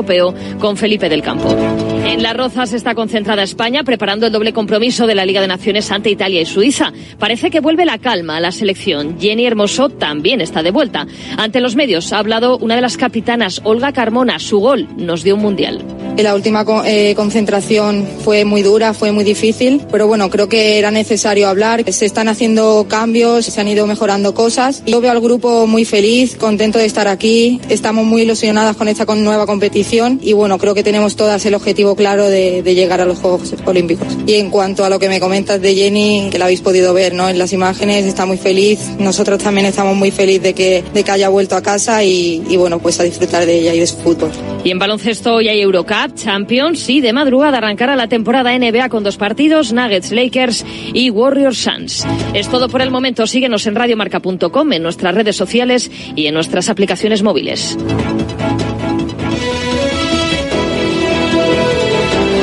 europeo con Felipe del Campo. En Las Rozas está concentrada España preparando el doble compromiso de la Liga de Naciones ante Italia y Suiza. Parece que vuelve la calma a la selección. Jenny Hermoso también está de vuelta. Ante los medios ha hablado una de las capitanas, Olga Carmona. Su gol nos dio un mundial. La última eh, concentración fue muy dura, fue muy difícil, pero bueno, creo que era necesario hablar. Se están haciendo cambios, se han ido mejorando cosas. Yo veo al grupo muy feliz, contento de estar aquí. Estamos muy ilusionadas con esta nueva competición y bueno, creo que tenemos todas el objetivo claro de, llegar a los Juegos Olímpicos. Y en cuanto a lo que me comentas de Jenny, que la habéis podido ver ¿no? en las imágenes, está muy feliz. Nosotros también estamos muy felices de que, de que haya vuelto a casa y, bueno, pues a disfrutar de ella y de su fútbol. Y en baloncesto hoy hay Eurocup, Champions y de madrugada arrancará la temporada NBA con dos partidos, Nuggets Lakers y Warriors Suns. Es todo por el momento. Síguenos en radiomarca.com, en nuestras redes sociales y en nuestras aplicaciones móviles.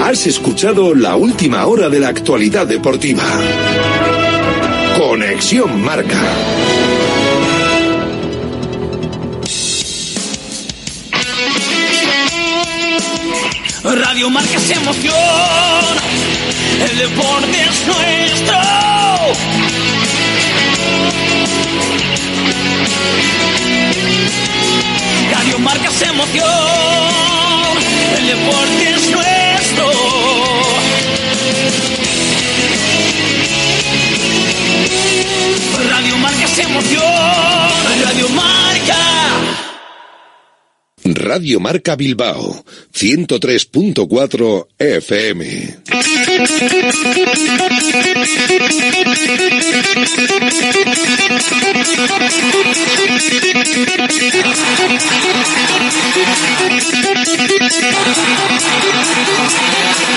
Has escuchado la última hora de la actualidad deportiva. Conexión Marca. Radio Marca es emoción, el deporte es nuestro. Radio Marca es emoción, el deporte es nuestro. Radio Marca es emoción, Radio Marca. Radio Marca Bilbao, 103.4 FM.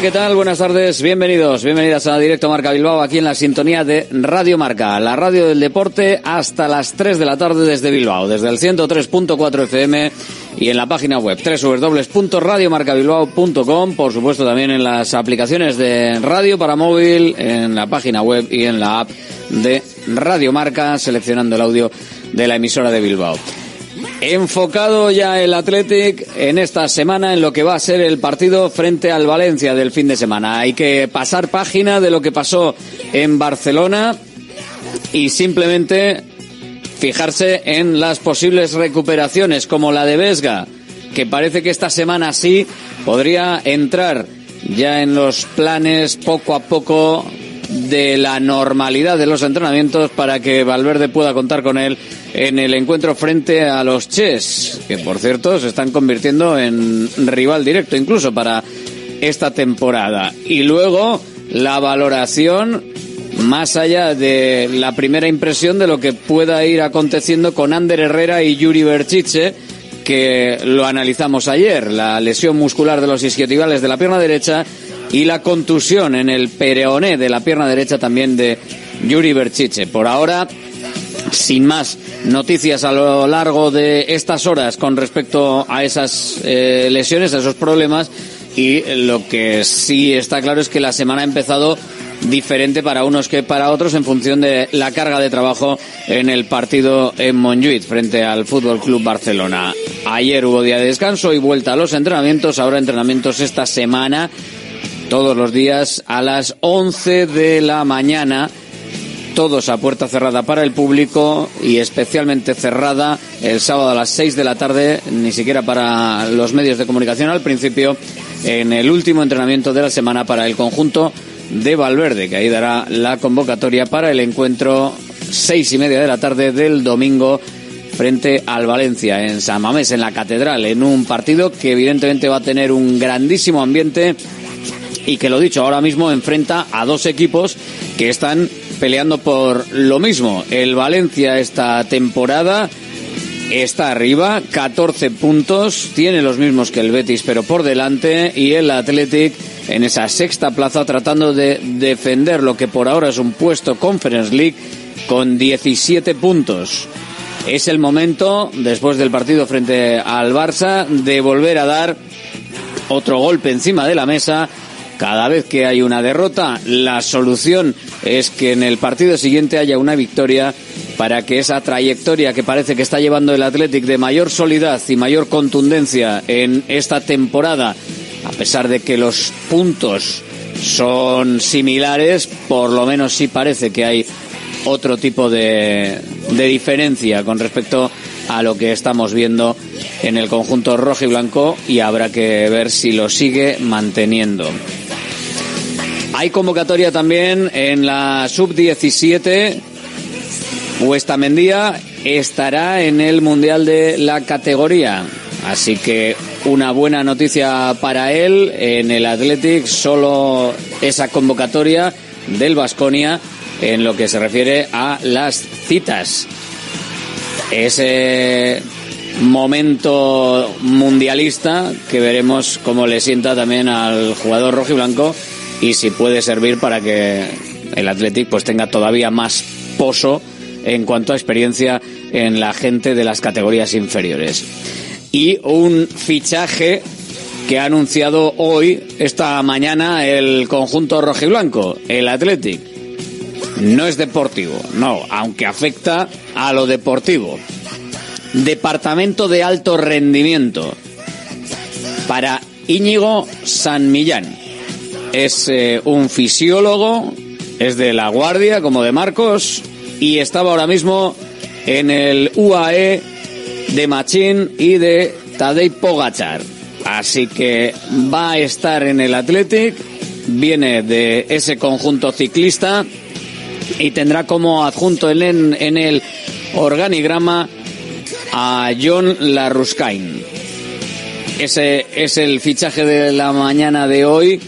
¿Qué tal? Buenas tardes, bienvenidos, bienvenidas a Directo Marca Bilbao, aquí en la sintonía de Radio Marca, la radio del deporte hasta las 3 de la tarde desde Bilbao, desde el 103.4 FM y en la página web www.radiomarcabilbao.com, por supuesto también en las aplicaciones de radio para móvil, en la página web y en la app de Radio Marca, seleccionando el audio de la emisora de Bilbao. Enfocado ya el Athletic en esta semana en lo que va a ser el partido frente al Valencia del fin de semana. Hay que pasar página de lo que pasó en Barcelona y simplemente fijarse en las posibles recuperaciones como la de Vesga, que parece que esta semana sí podría entrar ya en los planes poco a poco de la normalidad de los entrenamientos para que Valverde pueda contar con él en el encuentro frente a los Ches, que por cierto se están convirtiendo en rival directo incluso para esta temporada. Y luego la valoración más allá de la primera impresión de lo que pueda ir aconteciendo con Ander Herrera y Yuri Berchiche, que lo analizamos ayer, la lesión muscular de los isquiotibiales de la pierna derecha y la contusión en el peroné de la pierna derecha también de Yuri Berchiche. Por ahora, sin más noticias a lo largo de estas horas con respecto a esas eh, lesiones, a esos problemas. Y lo que sí está claro es que la semana ha empezado diferente para unos que para otros en función de la carga de trabajo en el partido en Montjuic frente al Fútbol Club Barcelona. Ayer hubo día de descanso y vuelta a los entrenamientos, ahora entrenamientos esta semana todos los días a las 11 de la mañana todos a puerta cerrada para el público y especialmente cerrada el sábado a las 6 de la tarde, ni siquiera para los medios de comunicación al principio, en el último entrenamiento de la semana para el conjunto de Valverde, que ahí dará la convocatoria para el encuentro seis y media de la tarde del domingo frente al Valencia en San Mamés, en la Catedral, en un partido que evidentemente va a tener un grandísimo ambiente y que lo dicho, ahora mismo enfrenta a dos equipos que están peleando por lo mismo. El Valencia esta temporada está arriba, 14 puntos, tiene los mismos que el Betis, pero por delante, y el Athletic en esa sexta plaza tratando de defender lo que por ahora es un puesto Conference League con 17 puntos. Es el momento, después del partido frente al Barça, de volver a dar otro golpe encima de la mesa. Cada vez que hay una derrota, la solución es que en el partido siguiente haya una victoria para que esa trayectoria que parece que está llevando el Athletic de mayor solidez y mayor contundencia en esta temporada, a pesar de que los puntos son similares, por lo menos sí parece que hay otro tipo de, de diferencia con respecto a lo que estamos viendo en el conjunto rojo y blanco y habrá que ver si lo sigue manteniendo. Hay convocatoria también en la sub-17. Mendía estará en el Mundial de la categoría. Así que una buena noticia para él en el Athletic, solo esa convocatoria del Vasconia en lo que se refiere a las citas. Ese momento mundialista que veremos cómo le sienta también al jugador rojo y blanco y si puede servir para que el Athletic pues tenga todavía más pozo en cuanto a experiencia en la gente de las categorías inferiores. Y un fichaje que ha anunciado hoy, esta mañana, el conjunto rojiblanco, el Athletic. No es deportivo, no, aunque afecta a lo deportivo. Departamento de Alto Rendimiento para Íñigo San Millán. Es eh, un fisiólogo, es de La Guardia, como de Marcos, y estaba ahora mismo en el UAE de Machín y de Tadej Pogachar. Así que va a estar en el Athletic, viene de ese conjunto ciclista y tendrá como adjunto en, el organigrama a John Larruscain. Ese es el fichaje de la mañana de hoy.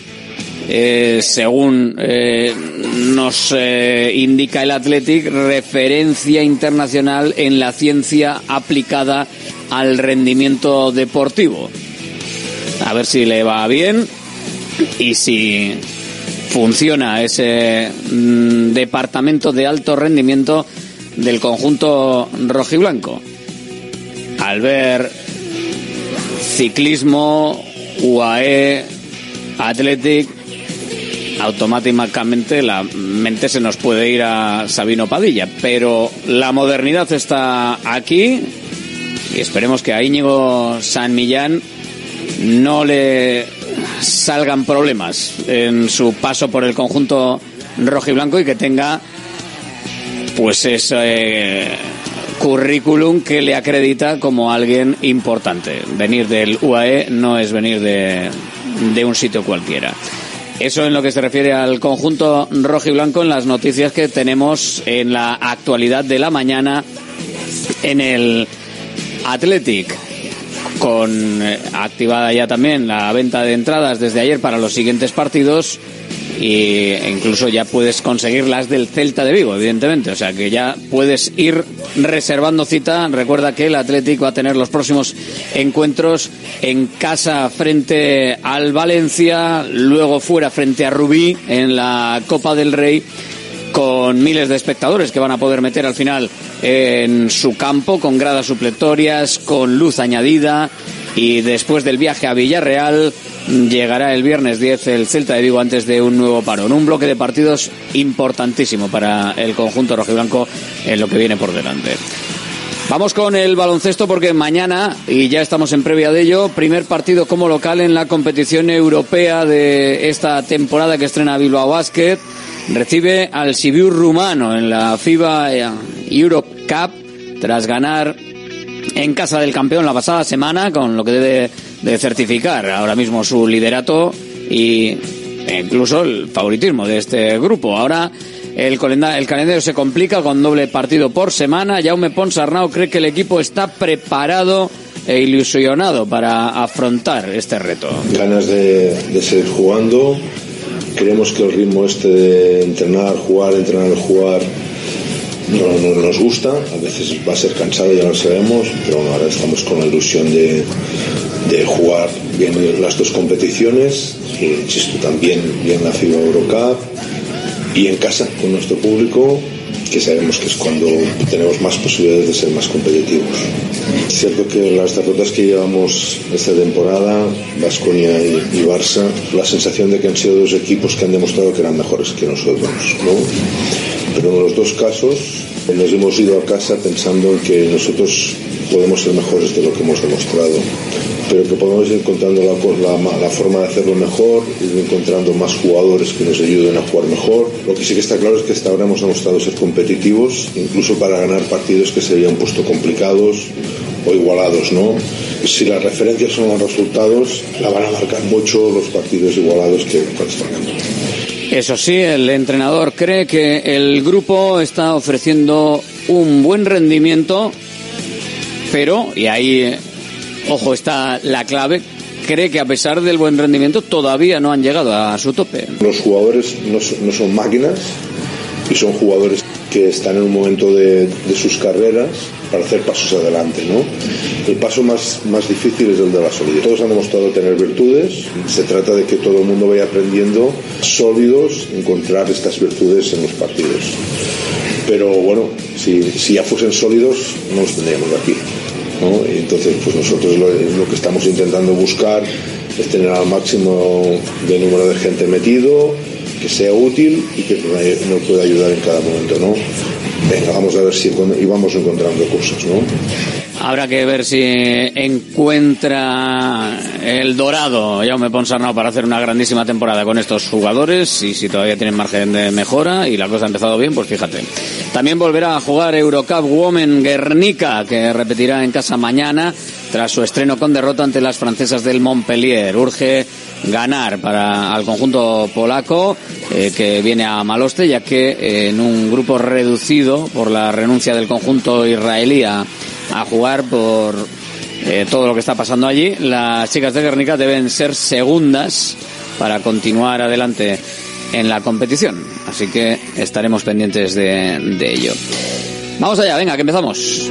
Eh, según eh, nos eh, indica el Athletic, referencia internacional en la ciencia aplicada al rendimiento deportivo. A ver si le va bien y si funciona ese mm, departamento de alto rendimiento del conjunto rojiblanco. Al ver ciclismo, UAE, Athletic, automáticamente la mente se nos puede ir a Sabino Padilla, pero la modernidad está aquí y esperemos que a Íñigo San Millán no le salgan problemas en su paso por el conjunto rojo y blanco y que tenga pues ese eh, currículum que le acredita como alguien importante. Venir del UAE no es venir de, de un sitio cualquiera. Eso en lo que se refiere al conjunto rojo y blanco en las noticias que tenemos en la actualidad de la mañana en el Athletic con eh, activada ya también la venta de entradas desde ayer para los siguientes partidos y incluso ya puedes conseguir las del Celta de Vigo, evidentemente. O sea que ya puedes ir reservando cita. Recuerda que el Atlético va a tener los próximos encuentros en casa frente al Valencia, luego fuera frente a Rubí en la Copa del Rey con miles de espectadores que van a poder meter al final en su campo con gradas supletorias, con luz añadida y después del viaje a Villarreal llegará el viernes 10 el Celta de Vigo antes de un nuevo parón. Un bloque de partidos importantísimo para el conjunto rojiblanco en lo que viene por delante. Vamos con el baloncesto porque mañana, y ya estamos en previa de ello, primer partido como local en la competición europea de esta temporada que estrena Bilbao Basket recibe al Sibiu rumano en la FIBA Europe Cup tras ganar en casa del campeón la pasada semana, con lo que debe de certificar ahora mismo su liderato y incluso el favoritismo de este grupo. Ahora el, el calendario se complica con doble partido por semana. Jaume Ponsarnau cree que el equipo está preparado e ilusionado para afrontar este reto. Ganas de, de seguir jugando Creemos que el ritmo este de entrenar, jugar, entrenar, jugar no, no nos gusta, a veces va a ser cansado, ya lo sabemos, pero bueno, ahora estamos con la ilusión de, de jugar bien las dos competiciones, y, insisto, también bien la FIBA Eurocup y en casa con nuestro público, que sabemos que es cuando tenemos más posibilidades de ser más competitivos. Es cierto que las derrotas que llevamos esta temporada, Vasconia y, y Barça, la sensación de que han sido dos equipos que han demostrado que eran mejores que nosotros, ¿no? Pero en los dos casos nos hemos ido a casa pensando en que nosotros podemos ser mejores de lo que hemos demostrado, pero que podemos ir encontrando la, forma de hacerlo mejor, ir encontrando más jugadores que nos ayuden a jugar mejor. Lo que sí que está claro es que hasta ahora hemos demostrado ser competitivos, incluso para ganar partidos que se habían puesto complicados o igualados, ¿no? Si las referencias son los resultados, la van a marcar mucho los partidos igualados que están ganando. Eso sí, el entrenador cree que el grupo está ofreciendo un buen rendimiento, pero, y ahí, ojo, está la clave, cree que a pesar del buen rendimiento todavía no han llegado a su tope. Los jugadores no son, no son máquinas y son jugadores que están en un momento de, sus carreras para hacer pasos adelante. ¿no? El paso más, más difícil es el de la solidez. Todos han demostrado tener virtudes, se trata de que todo el mundo vaya aprendiendo sólidos, encontrar estas virtudes en los partidos. Pero bueno, si, ya fuesen sólidos, no los tendríamos aquí. Y entonces, pues nosotros lo, lo que estamos intentando buscar es tener al máximo de número de gente metido, que sea útil y que nos pueda ayudar en cada momento, ¿no? Venga, vamos a ver si íbamos encontrando cosas, ¿no? Habrá que ver si encuentra el dorado Jaume Ponsarnau para hacer una grandísima temporada con estos jugadores y si todavía tienen margen de mejora y la cosa ha empezado bien, pues fíjate. También volverá a jugar Eurocup Women Guernica, que repetirá en casa mañana tras su estreno con derrota ante las francesas del Montpellier. Urge ganar para al conjunto polaco eh, que viene a Maloste ya que eh, en un grupo reducido por la renuncia del conjunto israelí a, jugar por eh, todo lo que está pasando allí las chicas de Guernica deben ser segundas para continuar adelante en la competición. Así que estaremos pendientes de ello. Vamos allá venga que empezamos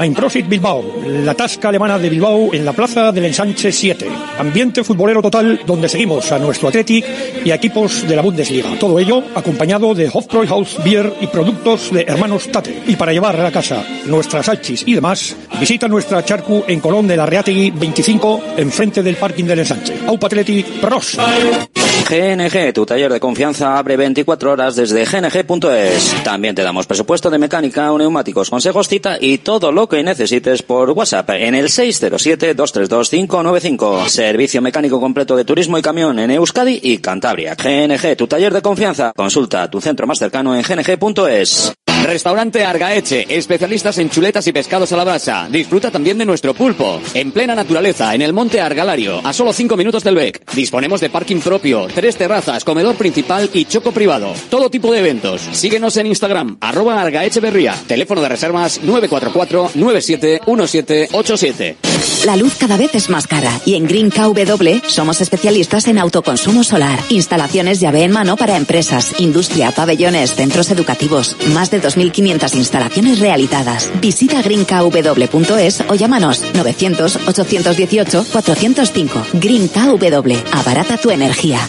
Einprofit Bilbao, la tasca alemana de Bilbao en la plaza del Ensanche 7. Ambiente futbolero total donde seguimos a nuestro Athletic y a equipos de la Bundesliga. Todo ello acompañado de Hofbräuhaus Beer y productos de hermanos Tate. Y para llevar a la casa nuestras salchis y demás, visita nuestra charcu en Colón de la Reategui 25 enfrente del parking del Ensanche. Aupa Athletic Pros. GNG, tu taller de confianza, abre 24 horas desde gng.es. También te damos presupuesto de mecánica o neumáticos, consejos, y todo lo que necesites por WhatsApp en el 607-232-595. Servicio mecánico completo de turismo y camión en Euskadi y Cantabria. GNG, tu taller de confianza. Consulta tu centro más cercano en gng.es. Restaurante Argaeche, especialistas en chuletas y pescados a la brasa. Disfruta también de nuestro pulpo. En plena naturaleza, en el monte Argalario, a solo 5 minutos del BEC. Disponemos de parking propio, tres terrazas, comedor principal y choco privado. Todo tipo de eventos. Síguenos en Instagram, arroba Argaecheverría. Teléfono de reservas 944-971787. La luz cada vez es más cara y en Green KW somos especialistas en autoconsumo solar, instalaciones llave en mano para empresas, industria, pabellones, centros educativos, más de 2.500 instalaciones realizadas. Visita greenkw.es o llámanos 900 818 405. Green KW, abarata tu energía.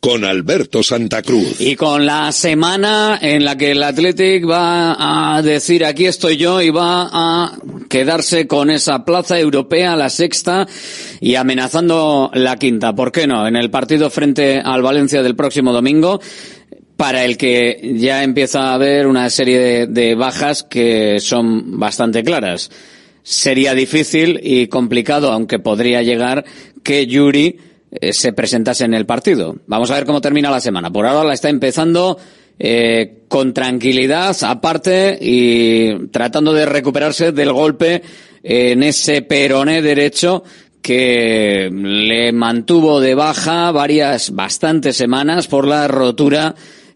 con Alberto Santa Cruz. Y con la semana en la que el Athletic va a decir aquí estoy yo y va a quedarse con esa plaza europea, la sexta, y amenazando la quinta. ¿Por qué no? En el partido frente al Valencia del próximo domingo para el que ya empieza a haber una serie de, de, bajas que son bastante claras. Sería difícil y complicado, aunque podría llegar, que Yuri eh, se presentase en el partido. Vamos a ver cómo termina la semana. Por ahora la está empezando eh, con tranquilidad, aparte, y tratando de recuperarse del golpe en ese peroné derecho que le mantuvo de baja varias, bastantes semanas por la rotura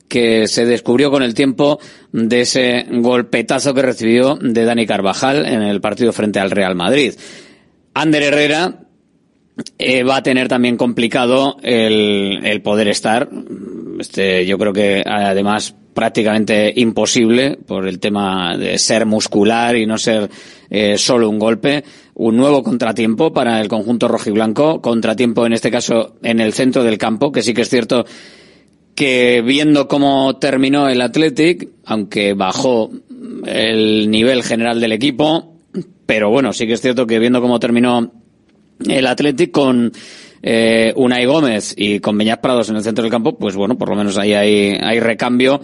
que se descubrió con el tiempo de ese golpetazo que recibió de Dani Carvajal en el partido frente al Real Madrid. Ander Herrera eh, va a tener también complicado el, el poder estar. Este, yo creo que además prácticamente imposible por el tema de ser muscular y no ser eh, solo un golpe. Un nuevo contratiempo para el conjunto rojiblanco, contratiempo en este caso en el centro del campo, que sí que es cierto que viendo cómo terminó el Athletic, aunque bajó el nivel general del equipo, pero bueno, sí que es cierto que viendo cómo terminó el Athletic con eh, Unai Gómez y con Beñat Prados en el centro del campo, pues bueno, por lo menos ahí hay, recambio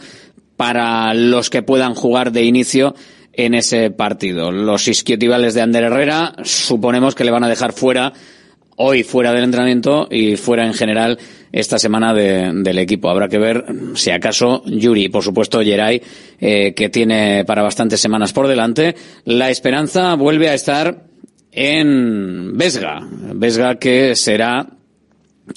para los que puedan jugar de inicio en ese partido. Los isquiotivales de Ander Herrera suponemos que le van a dejar fuera hoy fuera del entrenamiento y fuera en general esta semana de, del equipo. Habrá que ver si acaso Yuri por supuesto Geray, eh, que tiene para bastantes semanas por delante. La esperanza vuelve a estar en Vesga. Vesga que será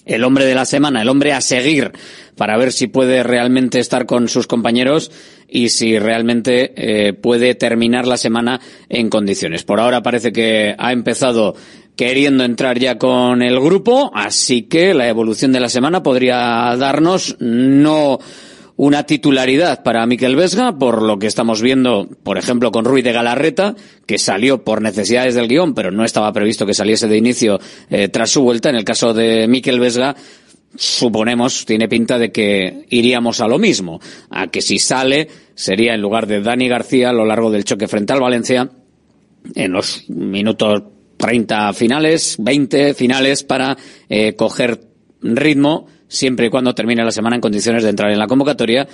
el hombre de la semana, el hombre a seguir para ver si puede realmente estar con sus compañeros y si realmente eh, puede terminar la semana en condiciones. Por ahora parece que ha empezado queriendo entrar ya con el grupo, así que la evolución de la semana podría darnos no una titularidad para Miquel Vesga, por lo que estamos viendo, por ejemplo, con Ruiz de Galarreta, que salió por necesidades del guion, pero no estaba previsto que saliese de inicio eh, tras su vuelta. En el caso de Miquel Vesga, suponemos, tiene pinta de que iríamos a lo mismo, a que si sale sería en lugar de Dani García a lo largo del choque frente al Valencia, en los minutos 30 finales, 20 finales para eh, coger ritmo siempre y cuando termine la semana en condiciones de entrar en la convocatoria.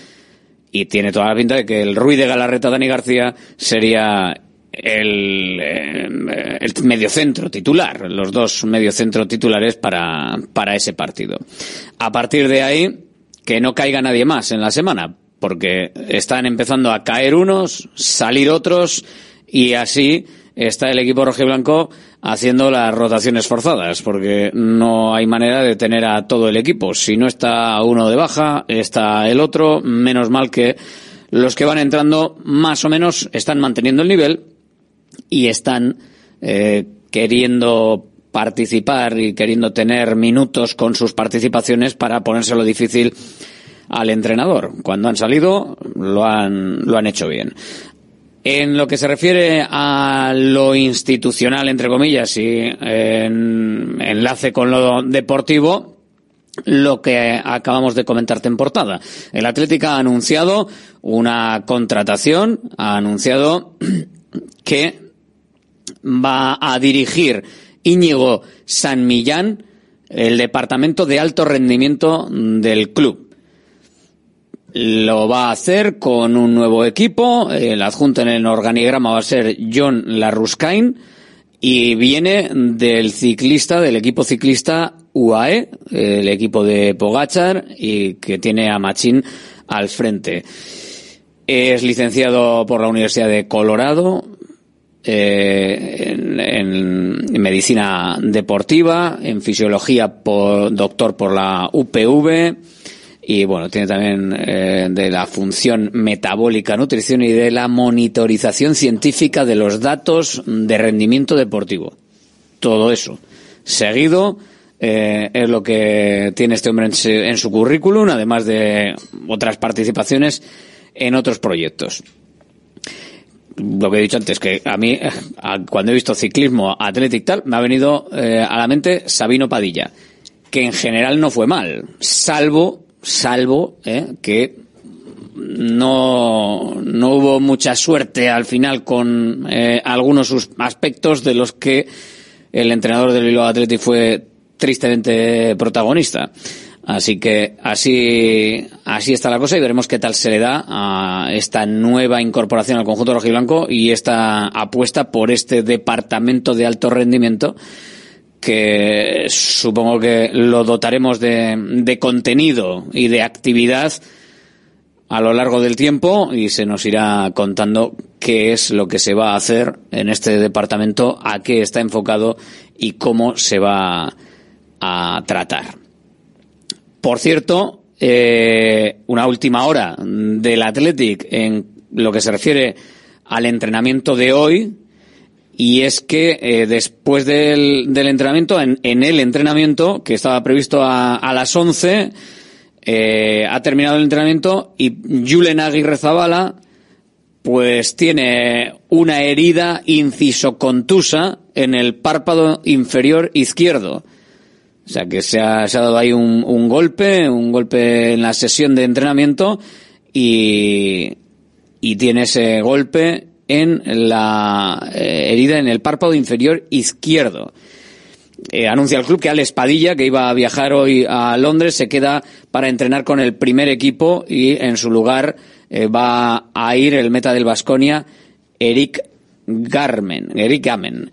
Y tiene toda la pinta de que el Ruiz de Galarreta Dani García sería el, eh, el mediocentro titular, los dos mediocentros titulares para, para ese partido. A partir de ahí, que no caiga nadie más en la semana, porque están empezando a caer unos, salir otros, y así está el equipo rojiblanco haciendo las rotaciones forzadas, porque no hay manera de tener a todo el equipo. Si no está uno de baja, está el otro. Menos mal que los que van entrando más o menos están manteniendo el nivel y están eh, queriendo participar y queriendo tener minutos con sus participaciones para ponérselo difícil al entrenador. Cuando han salido, lo han, lo han hecho bien. En lo que se refiere a lo institucional, entre comillas, y en enlace con lo deportivo, lo que acabamos de comentarte en portada. El Atlético ha anunciado una contratación, ha anunciado que va a dirigir Íñigo San Millán el departamento de alto rendimiento del club. Lo va a hacer con un nuevo equipo. El adjunto en el organigrama va a ser John Larruscain y viene del ciclista, del equipo ciclista UAE, el equipo de Pogachar y que tiene a Machín al frente. Es licenciado por la Universidad de Colorado eh, en, en, medicina deportiva, en fisiología por, doctor por la UPV y bueno, tiene también eh, de la función metabólica, nutrición y de la monitorización científica de los datos de rendimiento deportivo. Todo eso. Seguido eh, es lo que tiene este hombre en su, en su currículum, además de otras participaciones en otros proyectos lo que he dicho antes, que a mí, cuando he visto ciclismo, Athletic tal, me ha venido eh, a la mente Sabino Padilla, que en general no fue mal, salvo, salvo, eh, que no, no hubo mucha suerte al final con eh, algunos aspectos de los que el entrenador del Bilbao Athletic fue tristemente protagonista. Así que así, así está la cosa y veremos qué tal se le da a esta nueva incorporación al conjunto rojiblanco y esta apuesta por este departamento de alto rendimiento que supongo que lo dotaremos de, de contenido y de actividad a lo largo del tiempo y se nos irá contando qué es lo que se va a hacer en este departamento, a qué está enfocado y cómo se va a tratar. Por cierto, eh, una última hora del Athletic en lo que se refiere al entrenamiento de hoy, y es que eh, después del, del entrenamiento, en, en, el entrenamiento, que estaba previsto a, a las 11, eh, ha terminado el entrenamiento y Julen Aguirre Zabala, pues tiene una herida inciso contusa en el párpado inferior izquierdo. O sea que se ha, se ha dado ahí un, un, golpe, un golpe en la sesión de entrenamiento y, y tiene ese golpe en la eh, herida en el párpado inferior izquierdo. Eh, anuncia el club que Al Espadilla, que iba a viajar hoy a Londres, se queda para entrenar con el primer equipo y en su lugar eh, va a ir el meta del Vasconia, Eric Garmen, Eric Gamen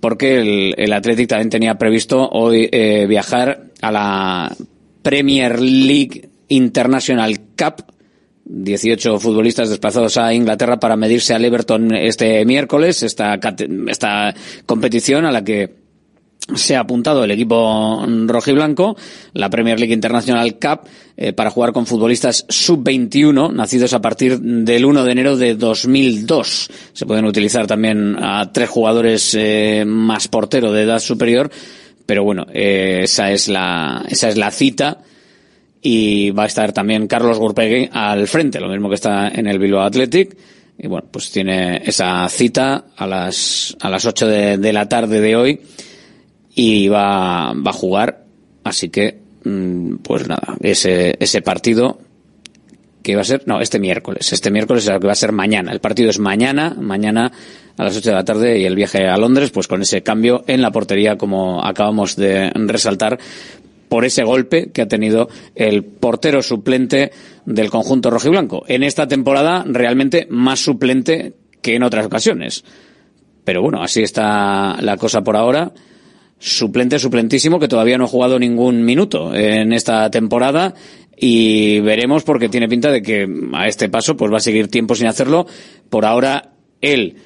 porque el, el Athletic también tenía previsto hoy viajar a la Premier League International Cup 18 futbolistas desplazados a Inglaterra para medirse al Everton este miércoles, esta, esta competición a la que se ha apuntado el equipo rojiblanco, la Premier League International Cup, eh, para jugar con futbolistas sub-21, nacidos a partir del 1 de enero de 2002. Se pueden utilizar también a tres jugadores eh, más portero de edad superior, pero bueno, eh, esa es la, esa es la cita y va a estar también Carlos Gurpegui al frente, lo mismo que está en el Bilbao Athletic. Y bueno, pues tiene esa cita a las, a las 8 de, la tarde de hoy y va, va a jugar. Así que, mm, pues nada, ese, ese partido que va a ser, no, este miércoles, este miércoles es lo que va a ser mañana. El partido es mañana, mañana a las 8 de la tarde y el viaje a Londres, pues con ese cambio en la portería, como acabamos de resaltar, por ese golpe que ha tenido el portero suplente del conjunto rojiblanco. En esta temporada realmente más suplente que en otras ocasiones. Pero bueno, así está la cosa por ahora suplente suplentísimo que todavía no ha jugado ningún minuto en esta temporada y veremos porque tiene pinta de que a este paso pues va a seguir tiempo sin hacerlo. Por ahora él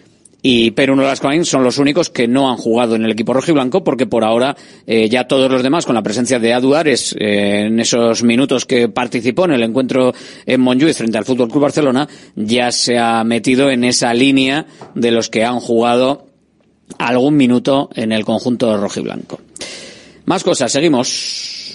y Perú Nolascoain son los únicos que no han jugado en el equipo rojiblanco porque por ahora eh, ya todos los demás con la presencia de Aduares eh, en esos minutos que participó en el encuentro en Montjuic frente al Fútbol Club Barcelona ya se ha metido en esa línea de los que han jugado algún minuto en el conjunto rojiblanco. Más cosas, seguimos.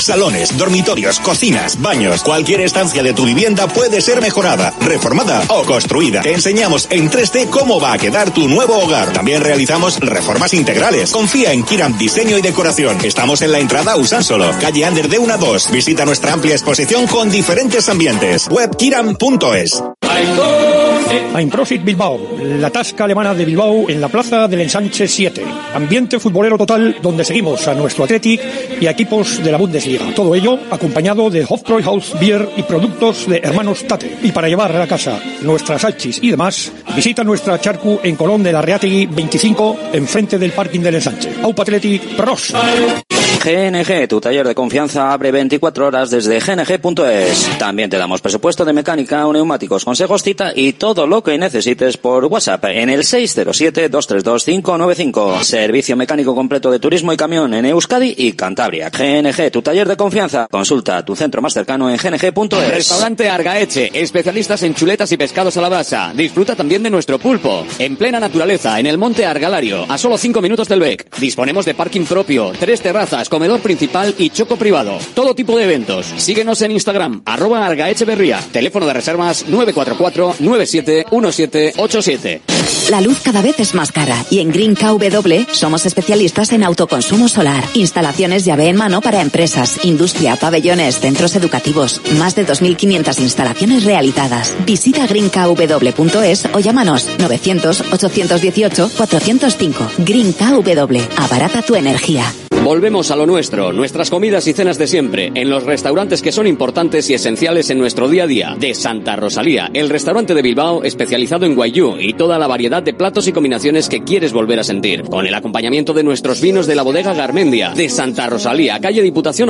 Salones, dormitorios, cocinas, baños, cualquier estancia de tu vivienda puede ser mejorada, reformada o construida. Te enseñamos en 3D cómo va a quedar tu nuevo hogar. También realizamos reformas integrales. Confía en Kiram Diseño y Decoración. Estamos en la entrada Usánsolo, calle Ander de 1 a 2. Visita nuestra amplia exposición con diferentes ambientes. Webkiram.es. Profit Bilbao, la tasca alemana de Bilbao en la plaza del Ensanche 7. Ambiente futbolero total donde seguimos a nuestro Athletic y a equipos de la Bundesliga. Todo ello acompañado de Hofbräuhaus Beer y productos de hermanos Tate. Y para llevar a la casa nuestras salchis y demás, visita nuestra charcu en Colón de la Reategui 25, enfrente del parking del Ensanche. Aupa Pros. GNG, tu taller de confianza, abre 24 horas desde gng.es. También te damos presupuesto de mecánica, neumáticos, consejos, cita y todo lo que necesites por WhatsApp en el 607-232-595. Servicio mecánico completo de turismo y camión en Euskadi y Cantabria. GNG, tu taller de confianza. Consulta tu centro más cercano en gng.es. Restaurante Argaeche, especialistas en chuletas y pescados a la brasa. Disfruta también de nuestro pulpo. En plena naturaleza, en el monte Argalario, a solo 5 minutos del BEC. Disponemos de parking propio, tres terrazas, comedor principal y choco privado. Todo tipo de eventos. Síguenos en Instagram, arroba Argaecheverría. Teléfono de reservas 944 971787. La luz cada vez es más cara y en Green KW somos especialistas en autoconsumo solar, instalaciones llave en mano para empresas, industria, pabellones, centros educativos, más de 2.500 instalaciones realizadas. Visita greenkw.es o llámanos 900 818 405. Green KW, abarata tu energía. Volvemos a lo nuestro, nuestras comidas y cenas de siempre, en los restaurantes que son importantes y esenciales en nuestro día a día. De Santa Rosalía, el restaurante de Bilbao especializado en guayú y toda la variedad de platos y combinaciones que quieres volver a sentir. Con el acompañamiento de nuestros vinos de la bodega Garmendia. De Santa Rosalía, calle Diputación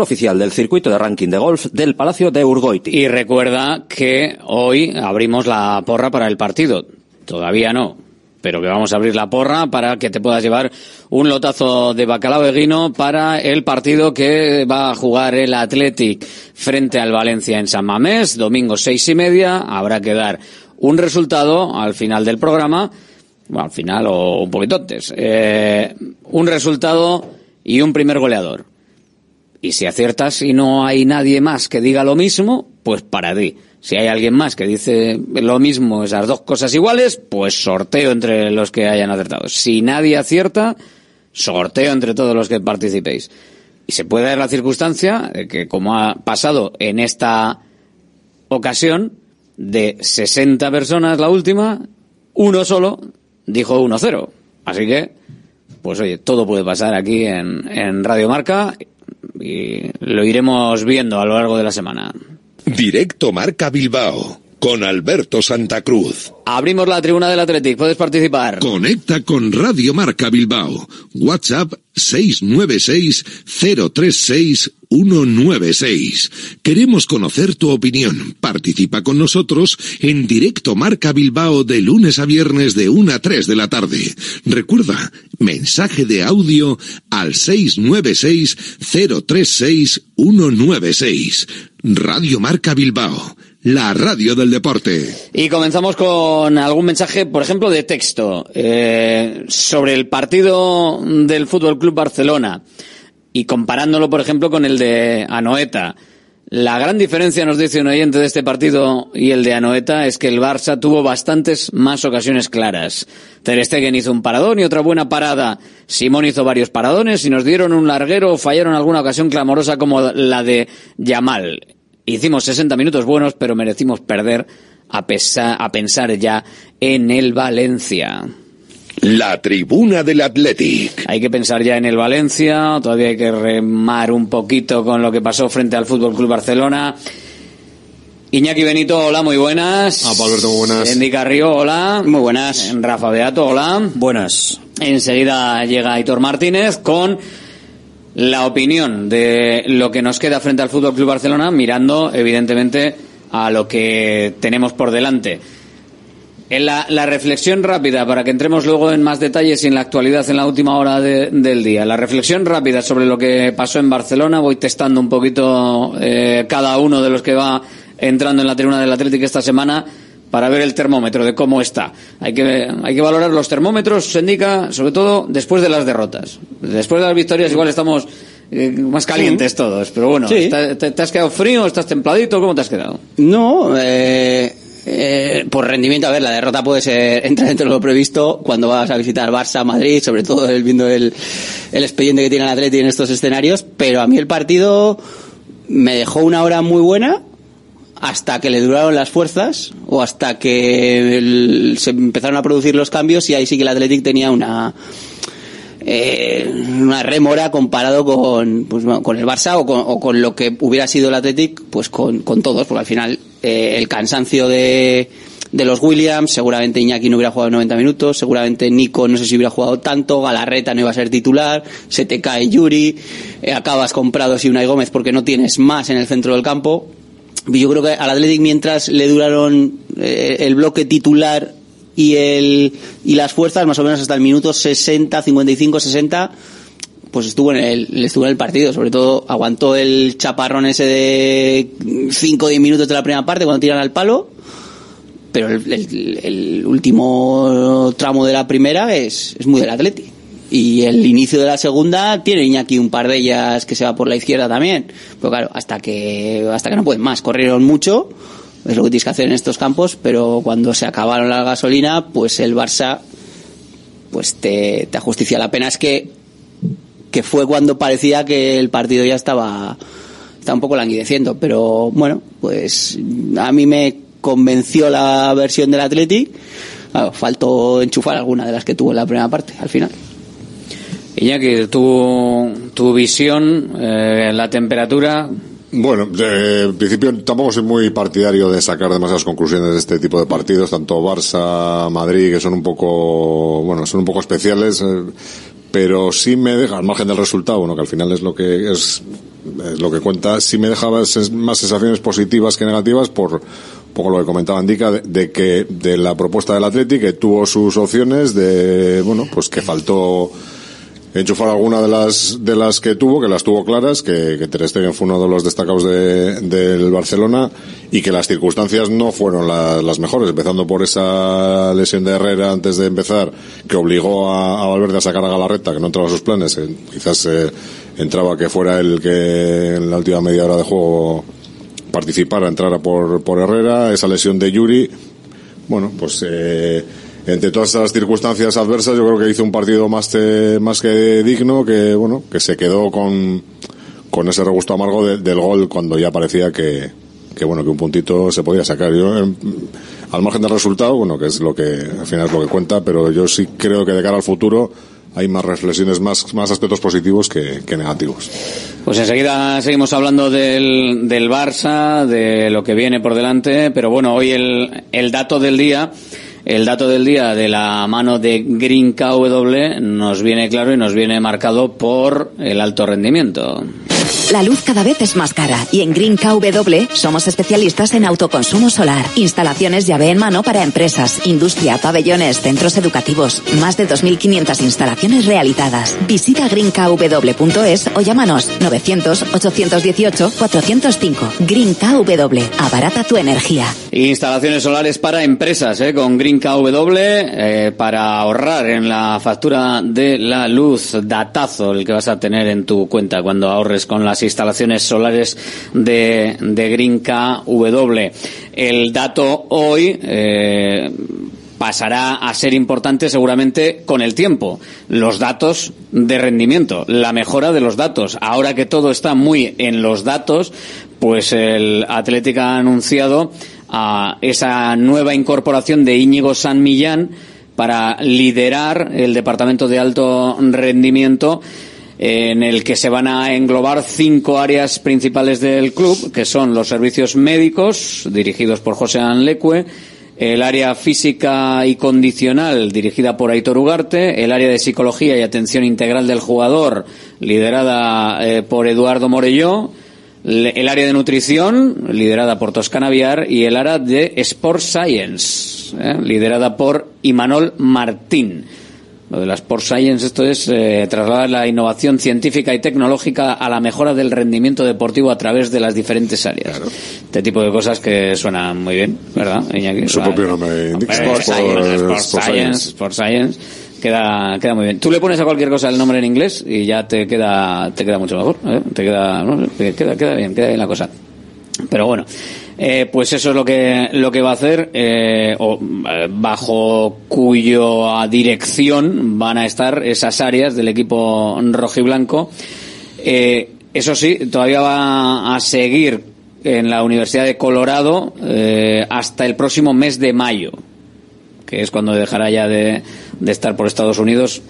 oficial del circuito de ranking de golf del Palacio de Urgoiti. Y recuerda que hoy abrimos la porra para el partido. Todavía no, pero que vamos a abrir la porra para que te puedas llevar un lotazo de bacalao de guino para el partido que va a jugar el Athletic frente al Valencia en San Mamés, domingo seis y media. Habrá que dar un resultado al final del programa, bueno, al final o un poquito antes, eh, un resultado y un primer goleador. Y si aciertas y no hay nadie más que diga lo mismo, pues para ti. Si hay alguien más que dice lo mismo, esas dos cosas iguales, pues sorteo entre los que hayan acertado. Si nadie acierta, sorteo entre todos los que participéis. Y se puede dar la circunstancia de que, como ha pasado en esta ocasión, de 60 personas la última, uno solo dijo 1-0. Así que, pues oye, todo puede pasar aquí en, en Radio Marca y lo iremos viendo a lo largo de la semana. Directo Marca Bilbao con Alberto Santa Cruz. Abrimos la tribuna del Athletic, puedes participar. Conecta con Radio Marca Bilbao. WhatsApp 696-036-196. Queremos conocer tu opinión. Participa con nosotros en directo Marca Bilbao de lunes a viernes de 1 a 3 de la tarde. Recuerda, mensaje de audio al 696-036-196. Radio Marca Bilbao la radio del deporte. Y comenzamos con algún mensaje, por ejemplo, de texto eh, sobre el partido del Fútbol Club Barcelona y comparándolo, por ejemplo, con el de Anoeta. La gran diferencia, nos dice un oyente de este partido y el de Anoeta, es que el Barça tuvo bastantes más ocasiones claras. Ter Stegen hizo un paradón y otra buena parada. Simón hizo varios paradones y nos dieron un larguero o fallaron alguna ocasión clamorosa como la de Yamal. Hicimos 60 minutos buenos, pero merecimos perder a, pesar, a pensar ya en el Valencia. La tribuna del Athletic. Hay que pensar ya en el Valencia, todavía hay que remar un poquito con lo que pasó frente al Fútbol Club Barcelona. Iñaki Benito, hola, muy buenas. Ah, Alberto, muy buenas. Endy Carrillo, hola. Muy buenas. Rafa Beato, hola. Buenas. Enseguida llega Aitor Martínez con la opinión de lo que nos queda frente al Fútbol Club Barcelona, mirando evidentemente a lo que tenemos por delante. En la, reflexión rápida, para que entremos luego en más detalles y en la actualidad en la última hora de, del día. La reflexión rápida sobre lo que pasó en Barcelona. Voy testando un poquito eh, cada uno de los que va entrando en la tribuna del Atlético esta semana para ver el termómetro de cómo está. Hay que, hay que valorar los termómetros, se indica, sobre todo después de las derrotas. Después de las victorias igual estamos eh, más calientes todos, pero bueno, Sí. ¿está- te, te has quedado frío, estás templadito? ¿Cómo te has quedado? No, eh, eh, por rendimiento, a ver, la derrota puede ser, entra dentro de lo previsto cuando vas a visitar Barça, Madrid, sobre todo el- viendo el, el expediente que tiene el Atleti en estos escenarios, pero a mí el partido me dejó una hora muy buena hasta que le duraron las fuerzas o hasta que se empezaron a producir los cambios y ahí sí que el Athletic tenía una eh, una rémora comparado con, pues, con el Barça o con, o con lo que hubiera sido el Athletic pues con, con todos, porque al final eh, el cansancio de, de los Williams, seguramente Iñaki no hubiera jugado 90 minutos, seguramente Nico no sé si hubiera jugado tanto, Galarreta no iba a ser titular, se te cae Yuri, eh, acabas comprado si Unai Gómez porque no tienes más en el centro del campo. Yo creo que al Athletic mientras le duraron eh, el bloque titular y el y las fuerzas más o menos hasta el minuto 60, 55, 60 pues estuvo en el estuvo en el partido, sobre todo aguantó el chaparrón ese de 5 o 10 minutos de la primera parte cuando tiran al palo, pero el, el- el último tramo de la primera es, es muy del Atleti. Y el inicio de la segunda tiene Iñaki un par de ellas que se va por la izquierda también. Pero claro, hasta que, hasta que no pueden más. Corrieron mucho, es lo que tienes que hacer en estos campos, pero cuando se acabaron la gasolina, pues el Barça pues te, te ajusticia. La pena es que, que fue cuando parecía que el partido ya estaba, estaba un poco languideciendo. Pero bueno, pues a mí me convenció la versión del Athletic. Claro, faltó enchufar alguna de las que tuvo en la primera parte, al final. Iñaki, tu, tu visión, eh, la temperatura, Bueno, en principio tampoco soy muy partidario de sacar demasiadas conclusiones de este tipo de partidos, tanto Barça, Madrid, que son un poco, bueno, son un poco especiales, eh, pero sí me deja, al margen del resultado, bueno, que al final es lo que es, lo que cuenta, sí me ses- más sensaciones positivas que negativas por, poco lo que comentaba Andica, de, de que, de la propuesta del Atleti, que tuvo sus opciones, de, bueno, pues que faltó, enchufar alguna de las de las que tuvo, que las tuvo claras, que, que Ter Stegen fue uno de los destacados de- del Barcelona y que las circunstancias no fueron la- las mejores, empezando por esa lesión de Herrera antes de empezar, que obligó a, a Valverde a sacar a Galarreta, que no entraba a sus planes, eh, quizás eh, entraba que fuera el que en la última media hora de juego participara, entrara por, por Herrera, esa lesión de Yuri, bueno, pues eh, entre todas esas circunstancias adversas, yo creo que hizo un partido más, te- más que digno, que bueno, que se quedó con, con ese regusto amargo de- del gol cuando ya parecía que, que bueno, que un puntito se podía sacar. Yo, em, al margen del resultado, bueno, que es lo que, al final es lo que cuenta, pero yo sí creo que de cara al futuro hay más reflexiones, más, más aspectos positivos que, que negativos. Pues enseguida seguimos hablando del, del Barça, de lo que viene por delante, pero bueno, hoy el, el dato del día, el dato del día de la mano de Green KW nos viene claro y nos viene marcado por el alto rendimiento. La luz cada vez es más cara y en Green KW somos especialistas en autoconsumo solar, instalaciones llave en mano para empresas, industria, pabellones, centros educativos, más de 2.500 instalaciones realizadas. Visita greenkw.es o llámanos 900-818-405. Green KW, abarata tu energía. Instalaciones solares para empresas, ¿eh? con Green KW, eh, para ahorrar en la factura de la luz, datazo el que vas a tener en tu cuenta cuando ahorres con las instalaciones solares de, de Green KW. El dato hoy, eh, pasará a ser importante seguramente con el tiempo. Los datos de rendimiento, la mejora de los datos. Ahora que todo está muy en los datos, pues el Atlético ha anunciado a esa nueva incorporación de Íñigo San Millán para liderar el departamento de alto rendimiento en el que se van a englobar cinco áreas principales del club, que son los servicios médicos, dirigidos por José Anlecue, el área física y condicional dirigida por Aitor Ugarte, el área de psicología y atención integral del jugador liderada eh, por Eduardo Morelló, el área de nutrición liderada por Toscana Viar y el área de Sport Science eh, liderada por Imanol Martín. Lo de la Sport Science, esto es eh, trasladar la innovación científica y tecnológica a la mejora del rendimiento deportivo a través de las diferentes áreas. Este tipo de cosas que suenan muy bien, ¿verdad, Iñaki? Su propio nombre indica. Sport, Science, Sport Sport Science, Science. Sport Science. Queda, queda muy bien. Tú le pones a cualquier cosa el nombre en inglés y ya te queda, te queda mucho mejor. ¿eh? Te queda, no, queda, queda bien, queda bien la cosa. Pero bueno, eh, pues eso es lo que lo que va a hacer, eh, o, eh, bajo cuya dirección van a estar esas áreas del equipo rojiblanco. Eh, eso sí, todavía va a seguir en la Universidad de Colorado eh, hasta el próximo mes de mayo, que es cuando dejará ya de, de estar por Estados Unidos.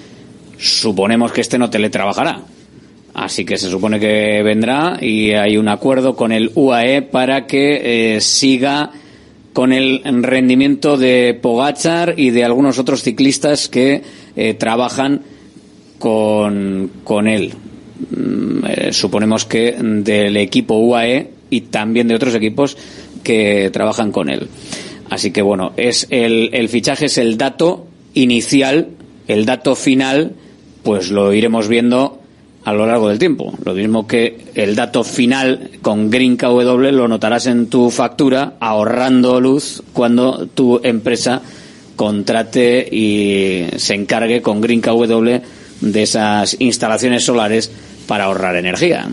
Suponemos que este no teletrabajará. Así que se supone que vendrá y hay un acuerdo con el UAE para que eh, siga con el rendimiento de Pogachar y de algunos otros ciclistas que eh, trabajan con, con él. Mm, eh, suponemos que del equipo UAE y también de otros equipos que trabajan con él. Así que bueno, es el, el fichaje es el dato inicial, el dato final, pues lo iremos viendo a lo largo del tiempo. Lo mismo que el dato final con Green KW lo notarás en tu factura ahorrando luz cuando tu empresa contrate y se encargue con Green KW de esas instalaciones solares para ahorrar energía.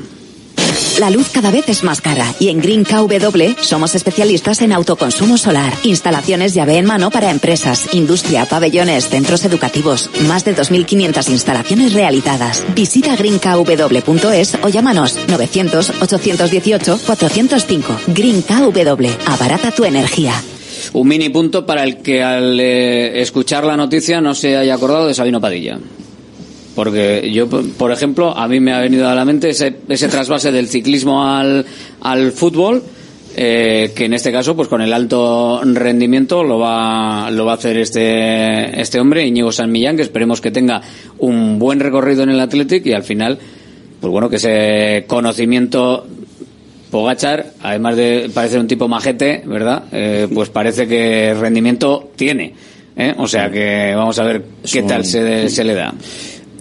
La luz cada vez es más cara y en Green KW somos especialistas en autoconsumo solar, instalaciones llave en mano para empresas, industria, pabellones, centros educativos, más de 2.500 instalaciones realizadas. Visita greenkw.es o llámanos 900-818-405. Green KW, abarata tu energía. Un mini punto para el que al eh, escuchar la noticia no se haya acordado de Sabino Padilla. Porque yo, por ejemplo, a mí me ha venido a la mente ese, ese trasvase del ciclismo al, al fútbol, eh, que en este caso, pues con el alto rendimiento lo va, lo va a hacer este, este hombre, Íñigo San Millán, que esperemos que tenga un buen recorrido en el Athletic y al final, pues bueno, que ese conocimiento Pogachar, además de parecer un tipo majete, ¿verdad? Eh, pues parece que rendimiento tiene. ¿eh? O sea que vamos a ver qué tal se, se le da.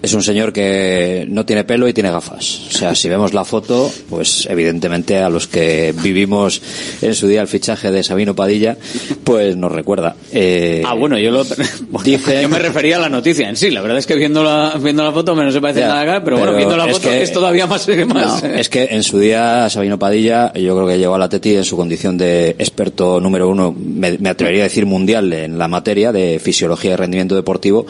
Es un señor que no tiene pelo y tiene gafas. O sea, si vemos la foto, pues evidentemente a los que vivimos en su día el fichaje de Sabino Padilla, pues nos recuerda. Eh, Ah, bueno, yo lo, yo me refería a la noticia en sí. La verdad es que viendo la, viendo la foto me no se parece Ya, nada acá, pero, bueno, viendo la es foto que- es todavía más, más No, es que en su día Sabino Padilla, yo creo que llegó al Atleti en su condición de experto número uno, me, me atrevería a decir mundial en la materia de fisiología y rendimiento deportivo,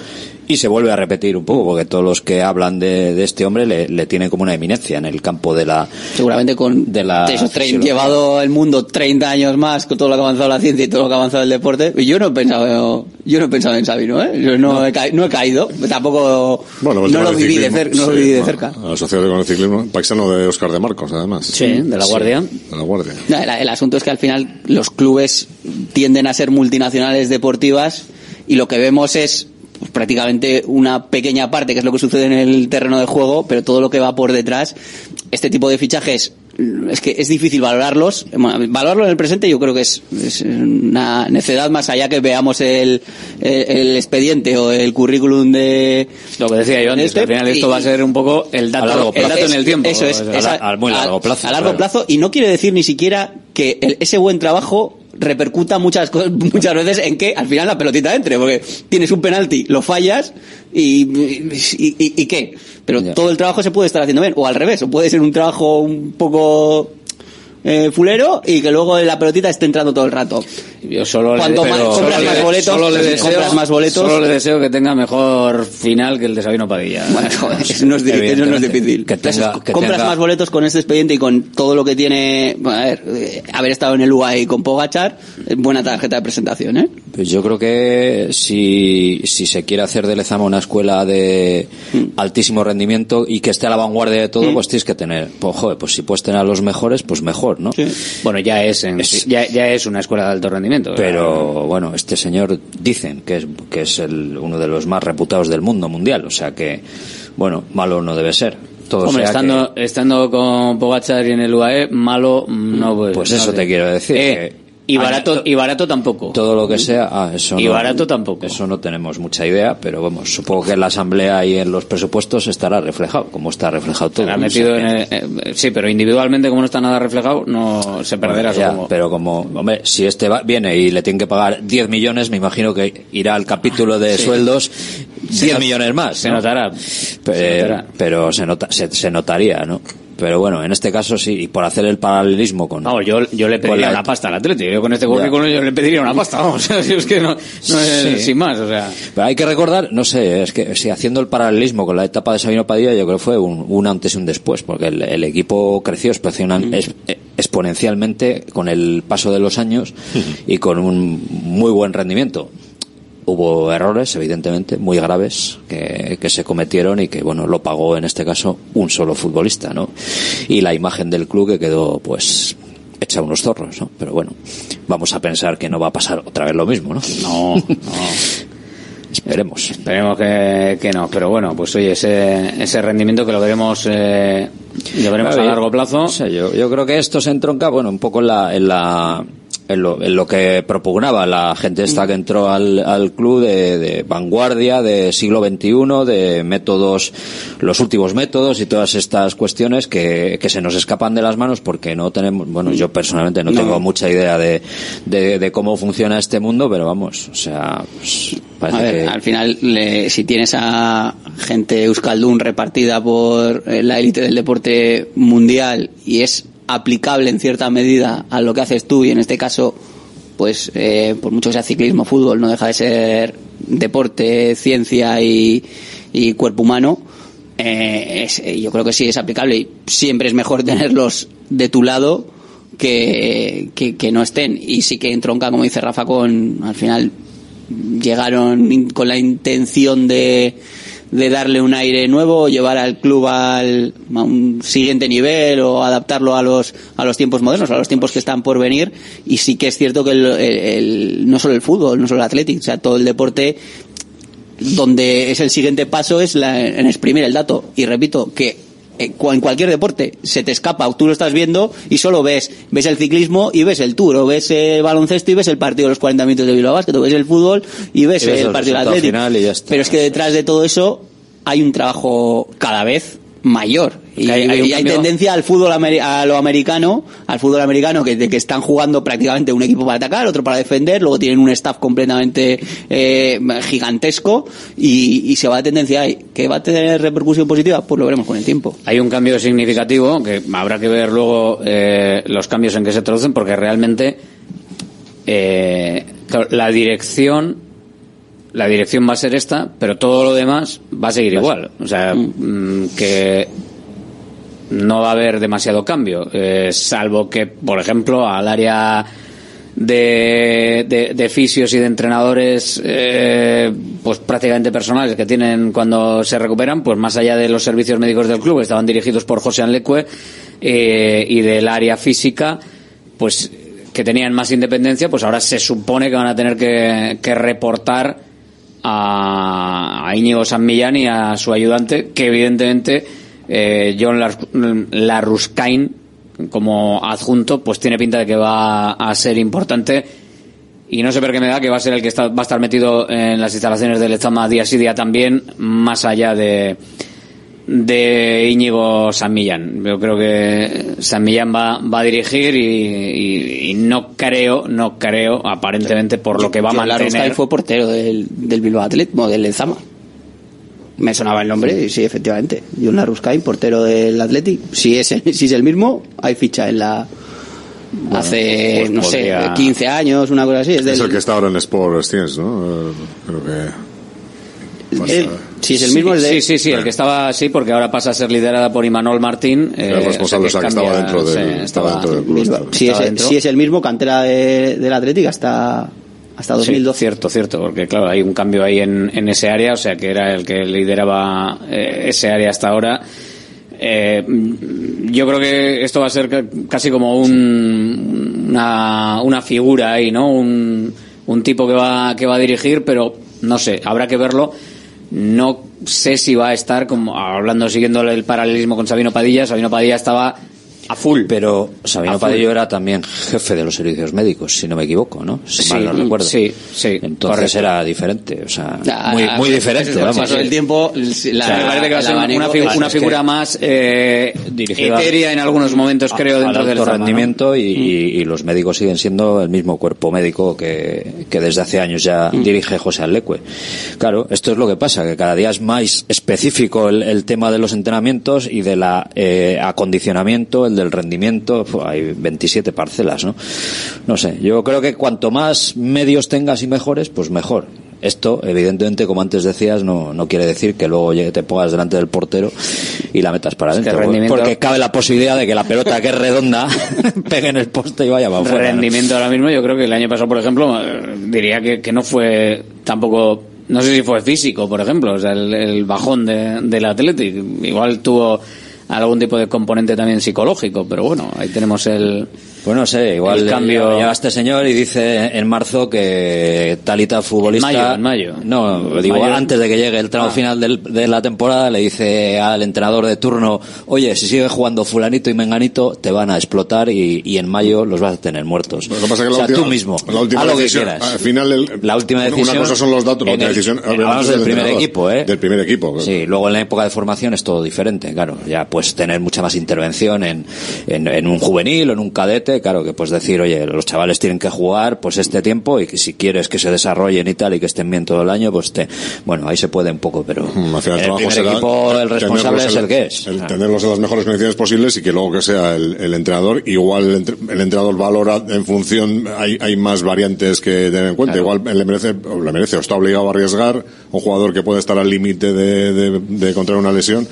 y se vuelve a repetir un poco, porque todos los que hablan de, de este hombre le, le tienen como una eminencia en el campo de la Seguramente con de la fisiología. llevado el mundo 30 años más con todo lo que ha avanzado la ciencia y todo lo que ha avanzado el deporte. y Yo no he pensado, yo no he pensado en Sabino, ¿eh? Yo no, He, ca- no he caído, tampoco Bueno, el no lo viví de no lo sí, viví de bueno, cerca. Asociado con el ciclismo, paisano de Oscar de Marcos, además. Sí, de la Guardia. De la Guardia. No, el, el asunto es que al final los clubes tienden a ser multinacionales deportivas y lo que vemos es pues, prácticamente una pequeña parte, que es lo que sucede en el terreno de juego, pero todo lo que va por detrás, este tipo de fichajes es que es difícil valorarlos. Valorarlo en el presente yo creo que es, es una necedad más allá que veamos el, el, el expediente o el currículum de... Lo que decía yo antes, que al final esto va a ser un poco el dato, A largo el dato plazo. en el tiempo. Eso es, a muy largo plazo, A largo claro. plazo, y no quiere decir ni siquiera que el- ese buen trabajo repercuta muchas cosas, muchas veces en que al final la pelotita entre, porque tienes un penalti, lo fallas y, y, y- y qué. Pero todo el trabajo se puede estar haciendo bien, o al revés, o puede ser un trabajo un poco eh, fulero y que luego la pelotita esté entrando todo el rato. Yo solo le, Cuanto más pero compras solo más le- boletos, solo le si deseo, compras más boletos. Solo le deseo que tenga mejor final que el de Sabino Padilla. Bueno, joder, eso no es, di- eso no es difícil. Que tenga- que compras tenga- más boletos con este expediente y con todo lo que tiene, a ver, eh, haber estado en el UAE con Pogachar, eh, buena tarjeta de presentación, ¿eh? Pues yo creo que si, si se quiere hacer de Lezama una escuela de altísimo rendimiento y que esté a la vanguardia de todo, pues tienes que tener, pues joder, pues si puedes tener a los mejores, pues mejor, ¿no? Bueno, ya es, en- ya, ya es una escuela de alto rendimiento. Pero bueno, este señor dicen que es, que es el, uno de los más reputados del mundo mundial, o sea que, bueno, malo no debe ser. Todo Hombre, estando, estando con Pogachar y en el UAE, malo mm, no puede- Pues no eso te quiero decir, Eh, Y barato, y barato tampoco. Todo lo que sea, ah, eso Y no, barato tampoco. Eso no tenemos mucha idea, pero vamos, supongo que en la asamblea y en los presupuestos estará reflejado, como está reflejado todo. Metido en el- eh, sí, pero individualmente como no está nada reflejado, no se perderá Ya, supongo. pero como, hombre, si este va- viene y le tienen que pagar 10 millones, me imagino que irá al capítulo de Sí. sueldos Se 10 not- millones más. se ¿no? notará. Pe- Se notará. Pero se, nota, se, se notaría, ¿no? Pero bueno, en este caso sí, y por hacer el paralelismo con... Vamos, yo, yo le pediría la- una pasta al Atleti. Yo con este currículum yo le pediría una pasta, vamos. Es que no, no es sin más, o sea. Pero hay que recordar, no sé, es que si haciendo el paralelismo con la etapa de Sabino Padilla, yo creo que fue un, un antes y un después, porque el, el equipo creció eh, exponencialmente con el paso de los años y con un muy buen rendimiento. Hubo errores, evidentemente, muy graves que, que se cometieron y que, bueno, lo pagó en este caso un solo futbolista, ¿no? Y la imagen del club que quedó, pues, hecha unos zorros, ¿no? Pero bueno, vamos a pensar que no va a pasar otra vez lo mismo, ¿no? No, no. Esperemos. Esperemos que, que no, pero bueno, pues oye, ese, ese rendimiento que lo veremos, eh, lo veremos Claro, a largo plazo. yo, yo creo que esto se entronca, bueno, un poco en la, en la, en lo, en lo que propugnaba la gente esta que entró al, al club de, de vanguardia, de siglo XXI, de métodos, los últimos métodos y todas estas cuestiones que, que se nos escapan de las manos porque no tenemos, bueno, yo personalmente no, No. tengo mucha idea de, de, de cómo funciona este mundo, pero vamos, o sea, pues, parece A ver, que... al final, le- si tienes a gente Euskaldun repartida por eh, la élite del deporte mundial y es aplicable en cierta medida a lo que haces tú y en este caso, pues eh, por mucho que sea ciclismo, fútbol, no deja de ser deporte, ciencia y, y cuerpo humano. eh, eh, yo creo que sí es aplicable y siempre es mejor tenerlos de tu lado que, que, que no estén. Y sí que entronca, como dice Rafa, con al final llegaron con la intención de, de darle un aire nuevo, llevar al club al, a un siguiente nivel o adaptarlo a los, a los tiempos modernos, a los tiempos que están por venir. Y sí que es cierto que el, no solo el fútbol, no solo el atlético, o sea, todo el deporte donde es el siguiente paso es la- en exprimir el dato. Y repito, que en cualquier deporte se te escapa, tú lo estás viendo y solo ves, ves el ciclismo y ves el tour, o ves el baloncesto y ves el partido de los 40 minutos de Bilbao Basket, o ves el fútbol y ves, Y ves el el partido del Atlético. Pero es que detrás de todo eso hay un trabajo cada vez mayor. Y hay- hay un y hay cambio- tendencia al fútbol a lo americano al fútbol americano que, que están jugando prácticamente un equipo para atacar otro para defender luego tienen un staff completamente eh, gigantesco y, y se va de tendencia ahí que va a tener repercusión positiva pues lo veremos con el tiempo. Hay un cambio significativo que habrá que ver luego eh, los cambios en que se traducen porque realmente eh, la dirección la dirección va a ser esta, pero todo lo demás va a seguir igual. O sea, mm, que no va a haber demasiado cambio, eh, salvo que, por ejemplo, al área de, de, de fisios y de entrenadores, eh, pues prácticamente personales que tienen cuando se recuperan, pues más allá de los servicios médicos del club, que estaban dirigidos por José Anlecue, eh, y del área física, pues que tenían más independencia, pues ahora se supone que van a tener que, que reportar a, Íñigo San Millán y a su ayudante, que evidentemente eh, John Lar- Larruscain, como adjunto, pues tiene pinta de que va a ser importante. Y no sé por qué me da que va a ser el que está- va a estar metido en las instalaciones del Estama día sí día también, más allá de, de Íñigo San Millán. Yo creo que San Millán va, va a dirigir y, y- y no creo, no creo, aparentemente por lo que va a mantener. Fue portero del, del Bilbao Athletic, bueno, del Lezama. Me sonaba el nombre, y sí, efectivamente. John Larruscain, portero del Athletic. Si es, el- si es el mismo, hay ficha en la... hace, pues no podría- sé, 15 años, una cosa así. Es, del, Es el que está ahora en Sport Science, ¿no? Creo que. Eh, si es el mismo, sí, de... sí, sí, sí, el que estaba así, porque ahora pasa a ser liderada por Imanol Martín. eh, el responsable, o sea, que estaba cambia, dentro del, sí, estaba dentro del club. Si es, dentro. si es el mismo, cantera de- del Athletic hasta, hasta Sí, 2012. cierto, cierto, porque claro, hay un cambio ahí en, en ese área, o sea, que era el que lideraba eh, ese área hasta ahora. Eh, yo creo que esto va a ser ca- casi como un, una, una figura ahí, ¿no? Un, un tipo que va, que va a dirigir, pero no sé, habrá que verlo. No sé si va a estar, como hablando, siguiendo el paralelismo con Sabino Padilla. Sabino Padilla estaba a full. Pero Sabino A full. Padillo era también jefe de los servicios médicos, si no me equivoco, ¿no? Si Sí, mal no recuerdo. sí, sí, Entonces correcto. era diferente, o sea, Ah, muy, ah, muy diferente, el vamos. paso del tiempo, la, O sea, me parece que va a el ser una, figu- una figura más eh, Dirigida etérea en algunos momentos, creo, al dentro del alto rendimiento y, y- y los médicos siguen siendo el mismo cuerpo médico que, que desde hace años ya Mm. dirige José Alecue. Claro, esto es lo que pasa, que cada día es más específico el, el tema de los entrenamientos y de la eh, acondicionamiento, el del rendimiento, hay 27 parcelas, ¿no? No sé, yo creo que cuanto más medios tengas y mejores, pues mejor. Esto, evidentemente, como antes decías, no, no quiere decir que luego te pongas delante del portero y la metas para Es que adentro. rendimiento- Porque cabe la posibilidad de que la pelota, que es redonda, pegue en el poste y vaya para afuera. ¿no? rendimiento ahora mismo, yo creo que el año pasado, por ejemplo, eh, diría que, que no fue tampoco, no sé si fue físico, por ejemplo, o sea, el, el bajón de, del Athletic. Igual tuvo algún tipo de componente también psicológico, pero bueno, ahí tenemos el... Pues no sé, igual El cambio- llega este señor y dice en marzo que tal y tal futbolista... En mayo, en mayo. No, En digo, mayo. antes de que llegue el tramo Ah. final del- de la temporada, le dice al entrenador de turno, oye, si sigue jugando fulanito y menganito, te van a explotar y, y en mayo los vas a tener muertos. Lo que pasa es que o sea, última- tú mismo, la última haz lo que quieras. al final el- la última una decisión... cosa son los datos, la última el- decisión, hablamos del del primer equipo, ¿eh? Del primer equipo. Sí, luego en la época de formación es todo diferente, claro. Ya puedes tener mucha más intervención en, en, en un juvenil o en un cadete, claro, que puedes decir, oye, los chavales tienen que jugar pues este tiempo y que si quieres que se desarrollen y tal y que estén bien todo el año, pues te... Bueno, ahí se puede un poco, pero Al final en el el trabajo primer será equipo el responsable es el que es. el tenerlos en las mejores condiciones posibles y que luego que sea el, entrenador. Igual el, entre- el entrenador valora en función, hay, hay más variantes que tener en cuenta. Igual le merece, o le merece o está obligado a arriesgar. Un jugador que puede estar al límite de, de, de contraer una lesión,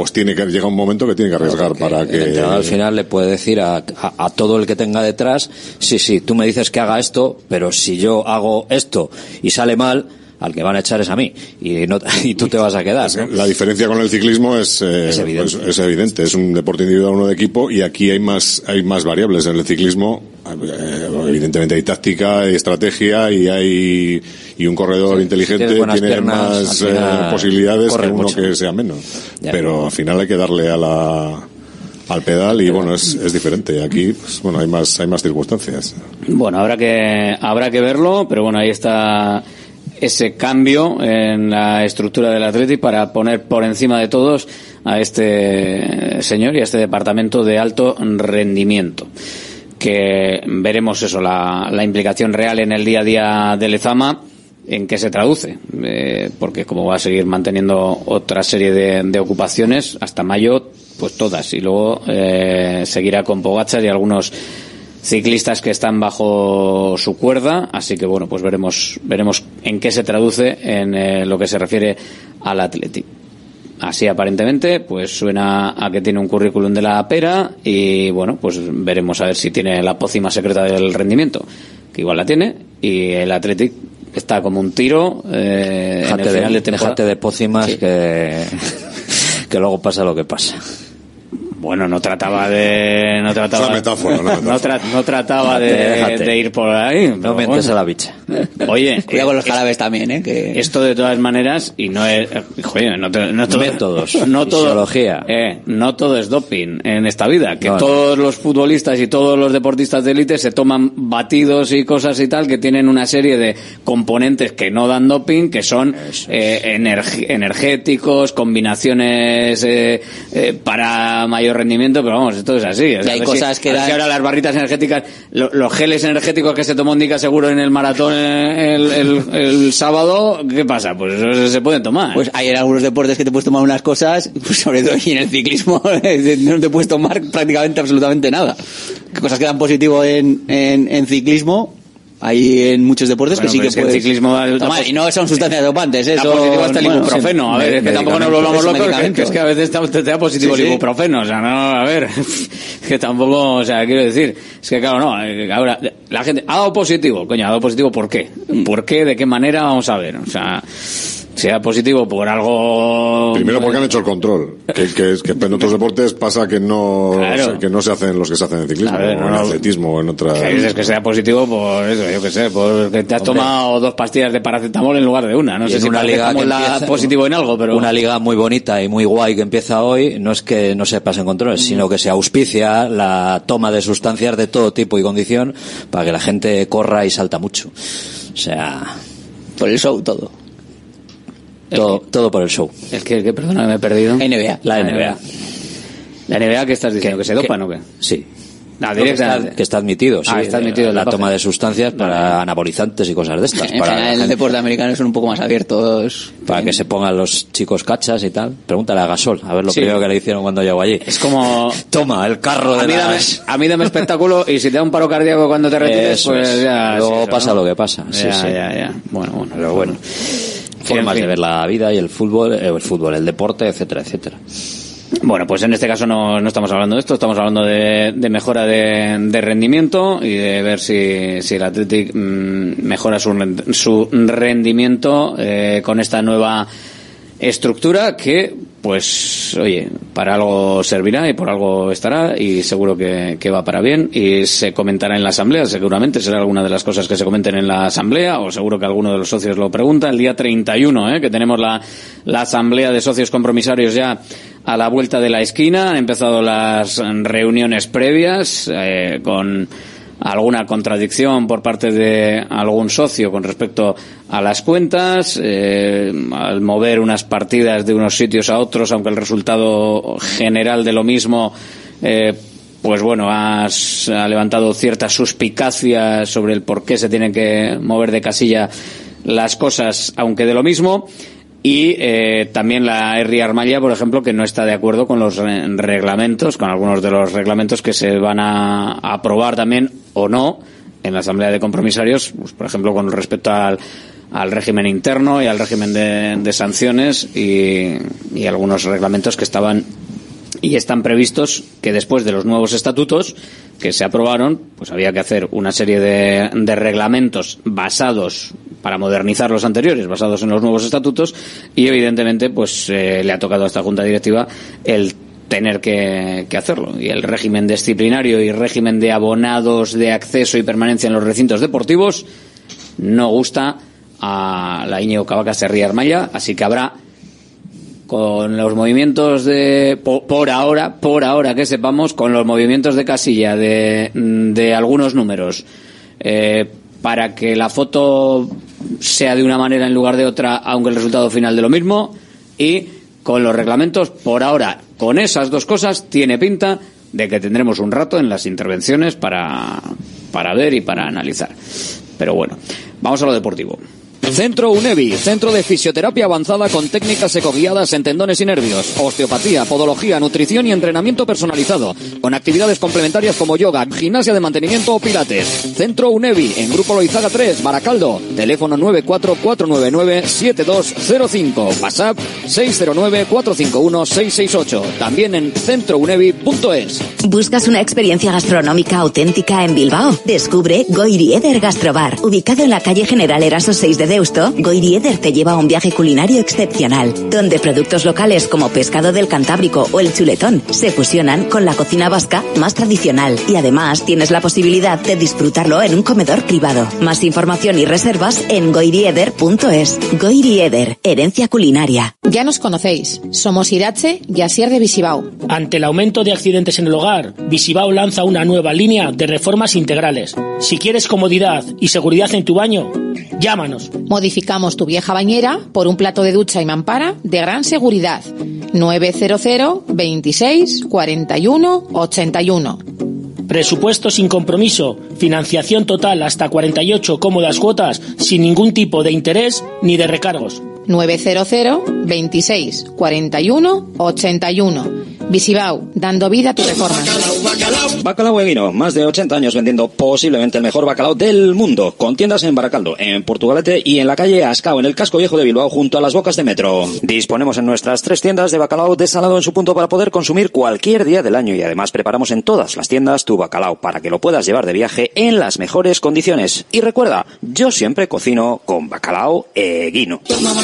pues tiene que llega un momento que tiene que arriesgar para que. El entrenador al final le puede decir a, a- a todo el que tenga detrás, sí, sí, tú me dices que haga esto, pero si yo hago esto y sale mal, al que van a echar es a mí y, no, y tú te vas a quedar. ¿no? La diferencia con el ciclismo es, eh, Es evidente. pues, es evidente. Es un deporte individual, uno de equipo, y aquí hay más, hay más variables. En el ciclismo, eh, evidentemente hay táctica, hay estrategia y hay, y un corredor inteligente tiene piernas, más eh, posibilidades que uno mucho. que sea menos. Ya. Pero al final hay que darle a la, al pedal y bueno, es, es diferente. Aquí, pues, bueno, hay más, hay más circunstancias. Bueno, habrá que, habrá que verlo, pero bueno, ahí está ese cambio en la estructura del Athletic para poner por encima de todos a este señor y a este departamento de alto rendimiento. Que veremos eso, la, la implicación real en el día a día de Lezama, en qué se traduce, Eh, porque como va a seguir manteniendo otra serie de, de ocupaciones hasta mayo, pues todas, y luego eh, seguirá con Pogachar y algunos ciclistas que están bajo su cuerda, así que bueno, pues veremos veremos en qué se traduce en eh, lo que se refiere al Athletic. Así aparentemente, pues suena a que tiene un currículum de la pera y bueno, pues veremos a ver si tiene la pócima secreta del rendimiento, que igual la tiene, y el Athletic está como un tiro eh, en el final de, de temporada. de pócimas Sí. que, que luego pasa lo que pasa. Bueno, no trataba de. No trataba, Es una metáfora, una metáfora. no tra- no trataba de, Déjate, déjate. de ir por ahí. No mientes bueno. a la bicha. Oye, Cuidado con los eh, jarabes también, ¿eh? Que... esto de todas maneras, y no es. eh, Joder, no, te- no todo, Métodos, no todo, eh, no todo es doping en esta vida. Que No, no. todos los futbolistas y todos los deportistas de élite se toman batidos y cosas y tal que tienen una serie de componentes que no dan doping, que son eh, energéticos, combinaciones eh, eh, para mayor rendimiento, pero vamos, esto es así. O sea, hay cosas si- que ver si dan- ahora las barritas energéticas, lo- los geles energéticos que se tomó Indica seguro en el maratón eh, el, el- el sábado, ¿qué pasa? Pues eso se pueden tomar. Pues hay en algunos deportes que te puedes tomar unas cosas, pues sobre todo y en el ciclismo no te puedes tomar prácticamente absolutamente nada. Cosas que dan positivo en, en, en ciclismo, hay en muchos deportes Bueno, que sí que es que el puedes ciclismo tomar. Y no son sustancias dopantes, ¿eh? Son- positivo hasta el bueno, ibuprofeno. a ver, es que tampoco nos volvamos locos, que, que es que a veces te, da positivo Sí, el ibuprofeno. O sea, no, a ver, que tampoco, o sea, quiero decir, es que claro, no, eh, ahora, la gente, ha dado positivo, coño, ha dado positivo, ¿por qué? ¿Por qué? ¿De qué manera? Vamos a ver, o sea, sea positivo por algo... Primero porque han hecho el control. Que, que, que en otros deportes pasa que no, Claro. que no se hacen los que se hacen en ciclismo, A ver, o no, en no. atletismo, o en otra... Que dices que sea positivo por eso, yo qué sé, porque te has Hombre. tomado dos pastillas de paracetamol en lugar de una. No Y sé en si una liga que empieza- positivo en algo, pero... Una liga muy bonita y muy guay que empieza hoy no es que no se pasen controles, sino que se auspicia la toma de sustancias de todo tipo y condición para que la gente corra y salta mucho. O sea... Por el show, todo. Todo, todo por el show. Es que, que perdona, me he perdido. NBA. La NBA. ¿La NBA qué estás diciendo? ¿Que se dopan o qué? Sí. Ah, que, está, que está admitido, sí. Ah, está admitido el la toma de sustancias para anabolizantes y cosas de estas. En para, general, la el deporte americano son un poco más abiertos. para que se pongan los chicos cachas y tal. Pregúntale a Gasol, a ver lo Sí. primero que le hicieron cuando llegó allí. Es como... Toma, el carro de A mí, dame, a mí dame espectáculo y si te da un paro cardíaco cuando te retires, Eso pues es. ya... Luego sí, eso, pasa ¿no? lo que pasa. Sí, ya, sí. ya, ya. Bueno, bueno. Pero bueno, formas fin. de ver la vida y el fútbol, eh, el fútbol, el deporte, etcétera, etcétera. Bueno, pues en este caso no, no estamos hablando de esto, estamos hablando de, de mejora de, de rendimiento y de ver si, si el Athletic mm, mejora su, su rendimiento eh, con esta nueva estructura que, pues, oye, para algo servirá y por algo estará y seguro que, va para bien y se comentará en la asamblea, seguramente será alguna de las cosas que se comenten en la asamblea o seguro que alguno de los socios lo pregunta el día 31, ¿eh? que tenemos la, la asamblea de socios compromisarios ya a la vuelta de la esquina, han empezado las reuniones previas eh, con alguna contradicción por parte de algún socio con respecto a las cuentas, eh, al mover unas partidas de unos sitios a otros, aunque el resultado general de lo mismo, eh, pues bueno, ha levantado cierta suspicacia sobre el por qué se tienen que mover de casilla las cosas, aunque de lo mismo. Y eh, también la R. Armalla, por ejemplo, que no está de acuerdo con los re- reglamentos, con algunos de los reglamentos que se van a, aprobar también o no en la Asamblea de Compromisarios, pues, por ejemplo, con respecto al, régimen interno y al régimen de, de sanciones y, y algunos reglamentos que estaban y están previstos que después de los nuevos estatutos que se aprobaron, pues había que hacer una serie de, de reglamentos basados para modernizar los anteriores, basados en los nuevos estatutos, y evidentemente, pues eh, le ha tocado a esta junta directiva el tener que, hacerlo. Y el régimen disciplinario y régimen de abonados de acceso y permanencia en los recintos deportivos no gusta a la Iñigo Cavaca Serría Armaya, así que habrá con los movimientos de po- por, ahora por ahora que sepamos con los movimientos de casilla de, de algunos números eh, para que la foto sea de una manera en lugar de otra aunque el resultado final de lo mismo. Y con los reglamentos por ahora con esas dos cosas tiene pinta de que tendremos un rato en las intervenciones para para ver y para analizar. Pero bueno vamos a lo deportivo Centro UNEVI, centro de fisioterapia avanzada con técnicas ecoguiadas en tendones y nervios, osteopatía, podología, nutrición y entrenamiento personalizado, con actividades complementarias como yoga, gimnasia de mantenimiento o pilates. Centro UNEVI, en Grupo Loizaga 3, Baracaldo, teléfono 944997205, WhatsApp 609451668, también en centrounevi.es. ¿Buscas una experiencia gastronómica auténtica en Bilbao? Descubre Goirieder Gastrobar. Ubicado en la calle General Eraso 6 de Deusto, Goirieder te lleva a un viaje culinario excepcional, donde productos locales como pescado del Cantábrico o el chuletón se fusionan con la cocina vasca más tradicional y además tienes la posibilidad de disfrutarlo en un comedor privado. Más información y reservas en goirieder.es. Goirieder, herencia culinaria. Ya nos conocéis. Somos Irache y Asier de Visibao. Ante el aumento de accidentes en el hogar, Visibao lanza una nueva línea de reformas integrales. Si quieres comodidad y seguridad en tu baño, llámanos. Modificamos tu vieja bañera por un plato de ducha y mampara de gran seguridad. 900 26 41 81. Presupuesto sin compromiso, financiación total hasta 48 cómodas cuotas sin ningún tipo de interés ni de recargos. 900 26 41 81. Visibao, dando vida a tu reforma. Bacalao Eguino, más de 80 años vendiendo posiblemente el mejor bacalao del mundo, con tiendas en Baracaldo, en Portugalete y en la calle Ascao, en el casco viejo de Bilbao, junto a las bocas de metro. Disponemos en nuestras tres tiendas de bacalao desalado en su punto para poder consumir cualquier día del año y además preparamos en todas las tiendas tu bacalao para que lo puedas llevar de viaje en las mejores condiciones. Y recuerda, yo siempre cocino con bacalao Eguino.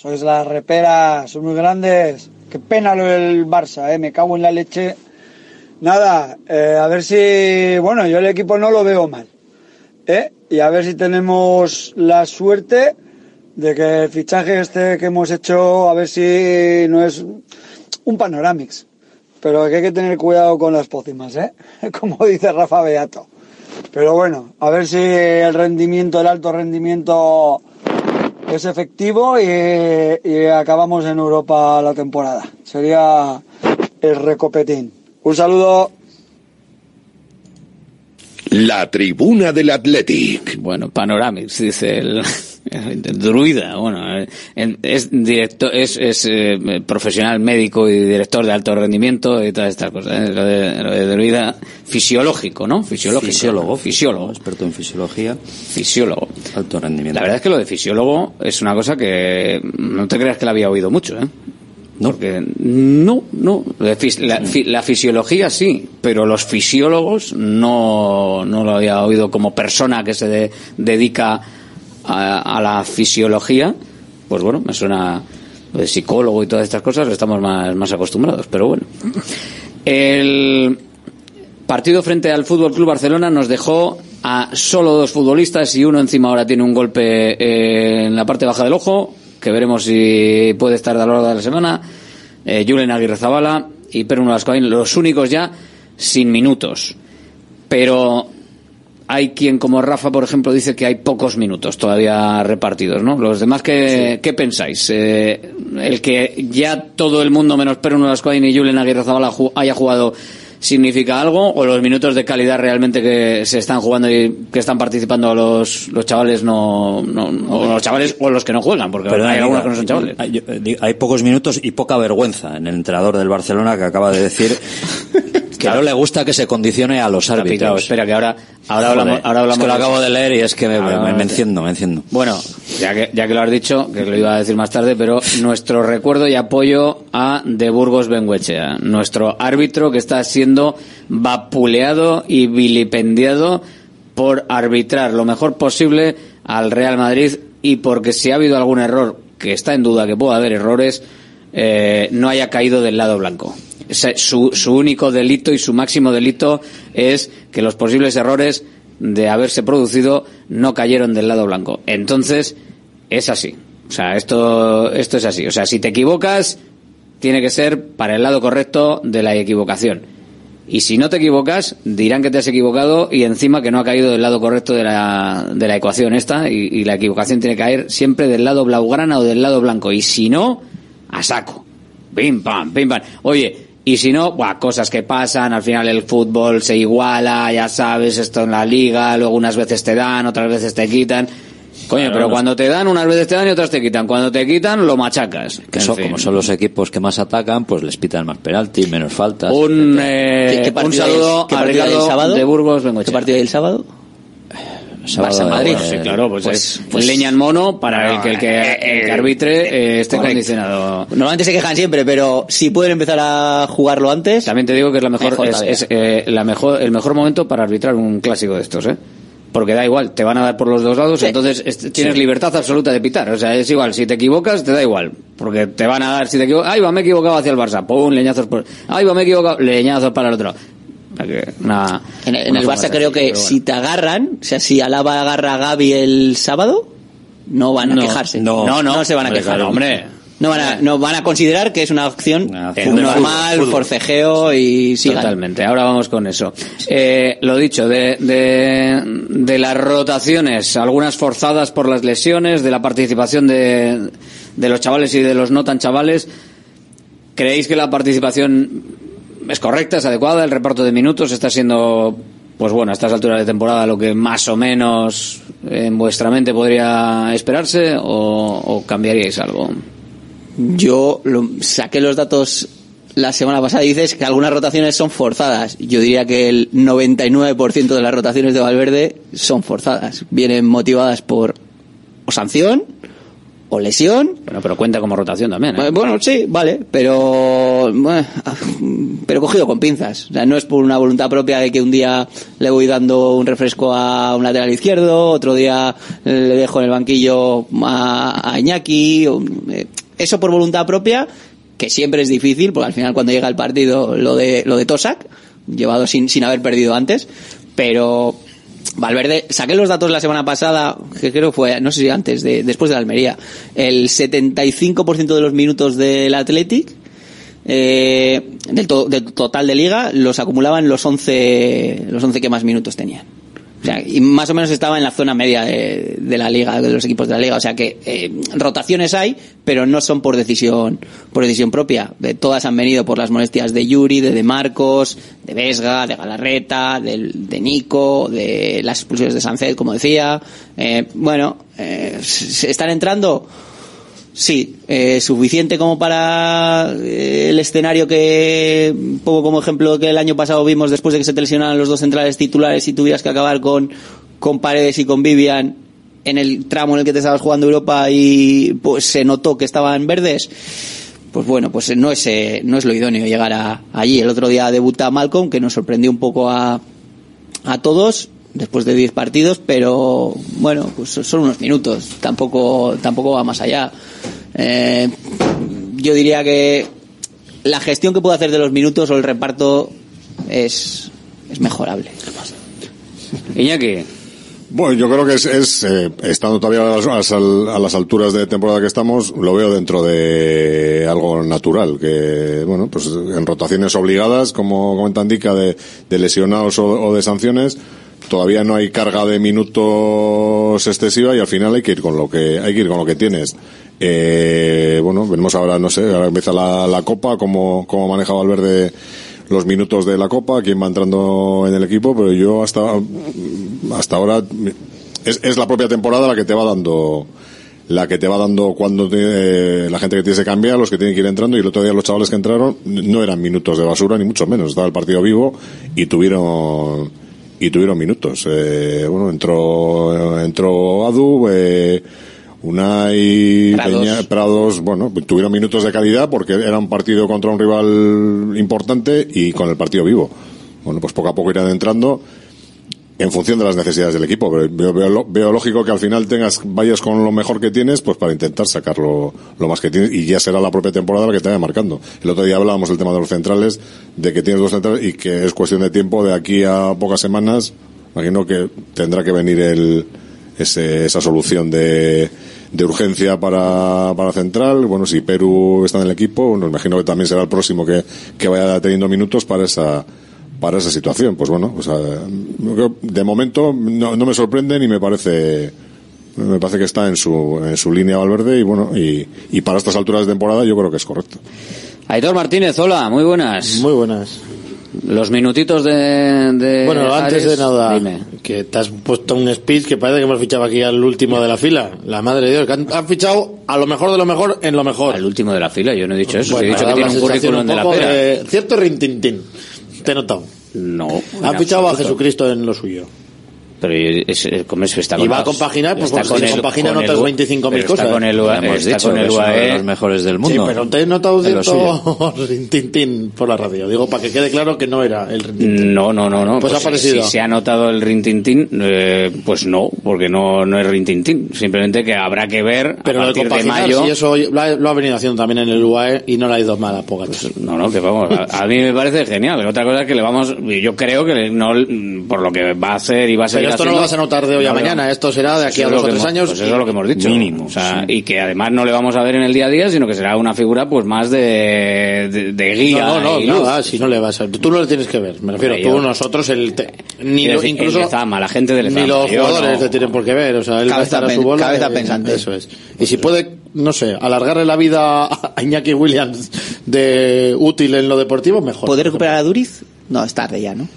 Sois las reperas, son muy grandes. Qué pena lo del Barça, ¿eh? me cago en la leche. Nada, eh, a ver si, bueno, yo el equipo no lo veo mal. ¿eh? Y a ver si tenemos la suerte de que el fichaje este que hemos hecho, a ver si no es un panoramix. Pero que hay que tener cuidado con las pócimas, ¿eh? Como dice Rafa Beato. Pero bueno, a ver si el rendimiento, el alto rendimiento es efectivo y, y acabamos en Europa la temporada. Sería el recopetín. Un saludo. La tribuna del Athletic. Bueno, Panoramix, dice el, el druida. Bueno, es director, es, es eh, profesional médico y director de alto rendimiento y todas estas cosas. ¿eh? Lo, de, lo de druida fisiológico, ¿no? Fisiológico. Fisiólogo. Fisiólogo. Experto en fisiología. Fisiólogo. Alto rendimiento. La verdad es que lo de fisiólogo es una cosa que no te creas que la había oído mucho, ¿eh? No. Porque no, no. La, la fi- la fisiología sí, pero los fisiólogos no, no lo había oído como persona que se de- dedica a, a la fisiología. Pues bueno, me suena lo de psicólogo y todas estas cosas, estamos más, más acostumbrados, pero bueno. El partido frente al Fútbol Club Barcelona nos dejó a solo dos futbolistas y uno encima ahora tiene un golpe eh, en la parte baja del ojo, que veremos si puede estar a lo largo de la semana. Eh, Julen Aguirre Zabala y Perú Nolascoain, los únicos ya sin minutos. Pero hay quien, como Rafa, por ejemplo, dice que hay pocos minutos todavía repartidos, ¿no? Los demás, ¿qué, ¿qué pensáis? Eh, el que ya todo el mundo, menos Perú Nolascoain y Julen Aguirre Zabala, ju- haya jugado significa algo o los minutos de calidad realmente que se están jugando y que están participando los, los chavales no, no, o los chavales o los que no juegan porque hay algunos que no son chavales. hay pocos minutos y poca vergüenza en el entrenador del Barcelona que acaba de decir que no le gusta que se condicione a los árbitros. picado. espera que ahora ahora Joder, hablamos ahora hablamos es que lo acabo de leer y es que me, me- me de- enciendo, me enciendo. Bueno, ya que, ya que lo has dicho, que lo iba a decir más tarde, pero nuestro recuerdo y apoyo a De Burgos Benguechea, nuestro árbitro que está siendo vapuleado y vilipendiado por arbitrar lo mejor posible al Real Madrid y porque si ha habido algún error, que está en duda que pueda haber errores, eh, no haya caído del lado blanco. Su, su único delito y su máximo delito es que los posibles errores de haberse producido no cayeron del lado blanco. Entonces, es así. O sea, esto, esto es así. O sea, si te equivocas, tiene que ser para el lado correcto de la equivocación. Y si no te equivocas, dirán que te has equivocado y encima que no ha caído del lado correcto de la, de la ecuación esta y, y la equivocación tiene que caer siempre del lado blaugrana o del lado blanco. Y si no, a saco. Pim, pam, pim, pam. Oye, y si no, buah, cosas que pasan, al final el fútbol se iguala, ya sabes, esto en la liga, luego unas veces te dan, otras veces te quitan. Coño, Claro, pero cuando te dan, unas veces te dan y otras te quitan. Cuando te quitan, lo machacas. Que son, como son los equipos que más atacan, pues les pitan más penalti, menos faltas. Un, eh, ¿Qué- qué un saludo qué a Ricardo de Burgos Bengoechea. ¿Qué partido hay el sábado? Sábado Barça Madrid. Sí, claro, pues, Pues- es pues- leña en mono para el que el que, eh, el que arbitre eh, esté correcto. condicionado. Normalmente se quejan siempre, pero si pueden empezar a jugarlo antes. También te digo que es la mejor, Mejor es, eh, la mejor, el mejor momento para arbitrar un clásico de estos, ¿eh? Porque da igual, te van a dar por los dos lados, entonces es- tienes Sí. libertad absoluta de pitar. O sea, es igual, si te equivocas, te da igual. Porque te van a dar, si te equivocas, ay, va, me he equivocado hacia el Barça, pum, leñazos por, ay, va, me he equivocado, leñazos para el otro. Una- En, en una el Barça creo que bueno. si te agarran, o sea, si Alaba agarra a Gaby el sábado, no van a No, quejarse. no. no, no se van a quejar. hombre. No van a, no van a considerar que es una acción normal, fútbol. forcejeo y sigan. Totalmente. Ahora vamos con eso. Eh, lo dicho, de, de, de las rotaciones, algunas forzadas por las lesiones, de la participación de, de los chavales y de los no tan chavales, ¿creéis que la participación es correcta, es adecuada? ¿El reparto de minutos está siendo, pues bueno, a estas alturas de temporada lo que más o menos en vuestra mente podría esperarse o, cambiaríais algo? Yo lo- saqué los datos la semana pasada y dices que algunas rotaciones son forzadas. Yo diría que el 99% de las rotaciones de Valverde son forzadas. Vienen motivadas por o sanción o lesión. Bueno, pero cuenta como rotación también. ¿eh? Eh, Bueno, sí, vale, pero bueno, pero cogido con pinzas. O sea, no es por una voluntad propia de que un día le voy dando un refresco a un lateral izquierdo, otro día le dejo en el banquillo a, a Iñaki. eh, Eso por voluntad propia, que siempre es difícil, porque al final cuando llega el partido lo de lo de Tosak, llevado sin, sin haber perdido antes, pero Valverde, saqué los datos la semana pasada, que creo fue, no sé si antes, de, después de la Almería. El 75% de los minutos del Athletic, eh, del, to- del total de liga, los acumulaban los 11, los 11 que más minutos tenían. O sea, y más o menos estaba en la zona media de, de la liga, de los equipos de la liga. O sea que eh, rotaciones hay, pero no son por decisión, por decisión propia. De, todas han venido por las molestias de Yuri, de De Marcos, de Vesga, de Galarreta, del- de, Nico, de las expulsiones de Sancet, como decía. Eh, bueno, eh, ¿se están entrando? Sí, eh, suficiente como para eh, el escenario que, poco como ejemplo que el año pasado vimos después de que se te lesionaran los dos centrales titulares y tuvieras que acabar con, con Paredes y con Vivian en el tramo en el que te estabas jugando Europa y pues se notó que estaban verdes. Pues bueno, pues no es, eh, no es lo idóneo llegar a, allí. El otro día debuta Malcolm, que nos sorprendió un poco a, a todos después de 10 partidos, pero bueno, pues son unos minutos, tampoco, tampoco va más allá. Eh, yo diría que la gestión que puede hacer de los minutos o el reparto es, es mejorable. Iñaki. Bueno, yo creo que es, es, eh, estando todavía a las, a las al- a las alturas de temporada que estamos, lo veo dentro de algo natural, que, bueno, pues en rotaciones obligadas, como comenta Indica, de, de lesionados o, o de sanciones, todavía no hay carga de minutos excesiva y al final hay que ir con lo que, hay que ir con lo que tienes. Eh, bueno, veremos ahora, no sé, ahora empieza la, la Copa, cómo, cómo maneja Valverde los minutos de la Copa, quién va entrando en el equipo, pero yo hasta, hasta ahora es, es la propia temporada la que te va dando la que te va dando cuando te- la gente que tienes que cambiar, los que tienen que ir entrando y el otro día los chavales que entraron no eran minutos de basura ni mucho menos, estaba el partido vivo y tuvieron y tuvieron minutos. Eh, bueno, entró entró Adu, eh, Unai Prados. Peña- Prados, bueno, tuvieron minutos de calidad porque era un partido contra un rival importante y con el partido vivo. Bueno, pues poco a poco irán entrando en función de las necesidades del equipo. Pero veo, lo- veo lógico que al final tengas, vayas con lo mejor que tienes, pues para intentar sacar lo, más que tienes y ya será la propia temporada la que te vaya marcando. El otro día hablábamos del tema de los centrales, de que tienes dos centrales y que es cuestión de tiempo de aquí a pocas semanas. Imagino que tendrá que venir el, ese, esa solución de, de urgencia para, para central. Bueno, si Perú está en el equipo, bueno, imagino que también será el próximo que, que vaya teniendo minutos para esa, para esa situación. Pues bueno, o sea, de momento no, no me sorprende ni me parece me parece que está en su, en su línea Valverde y bueno, y, y para estas alturas de temporada yo creo que es correcto. Aitor Martínez, hola, muy buenas. Muy buenas. Los minutitos de... de Bueno, antes Ares, de nada, dime. que te has puesto un speech que parece que hemos fichado aquí al último de la fila. La madre de Dios, que han, han fichado a lo mejor de lo mejor en lo mejor. Al último de la fila, yo no he dicho eso, Bueno, he dicho me que tiene un currículum de la pera. de cierto rintintín. Te he notado. No. Han en fichado a. Jesucristo en lo suyo. Pero es, es, como eso está Y con va a compaginar, pues, está porque si compaginan con otras U- 25.000 pero está cosas. con el, UA Ya hemos está dicho con el de UAE. los mejores del Sí, mundo. pero te he notado En lo cierto rintintín por la radio. Digo, para que quede claro que no era el rintintín. No, no, no, no. Pues ha si- parecido. Si se ha notado el rintintín, eh, pues no, porque no, no es rintintín. Simplemente que habrá que ver Pero a lo de partir de compaginar, mayo. sí, eso lo ha, lo ha venido haciendo también en el UAE y no le ha ido mal a Pogacar. No, no, que vamos, a, a mí me parece genial. Otra cosa es que le vamos, yo creo que le- no, por lo que va a hacer y va a seguir Pero esto no lo vas a notar de hoy a no mañana, esto será de aquí a dos o tres hemos- años. Pues eso es lo que hemos dicho. Mínimo, O sea, y que además no le vamos a ver en el día a día, sino que será una figura pues más de, de, de guía. No, no, no, nada, si no le vas a... Tú no le tienes que ver, me refiero, Hombre, tú, yo- nosotros, el te- ni Quiero lo- decir, incluso... el Lezama, la gente del Ni los jugadores no. le tienen por qué ver, o sea, él va a Cabeza estar a su bola. cabeza y- pensante. Eso es. Y si puede, no sé, alargarle la vida a Iñaki Williams de útil en lo deportivo, mejor. ¿Puede recuperar a Duriz? No, es tarde ya, ¿no?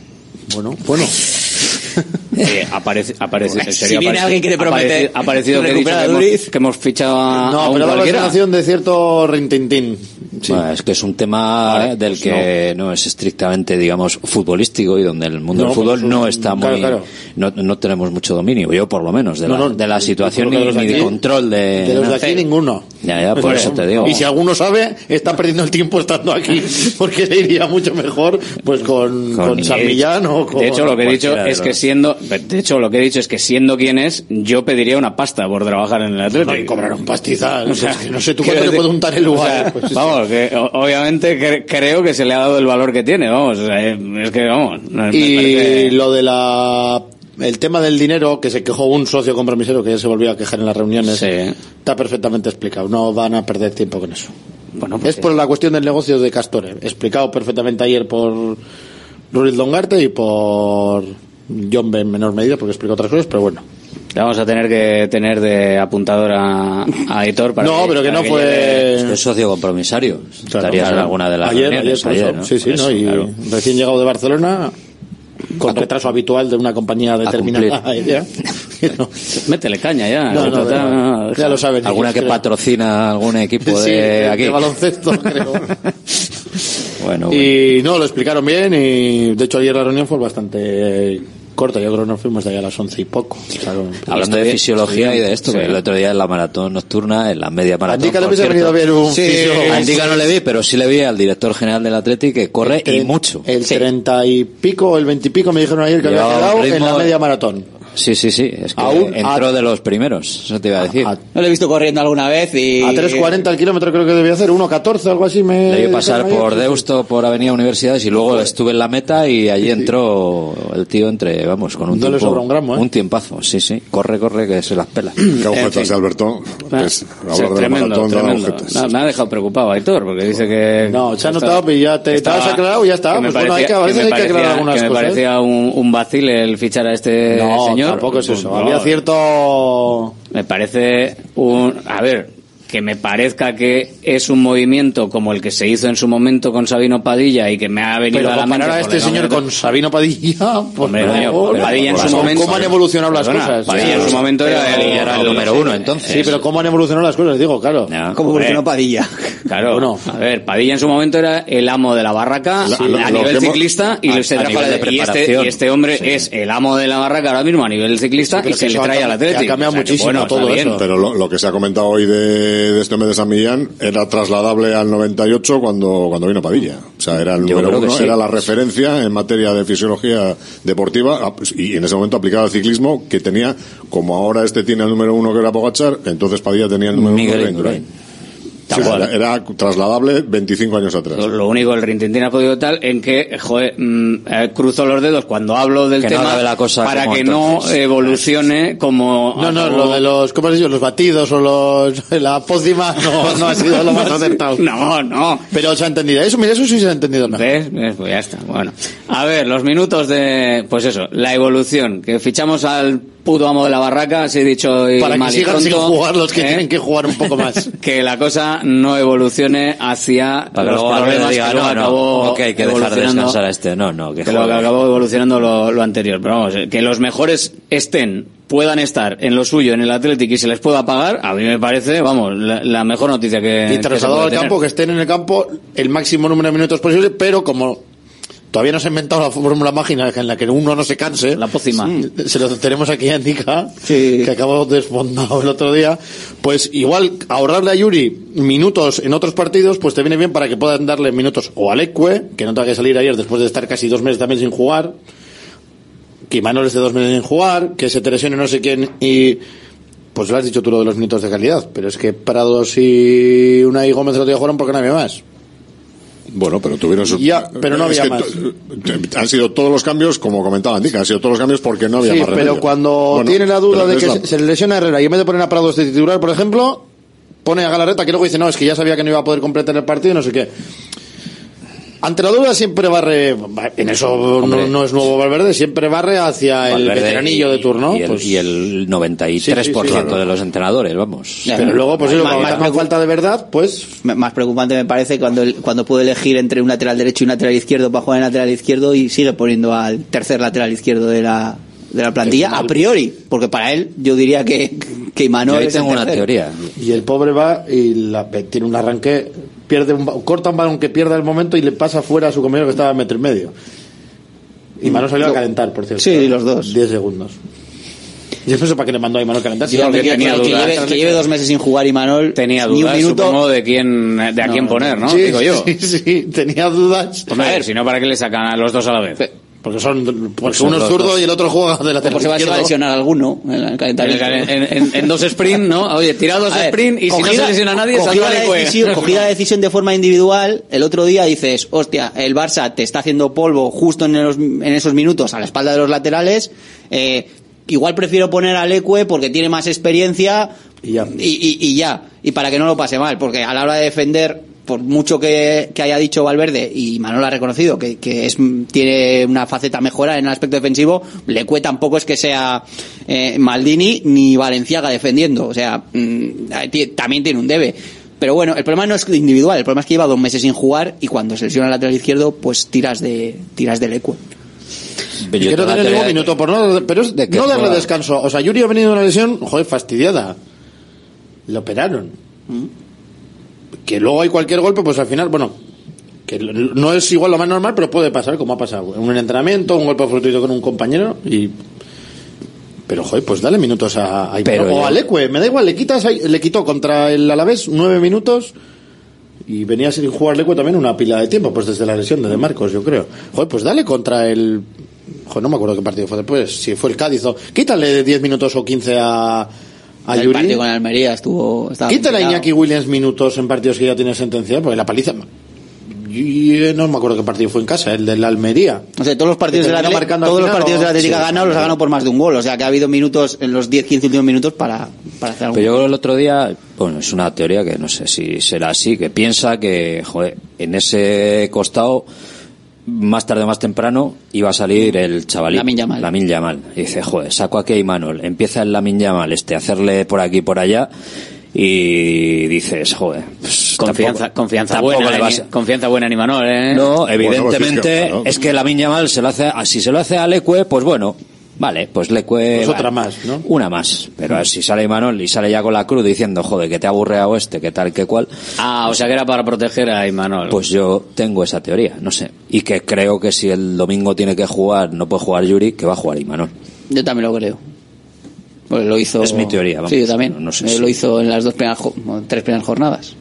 Bueno, bueno. Eh, aparece, aparece, en Si serio, viene aparece- alguien que le promete ha parecido que, hemos, Duriz. que hemos fichado a, No, a un pero la sensación de cierto rintintín. Sí. Bueno, es que es un tema Vale, del pues que no. es estrictamente, digamos, futbolístico y donde el mundo No, del fútbol pues, no está muy, claro. No, no tenemos mucho dominio, yo por lo menos, de, la, de la situación ni, de de control de... De los de aquí ninguno. Ya, ya, por eso te digo. Y si alguno sabe, está perdiendo el tiempo estando aquí, porque le iría mucho mejor pues con, Con- con San Millán o con... De hecho, lo que he dicho es que siendo, de hecho, lo que he dicho es que siendo quien es, yo pediría una pasta por trabajar en el Atlético. No, y cobrar un pastizal. O sea, Es que no sé tú cuánto decir- puede untar el o lugar. sea, Pues, sí. vamos, que obviamente cre- creo que se le ha dado el valor que tiene, vamos, o sea, es que vamos. Y parece- lo de la el tema del dinero que se quejó un socio compromisero que ya se volvió a quejar en las reuniones Sí. está perfectamente explicado no van a perder tiempo con eso Bueno, pues es por la cuestión del negocio de Castore explicado perfectamente ayer por Ruril Dongarte y por John B en menor medida porque explicó otras cosas pero bueno vamos a tener que tener de apuntador a, a Aitor para no pero que no lleve- fue Es que es socio compromisario. Claro, Estarías claro. en alguna de las ayer, ayer, reuniones ayer, eso. ¿no? sí sí Por no eso, y claro. recién llegado de Barcelona con retraso habitual de una compañía determinada. No. Métele caña ya. No, no, Total, no, no, ya deja. lo saben Alguna ellos, que creo. patrocina algún equipo Sí, de aquí. de baloncesto, creo. Bueno, bueno. Y no, lo explicaron bien y de hecho ayer la reunión fue bastante corta, yo creo que nos fuimos de ahí a las once y poco. O sea, Hablando de fisiología y de esto, que el otro día en la maratón nocturna, en la media maratón. Andica le hubiese venido bien un Sí, fisio. a Andica no le vi, pero sí le vi al director general del Atleti que corre y el- mucho. El treinta y pico, el veintipico me dijeron ayer que había Llevaba un quedado en la media maratón. Sí, sí, sí. Es que Aún entró a- de los primeros, eso te iba a decir. A, No lo he visto corriendo alguna vez y... a 3.40 el kilómetro creo que debía hacer, 1.14 algo así me... Vi pasar por ayer. Deusto, por Avenida Universidades y luego estuve en la meta y allí entró el tío entre, vamos, con un No tiempo, sobra un gramo, ¿eh? un tiempazo, sí, sí. Corre, corre, que se las pela. Qué En agujetas, fin. Alberto. Ah, Es tremendo, tremendo. No, me ha dejado preocupado Aitor, porque dice que... No, se ha notado, pero ya te- te has aclarado y ya está. Pues bueno, hay que- a parecía- veces me hay que aclarar algunas que me cosas. parecía un, un vacile el fichar a este No, señor. Tampoco es eso. no, Había cierto... Me parece un... A ver, que me parezca que es un movimiento como el que se hizo en su momento con Sabino Padilla y que me ha venido Pero a la mente... a este señor con Sabino Padilla, por Hombre, favor. Padilla en su ¿Cómo- momento... ¿Cómo han evolucionado las Perdona, cosas? Padilla en su momento era el, era el número uno, entonces. Sí, pero ¿cómo han evolucionado las cosas? Digo, claro. No, ¿Cómo hombre, evolucionó Padilla? Claro, Bueno. a ver, Padilla en su momento era el amo de la barraca Sí, a, lo- a nivel ciclista y a- se a trajo nivel de y, este, preparación. y este hombre es el amo de la barraca ahora mismo a nivel ciclista Sí, pero y que se le trae al Atlético. ha cambiado O sea, que, muchísimo bueno, todo bien. eso. Pero lo, lo que se ha comentado hoy de, de este mes de San Millán era trasladable al 98 cuando, cuando vino Padilla. O sea, era el Yo número uno, sí. era la referencia en materia de fisiología deportiva ah, pues, y en ese momento aplicado al ciclismo que tenía, como ahora este tiene el número uno que era Pogachar, entonces Padilla tenía el número Miguel uno que era Indurain. Indurain. Era, era trasladable 25 años atrás. Lo, lo único, el Rintintín ha podido tal en que, joder, mm, eh, cruzo los dedos cuando hablo del Que no tema acabe la cosa para que entonces. no evolucione como... No, no, como- lo de los, ¿cómo has dicho? Los batidos o los, la pócima no, no ha sido lo más acertado. No, no. Pero se ha entendido. Eso, mira, eso sí se ha entendido mejor. ¿Ves? ¿Ves? Pues ya está. Bueno. A ver, los minutos de... Pues eso, la evolución. Que fichamos al puto amo de la barraca, así he dicho y Para que sigan sin jugar los que ¿eh? tienen que jugar un poco más. que la cosa no evolucione hacia Para que los problemas diga, que no, no, acabó que dejar de evolucionando- descansar a este. No, no, que que lo que acabó evolucionando lo, lo anterior. Pero vamos, eh, que los mejores estén, puedan estar en lo suyo, en el Athletic y se les pueda pagar, a mí me parece, vamos, la, la mejor noticia que. y que se trasladado puede al tener. campo, que estén en el campo el máximo número de minutos posible, pero como Todavía no se ha inventado la fórmula mágica en la que uno no se canse. La pócima. Se lo tenemos aquí a Nika, que acabó desfondado el otro día. Pues igual ahorrarle a Yuri minutos en otros partidos, pues te viene bien para que puedan darle minutos o a Lecue, que no tenga que salir ayer después de estar casi dos meses también sin jugar, que Imanol esté dos meses sin jugar, que se te lesione no sé quién y pues lo has dicho tú lo de los minutos de calidad, pero es que Prados y una y Gómez otro día jugaron porque no había más. Bueno, pero tuvieron sus... Ya, pero no había más. Han sido todos los cambios, como comentaba Antica, han sido todos los cambios porque no había Sí, más pero remedio. cuando Bueno, tiene la duda de que la- se, le lesiona a Herrera y en vez de poner a Prados de titular, por ejemplo, pone a Galarreta que luego dice, no, es que ya sabía que no iba a poder completar el partido y no sé qué. Ante la duda siempre barre, en eso no, no es nuevo Valverde, siempre barre hacia el veteranillo y- de turno. Y el, pues- y el 93% Sí, sí, sí, claro. de los entrenadores, vamos. pero luego, pues Más- más hace falta de verdad, pues... Más preocupante me parece cuando, cuando puede elegir entre un lateral derecho y un lateral izquierdo para jugar en lateral izquierdo y sigue poniendo al tercer lateral izquierdo de la, de la plantilla a priori, porque para él yo diría que, que Imanol Yo ahí es el tengo una teoría. Y el pobre va y la- tiene un arranque, pierde un, ba- corta un balón que pierda el momento y le pasa fuera a su compañero que estaba a metro y medio. Y Mano salió a calentar, por cierto. Sí, los dos. 10 segundos. Yo no sé para qué le mandó a Imanol a calentar. si no que, que- que- que lleve, que lleve dos meses sin jugar Imanol Tenía ni un dudas, minuto supongo, de quién, de a No, quién poner, ¿no? Sí, Digo yo. Sí, sí, tenía dudas. Pues a ver, si no, ¿para qué le sacan a los dos a la vez? Porque son, porque son uno es zurdo dos. y el otro juega de la por si va, se va a lesionar alguno en el En, calentamiento. en- en- en dos sprint, ¿no? Oye, tira dos A ver, sprint y si no se lesiona nadie, cogida, la decisión, cogida la decisión de forma individual, el otro día dices, hostia, el Barça te está haciendo polvo justo en, los- en esos minutos a la espalda de los laterales, eh, igual prefiero poner a Leque porque tiene más experiencia y ya. Y, y- y ya, y para que no lo pase mal, porque a la hora de defender, por mucho que, que haya dicho Valverde, y Manolo ha reconocido que, que es, tiene una faceta mejora en el aspecto defensivo, Leque tampoco es que sea eh, Maldini ni Valenciaga defendiendo, o sea, mm, también tiene un debe. Pero bueno, el problema no es individual, el problema es que lleva dos meses sin jugar y cuando se lesiona el lateral izquierdo, pues tiras de, tiras de Leque. Y que no tener ningún minuto por no, pero es de que no darle descanso. O sea, Yuri ha venido de una lesión, joder, fastidiada. Le operaron. Que luego hay cualquier golpe, pues al final, bueno, que no es igual lo más normal, pero puede pasar, como ha pasado. En un entrenamiento, un golpe fortuito con un compañero y. Pero, joder, pues dale minutos a, a Pero o a Leque, me da igual, le quitas, ahí- le quitó contra el Alavés nueve minutos y venía sin jugar Leque también una pila de tiempo, pues desde la lesión de De Marcos, yo creo. Joder, pues dale contra el. Joder, no me acuerdo qué partido fue después, si fue el Cádiz o. Quítale 10 minutos o 15 a, a el Yuri. partido con Almería estuvo... Quítale a. Iñaki Williams minutos en partidos que ya tiene sentencia, porque la paliza. Y eh, no me acuerdo qué partido fue en casa, el de la Almería. O sea, todos los partidos, de la, todos los final, partidos de la. Atlética Sí. ganado los ha ganado por más de un gol. O sea, que ha habido minutos en los 10-15 últimos minutos para, para hacer algo. Pero yo creo que el otro día, bueno, es una teoría que no sé si será así, que piensa que, joder, en ese costado, más tarde o más temprano, iba a salir el chavalín. Lamine Yamal. Lamine Yamal. Y dice, joder, saco aquí a Imanol, empieza el Lamin Yamal este a hacerle por aquí y por allá, y dices, joder, pues, Confianza, tampoco- confianza tampoco buena, en- confianza buena en Imanol, ¿eh? No, Bueno, pues es evidentemente que, claro. es que la se lo hace, a- si se lo hace a Leque, pues bueno, vale, pues Leque. Pues vale, otra más, ¿no? Una más. Pero si sale Imanol y sale ya con la cruz diciendo, joder, que te ha aburreado este, que tal, que cual, Ah, o sea que era para proteger a Imanol. pues yo tengo esa teoría, no sé. Y que creo que si el domingo tiene que jugar, no puede jugar Yuri, que va a jugar Imanol. Yo también lo creo. Pues lo hizo... Es mi teoría, vamos. Sí, yo también. No- no sé Eh, si- Lo hizo en las dos primeras, tres primeras jornadas.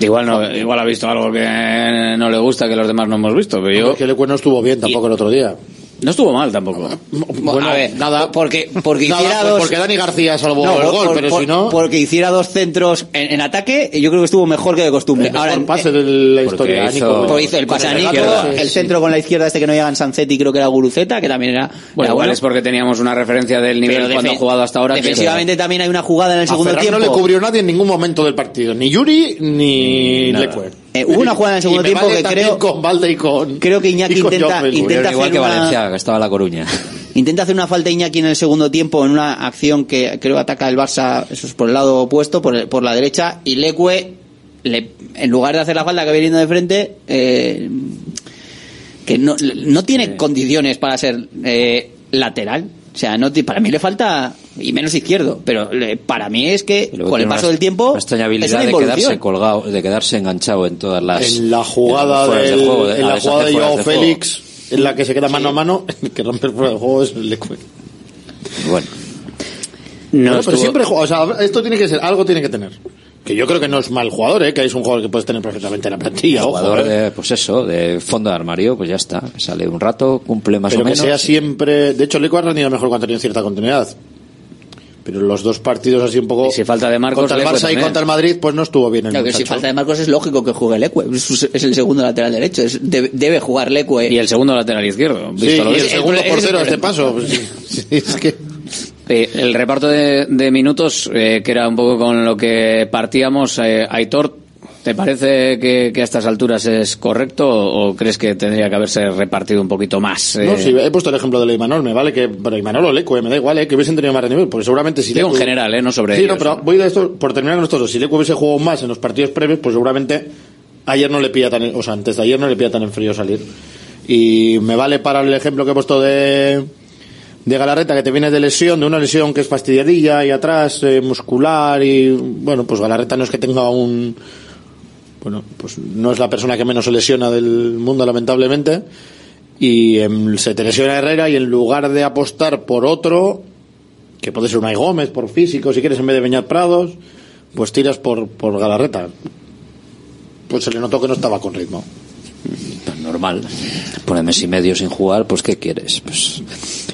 Igual no, igual ha visto algo que no le gusta que los demás no hemos visto, pero yo Que Leque no estuvo bien tampoco el otro día. No estuvo mal tampoco. Bueno, a ver, nada. porque, porque Nada, hiciera pues dos... porque Dani García salvó No, el gol, por- pero por- si no. Porque hiciera dos centros en, en ataque, yo creo que estuvo mejor que de costumbre. el mejor Ahora, pase de la porque historia. hizo- Nico. Pues hizo el pase a el Nico, el centro con la izquierda este que no llega en Sanzetti, creo que era Guruceta, que también era, Bueno, igual bueno. es porque teníamos una referencia del nivel cuando ha jugado hasta ahora. que- Defensivamente también hay una jugada en el segundo tiempo. no le cubrió nadie en ningún momento del partido. Ni Yuri ni. Leque. Eh, hubo una jugada en el segundo tiempo vale que creo- con Valde y con. creo que Iñaki intenta- intenta- Igual que una- Valencia, que estaba La Coruña. Intenta hacer una falta Iñaki en el segundo tiempo en una acción que creo ataca el Barça, eso es por el lado opuesto, por, el- por la derecha, y Leque, le, en lugar de hacer la falta que viene de frente, eh, que no, no tiene condiciones para ser eh, lateral. O sea, no, para mí le falta, y menos izquierdo, pero le- para mí es que con el paso una- del tiempo Una extraña es habilidad una de quedarse colgado, de quedarse enganchado en todas las. En la jugada, fueras del, juego, de- en a la jugada de Joao juego. Félix, en la que se queda mano a mano, el que rompe el fuera de juego es Leque. Bueno. No, pero estuvo- siempre, o sea, esto tiene que ser, algo tiene que tener. Que yo creo que no es mal jugador, ¿eh? que es un jugador que puedes tener perfectamente en la plantilla. ojo, jugador ¿eh? de, pues eso, de fondo de armario, pues ya está. que Sale un rato, cumple más pero o que menos. sea siempre. De hecho, Leco ha rendido mejor cuando ha tenido cierta continuidad. Pero los dos partidos así un poco. Y si falta de Marcos, Contra el Barça y contra el Madrid, pues no estuvo bien el Claro que si falta de Marcos es lógico que juegue Leque. Es, es el segundo lateral derecho. es- debe, debe jugar Leque. Y el segundo lateral izquierdo. Sí, visto lo y el segundo es portero a el este paso. pues sí, sí, es que. Eh, el reparto de, de minutos, eh, que era un poco con lo que partíamos, eh, Aitor, ¿te parece que, que a estas alturas es correcto o, crees que tendría que haberse repartido un poquito más? No, eh? sí, he puesto el ejemplo de Imanol, me vale que. Pero Imanol o Leco, me da igual, eh, que hubiesen tenido más rendimiento. Porque seguramente si Digo en general, eh, no sobre Sí, ellos. no, pero voy de esto, por terminar con estos dos. Si Leco hubiese jugado más en los partidos previos, pues seguramente ayer no le pilla tan, o sea, antes de ayer no le pilla tan en frío salir. Y me vale para el ejemplo que he puesto de, de Galarreta, que te viene de lesión, de una lesión que es fastidiadilla y atrás, eh, muscular y, bueno, pues Galarreta no es que tenga un, bueno, pues no es la persona que menos se lesiona del mundo, lamentablemente. Y se te lesiona Herrera y en lugar de apostar por otro, que puede ser Unai Gómez, por físico, si quieres, en vez de Beñat Prados, pues tiras por, por Galarreta. Pues se le notó que no estaba con ritmo. Normal. Pone mes y medio sin jugar, pues ¿qué quieres? Pues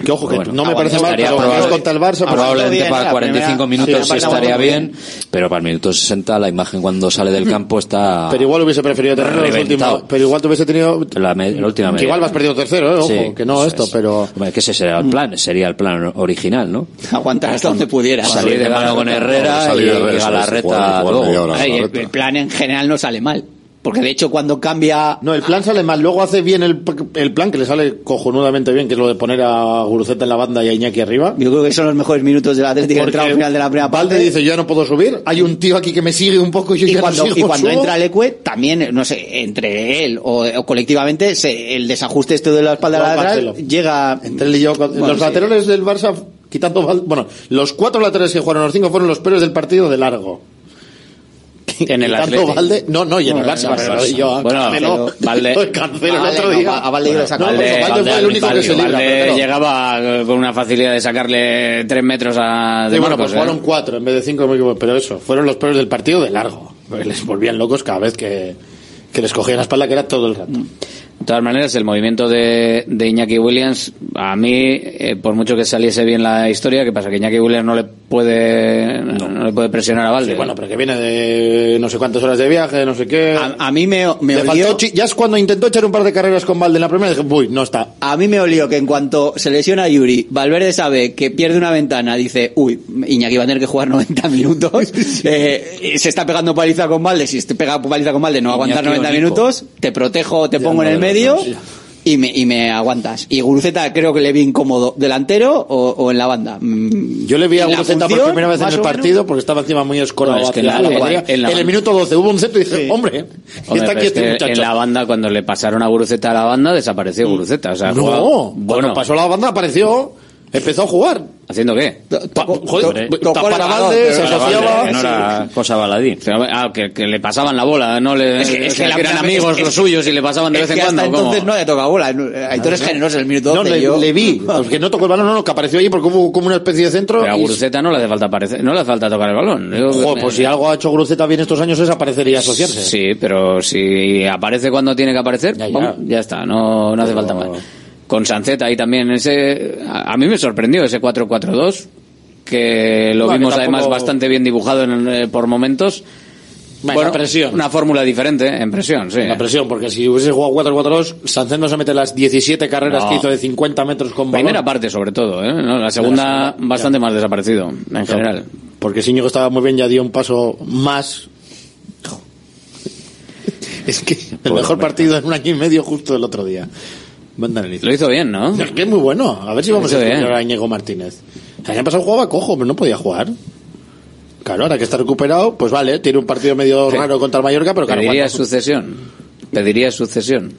Que ojo, que Bueno, no me ah, parece mal, pero es contra el Barça, probablemente bien, para la 45 primera- minutos sí, estaría muy bien, pero para el minuto 60 la imagen cuando sale del campo está Pero igual hubiese preferido tener los últimos. Pero igual te hubiese tenido. la, me- la última Que media. igual vas perdido tercero, ¿eh? Ojo, Sí, que no esto, es. pero. Hombre, que ese sería el plan, sería el plan original, ¿no? Aguantar hasta donde pudiera. Salir de mano con Herrera y, Salir de Herrera, y Galarreta luego. el, el plan en general no sale mal. Porque de hecho cuando cambia... No, el plan sale mal. Luego hace bien el, el plan, que le sale cojonudamente bien, que es lo de poner a Guruceta en la banda y a Iñaki arriba. Yo creo que son los mejores minutos del Atlético Porque entrado al final de la primera parte. Valde dice, yo ya no puedo subir. Hay un tío aquí que me sigue un poco y yo y ya cuando, no sigo, y cuando subo. entra Leque, también, no sé, entre él o, o colectivamente, se- el desajuste esto de la espalda Juan lateral Marcelo. llega... Entre él y yo, Bueno, los sí. laterales del Barça, quitando bueno, los cuatro laterales que jugaron los cinco fueron los peores del partido de largo. En el Atlético. Valde, no, no, y en el Barça, yo, Bueno, Valde- Cancelo el otro día. a- a Valde le saco. No, Valde- fue el único que se libra. Llegaba con una facilidad de sacarle tres metros a de bueno, pues jugaron ¿eh? cuatro en vez de cinco, pero eso, fueron los peores del partido de largo. Les volvían locos cada vez que, que les cogían la espalda, que era todo el rato. De todas maneras, el movimiento de, de Iñaki Williams, a mí, eh, por mucho que saliese bien la historia, que pasa que Iñaki Williams no le puede, no, le puede presionar a Valde. Sí, bueno, pero que viene de no sé cuántas horas de viaje, no sé qué. A, a mí me, me Le olió- faltó ya es cuando intentó echar un par de carreras con Valde en la primera, dije, uy, no está. A mí me olió que en cuanto se lesiona a Yuri, Valverde sabe que pierde una ventana, dice, uy, Iñaki va a tener que jugar 90 minutos, eh, se está pegando paliza con Valde, si te pega paliza con Valde no va a aguantar Iñaki 90 o Nico. minutos, te protejo, te Ya, pongo en el no, medio y me, y me aguantas. Y Guruceta creo que le vi incómodo, delantero o, o en la banda. Mm, Yo le vi a ¿la Guruceta por primera vez en el partido porque estaba encima muy escorado. Bueno, es que en la- la el minuto 12 hubo un centro y dije, hombre, Hombre, está aquí es este que muchacho. en la banda, cuando le pasaron a Guruceta a la banda, desapareció Guruceta. O sea, no, jugaba- bueno, bueno, pasó la banda, apareció, empezó a jugar. ¿haciendo qué? Pa- joder, para se no asociaba. No era cosa baladí. Ah, que, que le pasaban la bola, no le, Es que- es que la- eran amigos es- los suyos y le pasaban de vez en que hasta cuando. ¿cómo? entonces no le toca bola. Aitor es generoso en el minuto No, 12. le, yo- le vi, porque no tocó el balón, no, no, que apareció allí porque hubo como una especie de centro. Pero a Guruceta no le hace falta aparecer, no le hace falta tocar el balón. Yo- Joder, pues si algo ha hecho Gruceta bien estos años es aparecer y asociarse. Sí, pero si aparece cuando tiene que aparecer, Ya, ya, ya. ya está, no, no hace falta más. Con Sanceta ahí también, ese, a, a mí me sorprendió ese 4-4-2, que lo Bueno, vimos tampoco- además bastante bien dibujado en, eh, por momentos. Bueno, la presión. Una fórmula diferente, ¿eh? en presión, sí. La presión, porque si hubiese jugado 4-4-2, Sánchez no se mete las 17 carreras No. que hizo de 50 metros con balón. Primera parte sobre todo, ¿eh? ¿No? La segunda segunda, bastante más desaparecido, en Claro, general. Porque si Íñigo estaba muy bien, ya dio un paso más. Es que el mejor partido en un año y medio justo el otro día. Lo hizo bien, ¿no? Es que es muy bueno. A ver si vamos a recuperar a Íñigo Martínez. El año pasado jugaba cojo, pero no podía jugar. Claro, ahora que está recuperado, pues vale, tiene un partido medio raro contra el Mallorca, pero claro, Pediría sucesión. Pediría sucesión.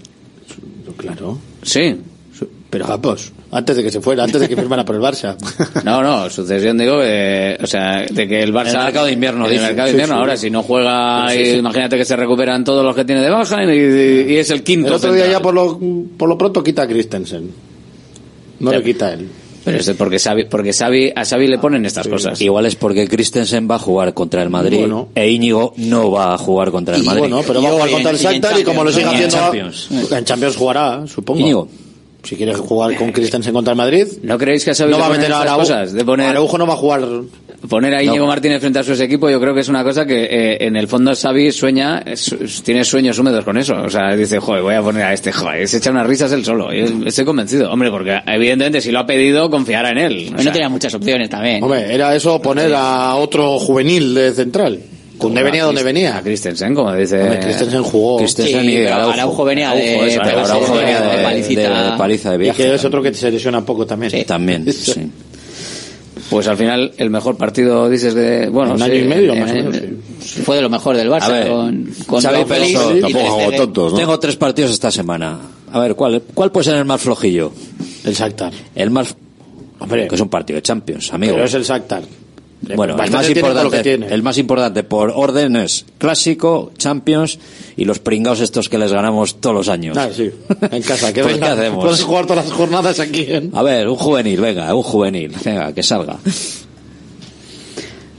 Claro. Sí. Pero vamos, antes de que se fuera, antes de que firmara por el Barça. No, no, sucesión digo, de, o sea, de que el Barça... En el mercado de invierno, En el dice. mercado de Sí, invierno, sí. ahora si no juega, Sí, sí. y imagínate que se recuperan todos los que tiene de baja y, y- y es el quinto. El otro día central. ya por lo, por lo pronto quita a Christensen. No le quita a él. Pero es porque Xavi, porque Xavi, a Xavi le ponen estas cosas. Igual es porque Christensen va a jugar contra el Madrid Bueno. e Íñigo no va a jugar contra el Y Madrid. bueno, pero va a jugar contra el Shakhtar y como lo sigue Y en haciendo Champions. en Champions jugará, supongo. Íñigo. Si quiere jugar con Christensen contra el Madrid, ¿No creéis que no va a meter a Araujo. cosas? De poner, Araujo no va a jugar. poner a Íñigo No. Martínez frente a su equipo, yo creo que es una cosa que eh, en el fondo Xavi sueña, es- tiene sueños húmedos con eso. O sea, dice, joder, voy a poner a este, joder, se echa unas risas él solo. Y estoy convencido. Hombre, porque evidentemente si lo ha pedido, confiará en él. O no tenía muchas opciones también. Hombre, era eso poner a otro juvenil de central. Donde venía, donde venía. Christensen, como dice. Hombre, Christensen jugó. Christensen Sí, y Araujo. Araujo venía de- Araujo, eso, Araujo venía de de, palicita. de paliza de Y viaje. que es otro que se lesiona poco también. También, sí. Pues al final, el mejor partido, dices, de. Bueno, Un sí, año y medio, más o en- menos. Fue de lo mejor del Barça A ver, con, con Xavi Félix y tampoco tontos, ¿no? Tengo tres partidos esta semana. A ver, ¿cuál, cuál puede ser el más flojillo? El Shakhtar. El más... Hombre, Que es un partido de Champions, amigo. pero es el Shakhtar. Bueno, el más, importante, el más importante por orden es Clásico, Champions y los pringados estos que les ganamos todos los años. Ah, sí. En casa. ¿Qué, Pues, venga, ¿qué hacemos? Puedes jugar todas las jornadas aquí. ¿eh? A ver, un juvenil, venga, un juvenil. Venga, que salga.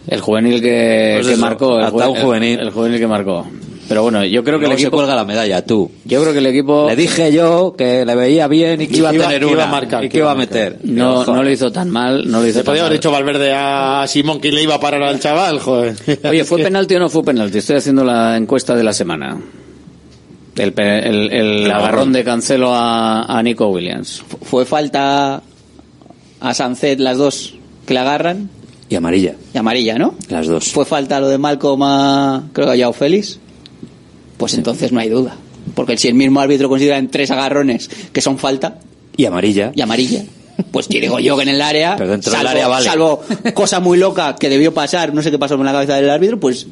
El juvenil que, Pues que eso, marcó. El, hasta un el- juvenil. El, juvenil que marcó. Pero bueno, yo creo que Luego el se equipo. cuelga la medalla, tú. Yo creo que el equipo. Le dije yo que le veía bien y que iba a tener que una. iba a marcar, y que iba a meter. No, no lo hizo tan mal. No lo hizo Se tan podía haber dicho Valverde a Simón que le iba a parar al chaval, joder. Oye, ¿fue penalti o no fue penalti? Estoy haciendo la encuesta de la semana. El, el, el agarrón de Cancelo a, a Nico Williams. Fue falta a Sancet las dos que le agarran Y amarilla, y amarilla, ¿no? las dos. Fue falta lo de Malcolm a, creo que a Joao Félix. Pues entonces no hay duda. Porque si el mismo árbitro considera en tres agarrones que son falta Y amarilla. y amarilla, pues digo yo que en el área, Pero dentro del salvo, área vale. salvo cosa muy loca que debió pasar, no sé qué pasó con la cabeza del árbitro, pues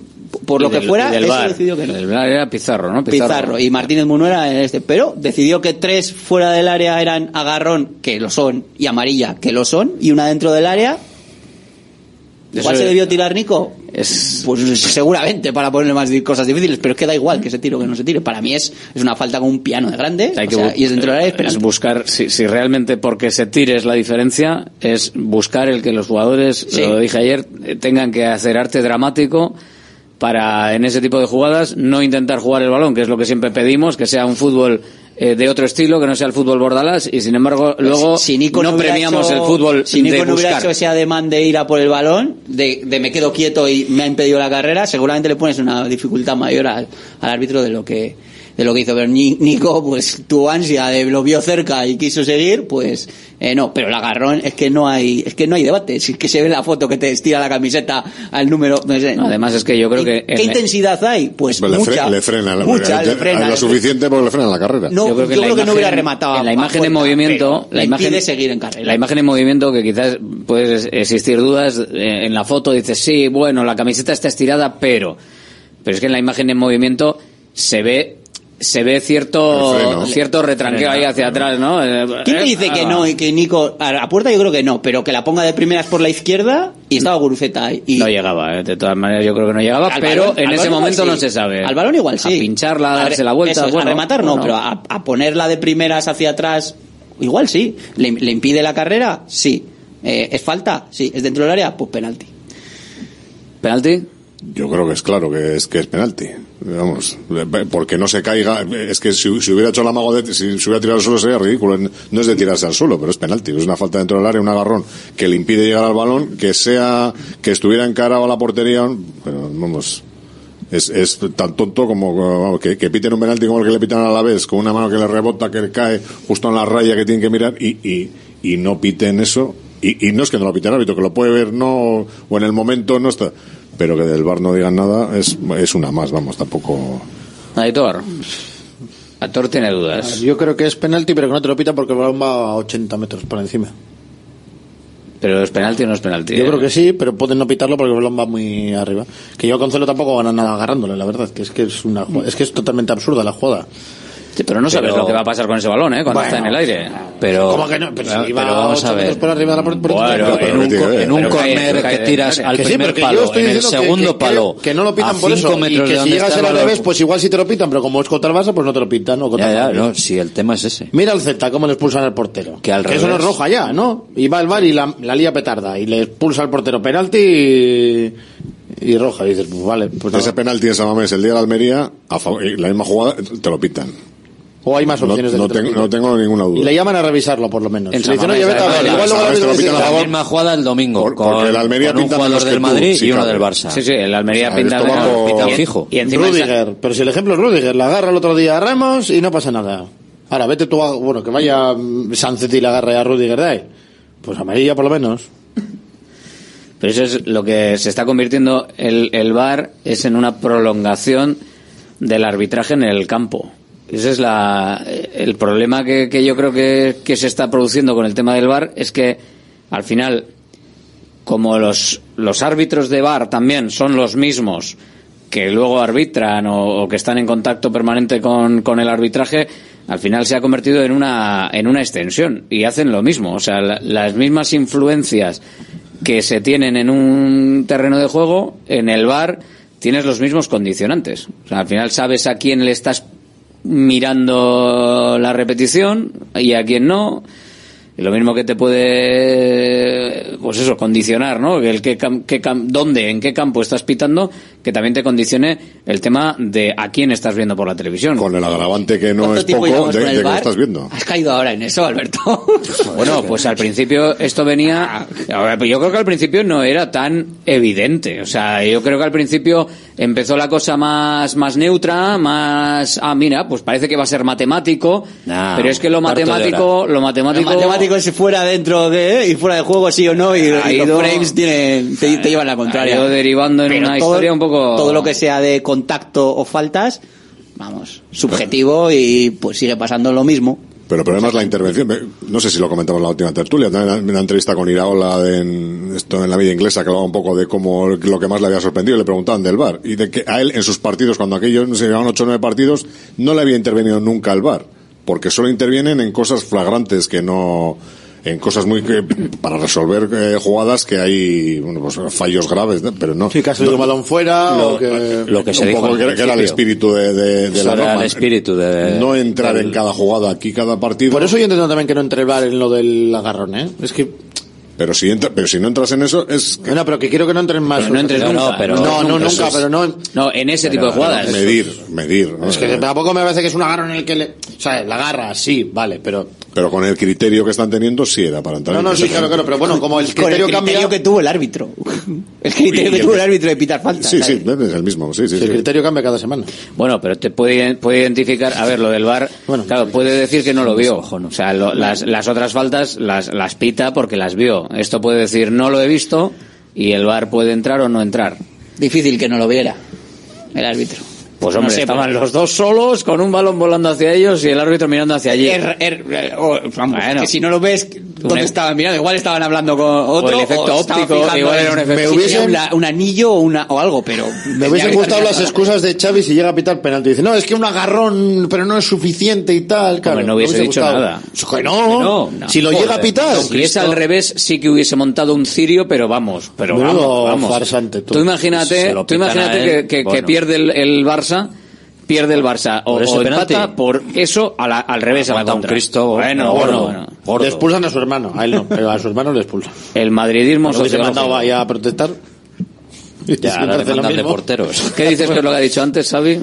por lo que del- fuera, del eso decidió que no. El era Pizarro, ¿no? Pizarro. y Martínez Munuera en este, pero decidió que tres fuera del área eran agarrón, que lo son, y amarilla, que lo son, y una dentro del área. ¿Cuál se debió tirar Nico? Es, Pues seguramente para ponerle más cosas difíciles, pero es que da igual que se tire o que no se tire. Para mí es, es una falta con un piano de grande, hay o que sea, bu- y es dentro del área, es es buscar, si, si realmente porque se tire es la diferencia, es buscar el que los jugadores, Sí. lo dije ayer, eh, tengan que hacer arte dramático para en ese tipo de jugadas no intentar jugar el balón, que es lo que siempre pedimos, que sea un fútbol eh, de otro estilo, que no sea el fútbol bordalás, y sin embargo luego si Nico no, premiamos hecho- el fútbol si Nico de no hubiera buscar. hecho ese ademán de ir a por el balón, de, de me quedo quieto y me ha impedido la carrera, seguramente le pones una dificultad mayor al, al árbitro de lo que de lo que hizo. Pero Ni- Nico, pues tuvo ansia, de, lo vio cerca y quiso seguir, pues eh, no. Pero el agarrón es que no hay es que no hay debate. Si es que se ve la foto que te estira la camiseta al número. no sé, No, además es que yo creo que ¿Qué en- intensidad hay? Pues le, fre- mucha. le frena, la- mucha, le le- frena. lo le frena. suficiente porque le frena la carrera. No, yo creo que, en la no imagen- hubiera rematado. En la imagen en movimiento, la le imagen impide seguir en carrera. La imagen en movimiento que quizás puede existir dudas eh, en la foto dices sí, bueno, la camiseta está estirada, pero pero es que en la imagen en movimiento se ve se ve cierto freno. cierto retranqueo ahí hacia atrás, ¿no? Eh, ¿Quién te eh, dice que ah. no y que Nico a la puerta yo creo que no, pero que la ponga de primeras por la izquierda y estaba Guruceta ahí. Y No llegaba, eh, de todas maneras yo creo que no llegaba, Al pero balón- en ese momento no se sabe. Al balón igual sí. A pincharla, a darse la vuelta, eso es, bueno, a rematar no, pero a, a ponerla de primeras hacia atrás igual sí. ¿Le, le impide la carrera? Sí. Eh, ¿Es falta? Sí. ¿Es dentro del área? Pues penalti. ¿Penalti? Yo creo que es claro que es que es penalti. Vamos, porque no se caiga. Es que si, hubiera hecho el amago de. Si se hubiera tirado al suelo sería ridículo. No es de tirarse al suelo, pero es penalti. Es una falta dentro del área, un agarrón que le impide llegar al balón, que sea. que estuviera encarado a la portería. Pero vamos. Es, es tan tonto como que, piten un penalti como el que le pitan a la vez, con una mano que le rebota, que cae justo en la raya que tienen que mirar y, y, y no piten eso. Y, no es que no lo pite el que lo puede ver no, o en el momento no está. Pero que del bar no digan nada es, es una más, vamos, tampoco. Aitor. Aitor tiene dudas. Yo creo que es penalti, pero que no te lo pita porque el balón va a 80 metros por encima. Pero es penalti o no es penalti. Yo eh? creo que sí, pero pueden no pitarlo porque el balón va muy arriba. Que yo a Concelo tampoco gana nada agarrándole, la verdad. Que es que es una es que es totalmente absurda la jugada. Sí, pero no sabes Pero- lo que va a pasar con ese balón, ¿eh? Cuando Bueno, está en el aire. Pero, ¿Cómo que no? Pero si pero iba vamos a 8 ver. por arriba de la Bueno, en un, co- en un corner cae que tiras al Que primer palo, yo estoy en el diciendo que- segundo que, palo, que, que no lo pitan por eso. Y que si llegas al revés, pues igual sí te lo pitan, pero como es contra el Barça, pues no te lo pitan. O contra Ya, el ya, no, si el tema es ese. Mira el Z, cómo le expulsan al portero. Que al eso no es revés. roja ya, ¿no? Y va el bar y la, la lía petarda. Y le expulsa al portero penalti y, y roja. Y dices, pues vale. Pues Ese penalti en Samamés el día de la Almería, a favor- la misma jugada, te lo pitan. O hay más No, opciones de no que te lo tengo, no tengo ninguna Y duda. le llaman a revisarlo, por lo menos. En Si le dicen, oye, vete a la- igual luego "Ah, La misma jugada el domingo, Por- con, porque el Almería con un pinta jugador menos del Madrid y uno del Barça. Sí, sí, el Almería pinta menos. Y- fijo. Y encima esa- Rudiger, pero si el ejemplo es Rudiger, la agarra el otro día a Ramos y no pasa nada. Ahora, vete tú a, bueno, que vaya Sánchez y le agarre a Rudiger de ahí. Pues amarilla por lo menos. Pero eso es lo que se está convirtiendo el, el VAR es en una prolongación del arbitraje en el campo. Ese es la, el problema que, yo creo que, se está produciendo con el tema del VAR es que al final, como los, los árbitros de VAR también son los mismos que luego arbitran o, o que están en contacto permanente con, con el arbitraje, al final se ha convertido en una, en una extensión y hacen lo mismo. O sea, la- las mismas influencias que se tienen en un terreno de juego, en el bar tienes los mismos condicionantes. O sea, al final sabes a quién le estás mirando la repetición y a quién no. Y lo mismo que te puede, pues eso, condicionar, ¿no? Que el qué cam- dónde, en qué campo estás pitando, que también te condicione el tema de a quién estás viendo por la televisión. Con el agravante que no ¿Cuánto es poco de, de que estás viendo. Has caído ahora en eso, Alberto. Bueno, pues al principio esto venía. pues Yo creo que al principio no era tan evidente. O sea, yo creo que al principio empezó la cosa más, más neutra, más. Ah, mira, pues parece que va a ser matemático. No, pero es que lo matemático, lo matemático. Lo matemático es fuera dentro de y fuera de juego sí o no y, Ha y los frames tienen, te, te llevan la contraria. ha ido derivando en Pero una todo- historia un poco- Todo lo que sea de contacto o faltas, vamos, subjetivo y pues sigue pasando lo mismo. Pero el problema es la intervención. No sé si lo comentamos en la última tertulia, también en una entrevista con Iraola en, esto en la vida inglesa, que hablaba un poco de cómo lo que más le había sorprendido, le preguntaban del VAR. Y de que a él en sus partidos, cuando aquellos se llevaban 8 o 9 partidos, no le había intervenido nunca el VAR. Porque solo intervienen en cosas flagrantes que no en cosas muy que, para resolver eh, jugadas que hay bueno, pues, fallos graves, ¿no? pero no. Sí, que ha salido balón fuera Lo- o que... lo que se un dijo poco que, era- que era el espíritu de, de, de Eso la era norma. el espíritu de- no entrar del- en cada jugada aquí cada partido Por eso yo entiendo también que no entre el en lo del agarrón, ¿eh? Es que... pero si entra, pero si no entras en eso es No, pero que quiero que no entren más. Pero no entres No, nunca, no, pero no no, entres nunca, nunca, eso es- pero no... No, en ese tipo de jugadas. medir medir ¿no? Es que tampoco me parece que es un agarrón en el que le... O sea, la agarra, sí, vale, pero... pero con el criterio que están teniendo sí era para entrar No, no, sí, claro, claro, pero bueno, como el Con el criterio criterio cambia... que tuvo el árbitro. El criterio que el tuvo de- el árbitro de pitar faltas. sí sí es el mismo sí sí, el sí. criterio cambia cada semana. Bueno, pero te puede, puede identificar, a ver, lo del bar, claro, puede decir que no lo vio. O sea, lo- las, las otras faltas las, las pita porque las vio. Esto puede decir no lo he visto y el bar puede entrar o no entrar. Difícil que no lo viera el árbitro. Pues hombre, No sé, estaban pero- los dos solos con un balón volando hacia ellos y el árbitro mirando hacia allí. Er- er- er- o- vamos, Bueno. que si no lo ves, ¿dónde Un- estaban mirando? Igual estaban hablando con otro. el efecto o óptico, igual era un efecto me óptico. hubiese una- un anillo o, una, o algo, pero. Me hubiesen gustado las excusas de Xavi si llega a pitar penalti. Dice, no, es que un agarrón, pero no es suficiente y tal. Claro, no me hubiese dicho gustado. nada. Que no, No, no. si lo llega a pitar. Si es al revés, sí que hubiese montado un cirio, pero vamos, pero Menudo vamos, vamos. farsante, tú. Tú imagínate, tú imagínate que, pierde el, el Barça, pierde el Barça, o, ¿Por ese o penalti? empata por eso a la- al revés, a la Aguanta un contra. Cristo, bueno, gordo, bueno, bueno. Le expulsan a su hermano, a él no, pero a su hermano le expulsan. El madridismo hubiese sociológico. mandado a protestar. Ya, ahora hace lo demandan de porteros. ¿Qué dices que es lo que ha dicho antes, Xavi?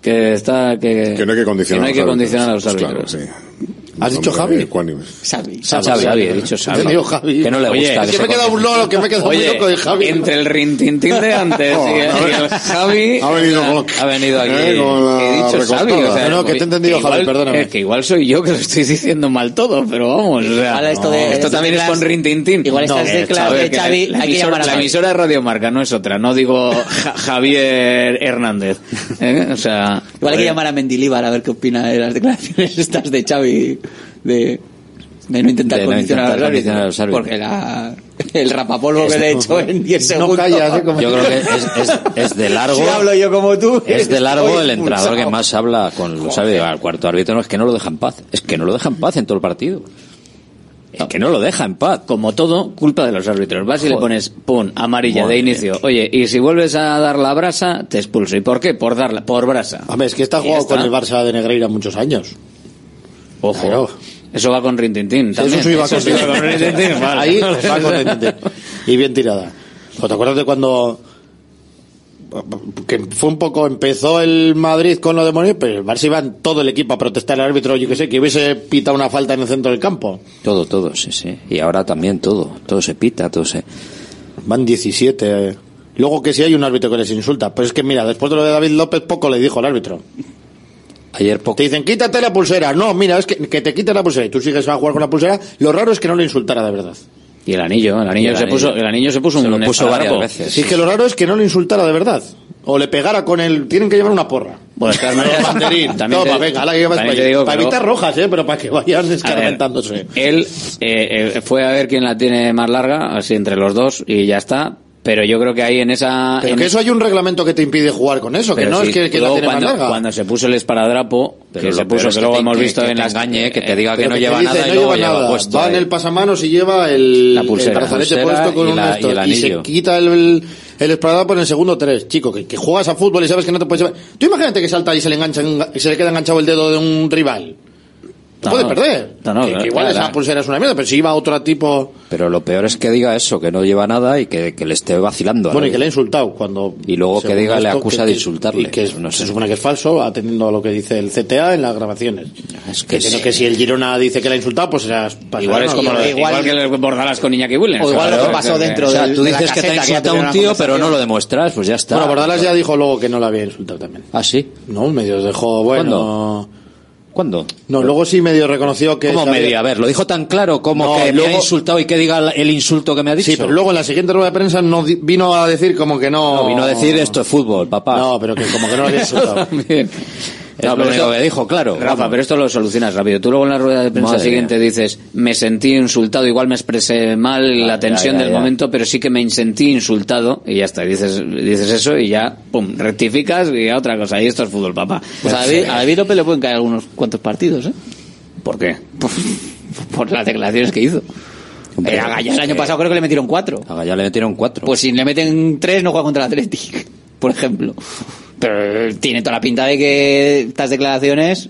Que está que, que no hay que condicionar, que no hay que condicionar a los Pues árbitros. claro, sí. ¿Has dicho Javi? Xavi. Xavi, Xavi, he dicho Xavi. Entendido, Javi. Que no le Oye, gusta. Es que me he quedado un lolo, que me he quedado muy loco de Javi. entre el rintintín de antes y, y el Javi Ha venido ha venido aquí eh, he dicho. Xavi o sea, No, no, que te he entendido, igual- Javi, perdóname. eh, que igual soy yo que lo estoy diciendo mal todo pero vamos o sea, Igual esto de- esto estas también es con rintintín igual estas teclas de Xavi la, hay que emisora, llamar a la emisora de Radio Marca no es otra no digo Ja- Javier Hernández ¿eh? o sea Igual hay que llamar a Mendilibar a ver qué opina de las declaraciones estas de Xavi de, de no intentar De no condicionar, intentar a, los condicionar a los árbitros. Porque la, el rapapolvo que le he hecho en 10 No segundos. callas, ¿eh? Como- Yo creo que es, es, es de largo. Si hablo yo como tú. Es de largo el entrenador que más habla con los árbitros. Al cuarto árbitro no es que no lo deja en paz. Es que no lo deja en paz en todo el partido. Es que no lo deja en paz. Como todo, culpa de los árbitros. Vas y le pones, pum, amarilla Madre de inicio. Oye, y si vuelves a dar la brasa, te expulso. ¿Y por qué? Por darla, por brasa. Hombre, es que está jugado con el Barça de Negreira muchos años. Ojo. Claro. Eso va con Rintintín Sí, también. Eso sí va con sí va con Rintintín, vale. Ahí va con Rintintín. Y bien tirada. ¿O ¿Te acuerdas de cuando que fue un poco empezó el Madrid con lo de Mourinho, pero el Barça iba todo el equipo a protestar al árbitro, yo que sé, que hubiese pitado una falta en el centro del campo. Todo, todo, sí, sí. Y ahora también todo. Todo se pita, todo se... Van 17. eh. Luego que si hay un árbitro que les insulta. Pero es que mira, después de lo de David López, poco le dijo al árbitro. Ayer poco... Te dicen, quítate la pulsera. No, mira, es que, que te quite la pulsera y tú sigues a jugar con la pulsera. Lo raro es que no le insultara de verdad. Y el anillo, el anillo, el se anillo. puso, el anillo se puso Se un lo puso varias veces. Sí, es que lo raro es que no le insultara de verdad. O le pegara con el... Tienen que llevar una porra. Bueno, Banderín. también Toma, te- venga, la que llevas para, te digo para evitar rojas, ¿eh? Pero para que vayan escarmentándose. Él eh, eh, fue a ver quién la tiene más larga, así entre los dos, y ya está. Pero yo creo que ahí en esa... Pero en que es- eso hay un reglamento que te impide jugar con eso, que no sí, es que, que la tiene cuando, más larga. cuando se puso el esparadrapo, Pero que se puso, es que luego te- hemos visto que en las... engañe, que te diga Pero que no lleva dice, nada y no luego lleva lleva nada. puesto Va en el pasamanos y lleva el, La pulsera. el brazalete La pulsera puesto con y un la- esto, y el y se quita el, el esparadrapo en el segundo tres. Chico, que, que juegas a fútbol y sabes que no te puedes llevar. Tú imagínate que salta y se le engancha, y se le queda enganchado el dedo de un rival. No, puedes perder. No, no, que, que igual esa pulsera es una mierda, pero si iba otro tipo... Pero lo peor es que diga eso, que no lleva nada y que, que le esté vacilando. Bueno, y que le ha insultado cuando... Y luego que diga, le esto, acusa que- de insultarle. y que No sé. se supone que es falso, atendiendo a lo que dice el CTA en las grabaciones. Es Que, sí. que si el Girona dice que le ha insultado, pues será... Igual es como lo de- igual- igual, que el Bordalas con Iñaki Williams. O igual lo que pasó que- dentro O sea, tú de la dices que te ha insultado un tío, pero no lo demuestras, pues ya está. Bueno, Bordalas ya dijo luego que no la había insultado también. ¿Ah, sí? No, medio dejó, bueno... ¿Cuándo? No, luego sí medio reconoció que... ¿Cómo medio? A ver, lo dijo tan claro como No, que me ha insultado y que diga el- insulto que me ha dicho. Sí, pero luego en la siguiente rueda de prensa no di- vino a decir como que no... No, vino a decir esto es fútbol, papá. No, pero que como que no lo había insultado. Bien. Es No, lo pero único esto- que dijo, claro. Rafa, vamos. pero esto lo solucionas rápido. Tú luego en la rueda de prensa Madre siguiente dices, me sentí insultado, igual me expresé mal, la tensión ya, del ya. momento, pero sí que me sentí insultado, y ya está, dices, dices eso y ya, pum, rectificas y a otra cosa, y esto es fútbol, papá. Pues a David, a David López le pueden caer algunos cuantos partidos, ¿eh? ¿Por qué? Por, por las declaraciones que hizo. Eh, Gallá el año pasado creo que le metieron cuatro. A Gallá le metieron cuatro. Pues si le meten tres, no juega contra el Athletic, por ejemplo. Pero tiene toda la pinta de que estas declaraciones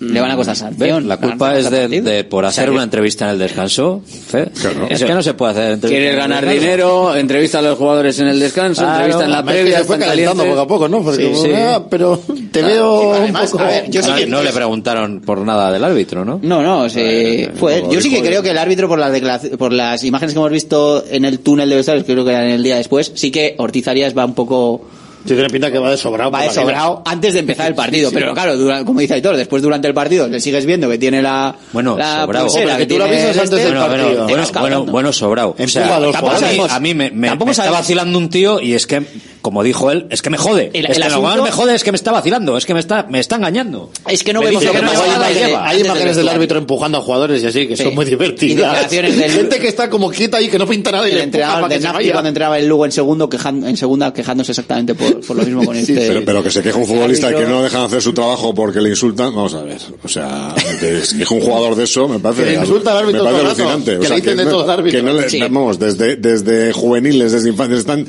le van a costar ¿Ves? sanción. La culpa es de, de por hacer O sea, una entrevista en el descanso. Fe. Es que no se puede hacer entrevista. Quieres ganar dinero, entrevista a los jugadores en el descanso, Claro, entrevista en la previa, se fue calentando poco a poco, ¿no? Porque Sí, como, sí. ah, pero te veo un poco... a ver, yo sí No, que- no le preguntaron por nada del árbitro, ¿no? No, no, fue. luego Yo sí que creo que el árbitro, por las, por las imágenes que hemos visto en el túnel de vestuarios, creo que era en el día después, sí que Ortiz Arias va un poco Sí, tiene pinta que va de sobrado. va de sobrado antes de empezar el partido. Pero claro, dura- como dice Aitor, después durante el partido le sigues viendo que tiene la, Bueno, la sobrado. pulsera, que tú lo avisas el antes este, del Bueno, partido. bueno, bueno, sobrado. O sea, a los tampoco- a mí, a mí me, me- Tampoco me está vacilando un tío y es que, como dijo él, es que me jode. El- es el que asunto- me jode es que me está vacilando, es que me está, me está engañando. Es que no Me vemos dice lo que que no. Hay antes del imágenes del árbitro empujando a jugadores y así, que Sí. son muy divertidas. del- Gente que está como quieta ahí, que no pinta nada y El le entrenador de Napoli vaya. cuando entraba el Lugo en segundo quejan- en segunda quejándose exactamente por, por lo mismo con este Pero, pero que se queja un futbolista y que árbitro. no dejan hacer su trabajo porque le insultan, vamos a ver. O sea, que se queja un jugador de eso me parece, Que le insulta al árbitro me parece el alucinante. que o sea, le dicen de todo al árbitro. que no le, Sí. vamos, desde, desde juveniles, desde infantes, están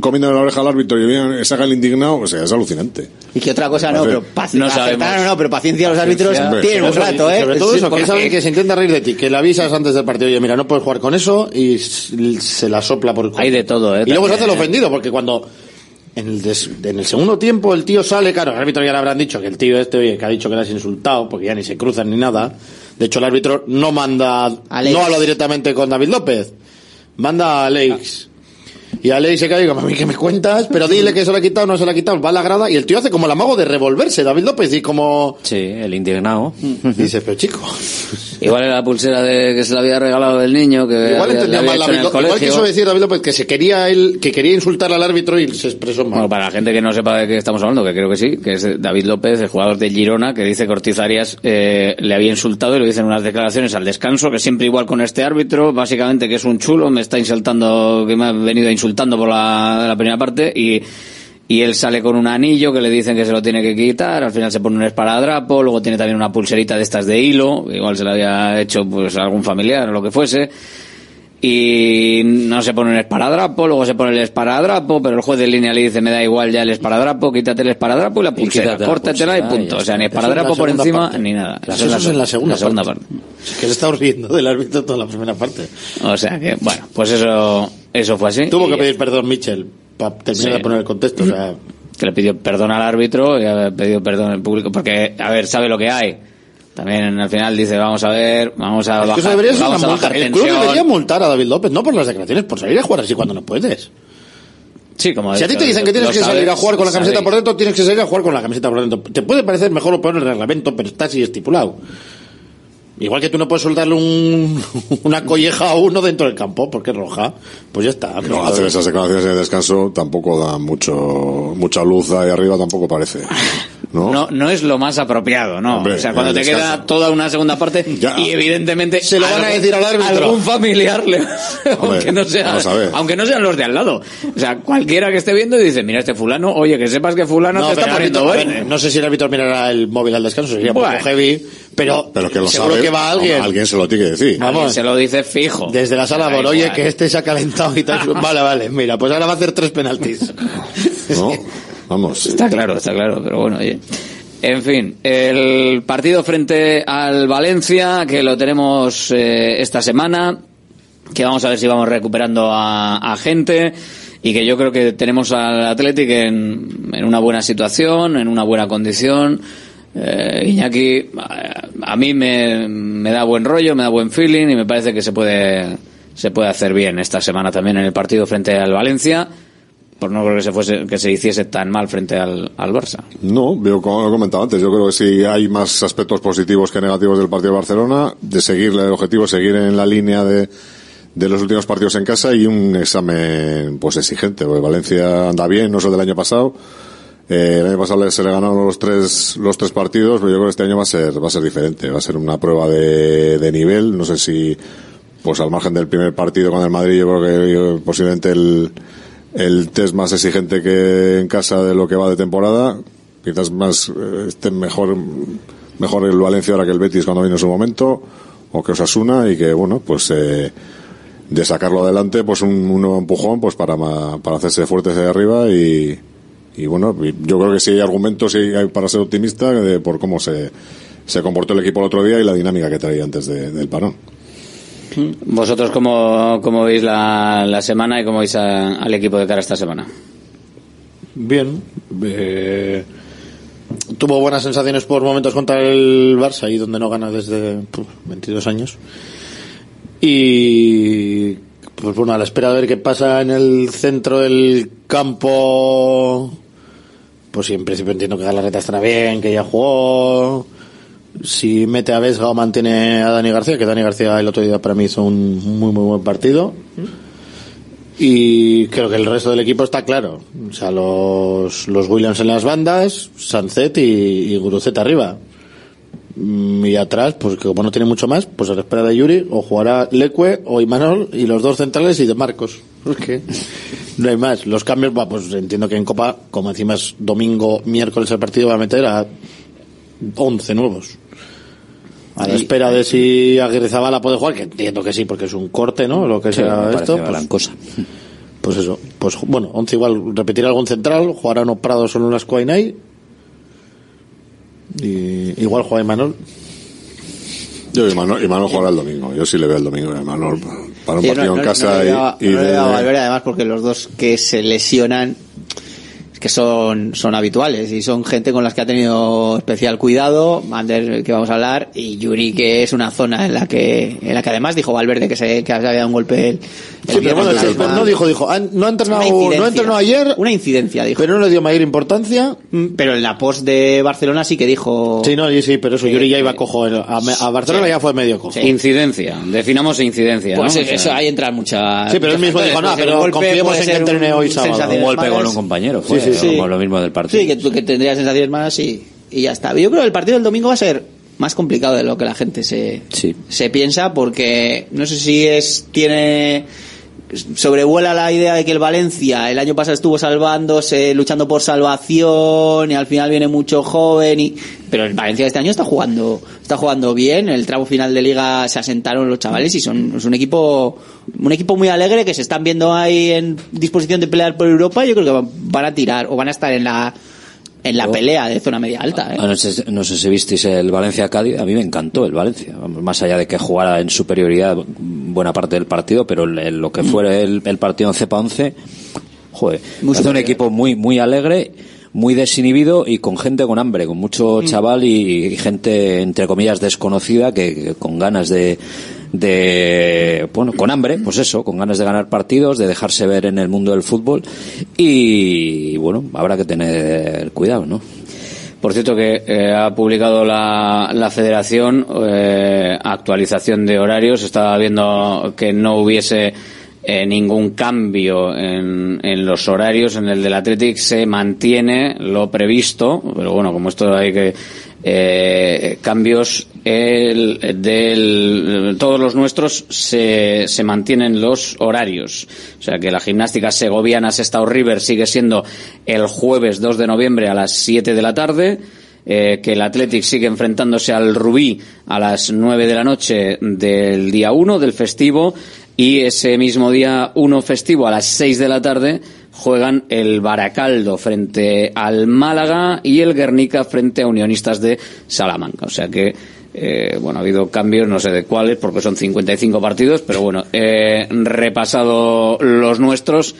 comiendo la oreja al árbitro y viene- saca el indignado, o sea, es alucinante. Y que otra cosa no, pero paci- No sabemos. no, no, pero paciencia los árbitros tienen un rato, ¿eh? Sobre todo Sí, eso, que saben que se intenta reír de ti, que le avisas antes del partido, oye, mira, no puedes jugar con eso y s- se la sopla por Hay de todo, ¿eh? Y luego se hace el ¿eh? ofendido, porque cuando en el, des- en el segundo tiempo el tío sale, claro, el árbitro ya le habrán dicho que el tío este, oye, que ha dicho que le has insultado, porque ya ni se cruzan ni nada. De hecho, el árbitro no manda, Alex. no habla directamente con David López, manda a Alex. Y Alei se cae y digo, mami, ¿qué me cuentas? Pero dile que se lo ha quitado, no se lo ha quitado, va a la grada y el tío hace como el amago de revolverse, David López, y como... Sí, el indignado. Y dice, pero chico... Igual era la pulsera de que se le había regalado del niño, que Igual había- entendía mal David López. Igual quiso decir David López que se quería él, que quería insultar al árbitro y se expresó mal. Bueno, para la gente que no sepa de qué estamos hablando, que creo que sí, que es David López, el jugador de Girona, que dice que Ortiz Arias eh, le había insultado y lo dice en unas declaraciones al descanso, que siempre igual con este árbitro, básicamente que es un chulo, me está insultando, que me ha venido insultando por la, la primera parte y y él sale con un anillo que le dicen que se lo tiene que quitar, al final se pone un esparadrapo, luego tiene también una pulserita de estas de hilo, igual se la había hecho pues algún familiar o lo que fuese, y no se pone un esparadrapo, luego se pone el esparadrapo, pero el juez de línea le dice me da igual ya el esparadrapo, quítate el esparadrapo y la pulsera, la córtatela y y punto, o sea, ni Eso esparadrapo por encima parte. ni nada. Eso es en la segunda segunda parte. parte. Es que se está riendo del árbitro toda la primera parte. O sea que, bueno, pues eso, eso fue así. Tuvo que pedir perdón Mitchell para terminar Sí. de poner el contexto. O sea, que le pidió perdón al árbitro y ha pedido perdón al público porque a ver sabe lo que hay también al final dice vamos a ver vamos a es que bajar eso debería ser vamos a bajar El club debería multar a David López, no por las declaraciones, por salir a jugar así cuando no puedes. sí como Si a ti te dicen que tienes que salir sabes, a jugar con la camiseta sabéis. por dentro, tienes que salir a jugar con la camiseta por dentro. Te puede parecer mejor o peor el reglamento, pero está así estipulado. Igual que tú no puedes soltarle un, una colleja a uno dentro del campo porque es roja, pues ya está. No, hacer esas declaraciones en el descanso tampoco da mucho, mucha luz ahí arriba, tampoco parece. ¿No? no, no es lo más apropiado, ¿no? Hombre, o sea, cuando te queda toda una segunda parte Ya. y evidentemente Se lo van a decir al árbitro. algún familiar le- aunque no sea vamos a ver. aunque no sean los de al lado. O sea, cualquiera que esté viendo y dice, "Mira este fulano, oye, que sepas que fulano No, te está poniendo árbitro- a verde". ver, no sé si el árbitro mirará el móvil al descanso, sería un Bueno. poco heavy, pero, Pero que lo sabe. Que va alguien. Alguien se lo tiene que decir. Vamos. Alguien se lo dice fijo. Desde la sala, por, oye, que este se ha calentado y tal. Vale, vale, mira, pues ahora va a hacer tres penaltis. ¿No? Vamos. Está claro, está claro, pero bueno, oye. En fin, el partido frente al Valencia, que lo tenemos eh, esta semana, que vamos a ver si vamos recuperando a, a gente y que yo creo que tenemos al Athletic en, en una buena situación, en una buena condición. Eh, Iñaki, a, mí me, me da buen rollo, me da buen feeling y me parece que se puede, se puede hacer bien esta semana también en el partido frente al Valencia por no creo que se fuese que se hiciese tan mal frente al, al Barça. No, veo como he comentado antes, yo creo que sí hay más aspectos positivos que negativos del partido de Barcelona, de seguir el objetivo, seguir en la línea de, de los últimos partidos en casa y un examen pues exigente, porque Valencia anda bien, no es el del año pasado. Eh, el año pasado se le ganaron los tres, los tres partidos, pero yo creo que este año va a ser, va a ser diferente, va a ser una prueba de, de nivel, no sé si, pues al margen del primer partido con el Madrid, yo creo que posiblemente el, el test más exigente que en casa de lo que va de temporada. Quizás más eh, esté mejor mejor el Valencia ahora que el Betis cuando vino su momento o que Osasuna y que bueno pues eh, de sacarlo adelante pues un, un nuevo empujón pues para para hacerse fuertes de arriba y y bueno yo creo que sí hay argumentos sí hay para ser optimista de, por cómo se se comportó el equipo el otro día y la dinámica que traía antes de- del parón. ¿Vosotros cómo, cómo veis la, la semana y cómo veis a- al equipo de cara a esta semana? Bien. eh, tuvo buenas sensaciones por momentos contra el Barça, ahí donde no gana desde puf, 22 años. Y pues bueno, a la espera de ver qué pasa en el centro del campo, pues sí, en principio entiendo que Galarreta estará bien, que ya jugó. Si mete a Vesga o mantiene a Dani García, que Dani García el otro día para mí hizo un muy muy buen partido. Y creo que el resto del equipo está claro. O sea, los, los Williams en las bandas, Sancet y, y arriba. Mm, Y atrás, pues que como no tiene mucho más, pues a la espera de Yuri, o jugará Leque o Imanol y los dos centrales y de Marcos. Es que no hay más. Los cambios, va, pues entiendo que en Copa, como encima es domingo, miércoles el partido, va a meter a 11 nuevos. A la espera de si Aguirre Zabala puede jugar, que entiendo que sí, porque es un corte, ¿no? Lo que Sí, sea esto. gran Pues, cosa. pues eso, pues bueno, 11 igual, repetirá algún central, jugará uno Prado solo en las Cuainay. Y igual juega Imanol. Yo jugará el domingo, yo sí le veo el domingo a Imanol para un partido no- en no- casa no le y- y, no le de- Valverde, además porque los dos que se lesionan que son, son habituales y son gente con las que ha tenido especial cuidado, Ander que vamos a hablar y Yuri que es una zona en la que en la que además dijo Valverde que se que había dado un golpe el, Sí, pero bueno, sí, no dijo, dijo, ah, no ha entrenado, no ha entrenado ayer. Una incidencia, dijo. Pero no le dio mayor importancia. Pero en la post de Barcelona sí que dijo. Sí, no, sí, pero eso, Yuri ya iba cojo. A, a Barcelona Sí. ya fue medio cojo. Incidencia, definamos incidencia. Pues ¿no? eso, O sea, ahí entra mucha. Sí, pero él mismo dijo, no, pero confiemos en que entrene hoy sábado. Un golpe con un compañero, Sí, fue sí, sí. como lo mismo del partido. Sí, que, tú- que tendría sensaciones malas y, y ya está. Yo creo que el partido del domingo va a ser más complicado de lo que la gente se, se piensa porque no sé si es tiene sobrevuela la idea de que el Valencia el año pasado estuvo salvándose, luchando por salvación y al final viene mucho joven y pero el Valencia este año está jugando está jugando bien, en el tramo final de liga se asentaron los chavales y son es un equipo un equipo muy alegre que se están viendo ahí en disposición de pelear por Europa, yo creo que van a tirar o van a estar en la en la pelea de zona media alta, ¿eh? Ah, No sé, no sé si visteis el Valencia-Cádiz, a mí me encantó el Valencia, más allá de que jugara en superioridad buena parte del partido, pero el- lo que fuera el, el partido en cepa 11, joder, hace un equipo muy, muy alegre, muy desinhibido y con gente con hambre, con mucho chaval y, y gente, entre comillas, desconocida que, que con ganas de, de, bueno, con hambre, pues eso, con ganas de ganar partidos, de dejarse ver en el mundo del fútbol y, bueno, habrá que tener cuidado, ¿no? Por cierto que eh, ha publicado la, la Federación eh, actualización de horarios. Estaba viendo que no hubiese eh, ningún cambio en, en los horarios. En el del Athletic se mantiene lo previsto, pero bueno, como esto hay que eh, cambios el, del todos los nuestros se, se mantienen los horarios. O sea que la gimnástica segoviana Sestao River sigue siendo el jueves 2 de noviembre a las 7 de la tarde eh, que el Athletic sigue enfrentándose al Rubí a las 9 de la noche del día 1 del festivo y ese mismo día 1 festivo a las 6 de la tarde juegan el Baracaldo frente al Málaga y el Guernica frente a Unionistas de Salamanca. O sea que, eh, bueno, ha habido cambios, no sé de cuáles, porque son 55 partidos, pero bueno, he repasado los nuestros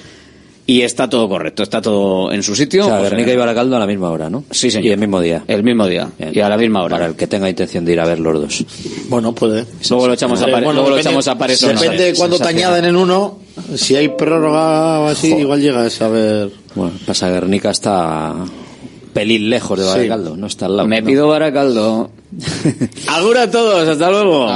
y está todo correcto, está todo en su sitio. O sea, Guernica y Baracaldo a la misma hora, ¿no? Sí, señor. Y el mismo día. El mismo día. Y a la misma hora. Para el que tenga intención de ir a ver los dos. Bueno, puede. Luego lo echamos a, pare- Bueno, luego lo depende- echamos a pares o no. Depende de cuando te añaden en uno. Si hay prórroga o así, igual llega a saber. Bueno, pasa Guernica está pelín lejos de Sí. Baracaldo, no está al lado. Me ¿no? pido Baracaldo. Agur a todos, hasta luego.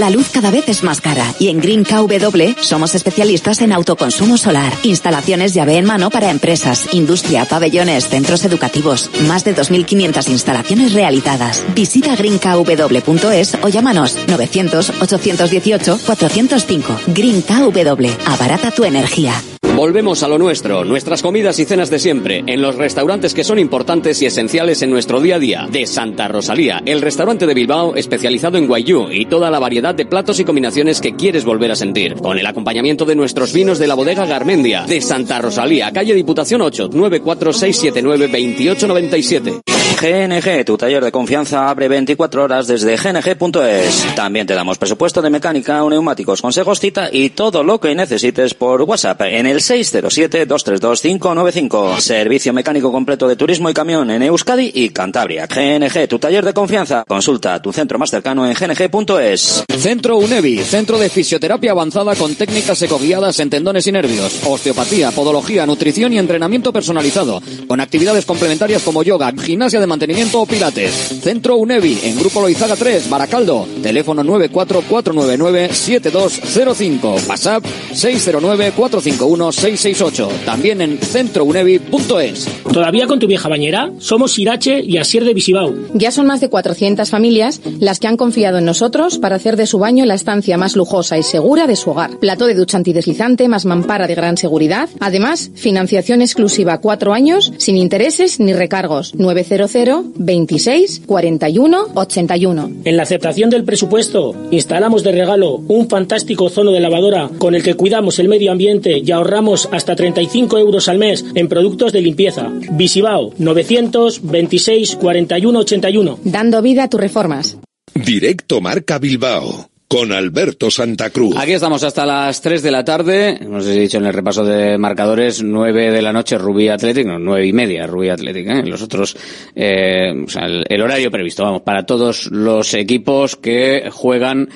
La luz cada vez es más cara y en Green KW somos especialistas en autoconsumo solar, instalaciones llave en mano para empresas, industria, pabellones, centros educativos, más de 2.500 instalaciones realizadas. Visita greenkw.es o llámanos 900-818-405. Green KW, abarata tu energía. Volvemos a lo nuestro, nuestras comidas y cenas de siempre, en los restaurantes que son importantes y esenciales en nuestro día a día. De Santa Rosalía, el restaurante de Bilbao especializado en guayú y toda la variedad de platos y combinaciones que quieres volver a sentir. Con el acompañamiento de nuestros vinos de la bodega Garmendia. De Santa Rosalía, calle Diputación 8, 946792897. GNG, tu taller de confianza abre 24 horas desde gng.es. También te damos presupuesto de mecánica neumáticos, consejos, cita y todo lo que necesites por WhatsApp en el 607-232-595. Servicio mecánico completo de turismo y camión en Euskadi y Cantabria. GNG, tu taller de confianza. Consulta tu centro más cercano en gng.es. Centro UNEVI, centro de fisioterapia avanzada con técnicas ecoguiadas en tendones y nervios, osteopatía, podología, nutrición y entrenamiento personalizado, con actividades complementarias como yoga, gimnasia de mantenimiento o pilates. Centro UNEVI, en Grupo Loizaga 3, Baracaldo, teléfono 944997205, WhatsApp 609451668, también en centrounevi.es. ¿Todavía con tu vieja bañera? Somos Irache y Asier de Visibao. Ya son más de 400 familias las que han confiado en nosotros para hacer de su baño la estancia más lujosa y segura de su hogar. Plato de ducha antideslizante más mampara de gran seguridad. Además, financiación exclusiva cuatro años sin intereses ni recargos. 900 26 41 81. En la aceptación del presupuesto, instalamos de regalo un fantástico zono de lavadora con el que cuidamos el medio ambiente y ahorramos hasta 35 euros al mes en productos de limpieza. Visibao 926 41 81. Dando vida a tus reformas. Directo Marca Bilbao con Alberto Santa Cruz. Aquí estamos hasta las 3 de la tarde, no sé si he dicho en el repaso de marcadores, 9 de la noche Rubí Athletic, no, 9 y media Rubí Athletic, ¿eh? los otros, eh, o sea, el, el horario previsto, vamos, para todos los equipos que juegan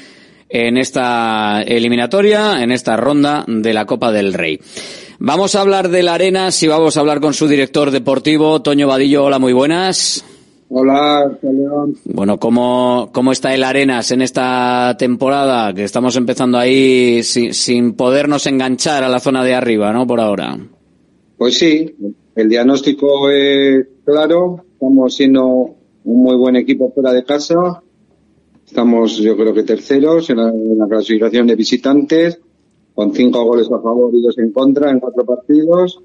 en esta eliminatoria, en esta ronda de la Copa del Rey. Vamos a hablar de la Arena, si vamos a hablar con su director deportivo, Toño Vadillo. Hola, muy buenas. Hola, León. Bueno, ¿cómo, ¿cómo está el Arenas en esta temporada? Que estamos empezando ahí sin, sin podernos enganchar a la zona de arriba, ¿no? Por ahora. Pues sí, el diagnóstico es claro. Estamos siendo un muy buen equipo fuera de casa. Estamos, yo creo que terceros en la, en la clasificación de visitantes, con cinco goles a favor y dos en contra en cuatro partidos.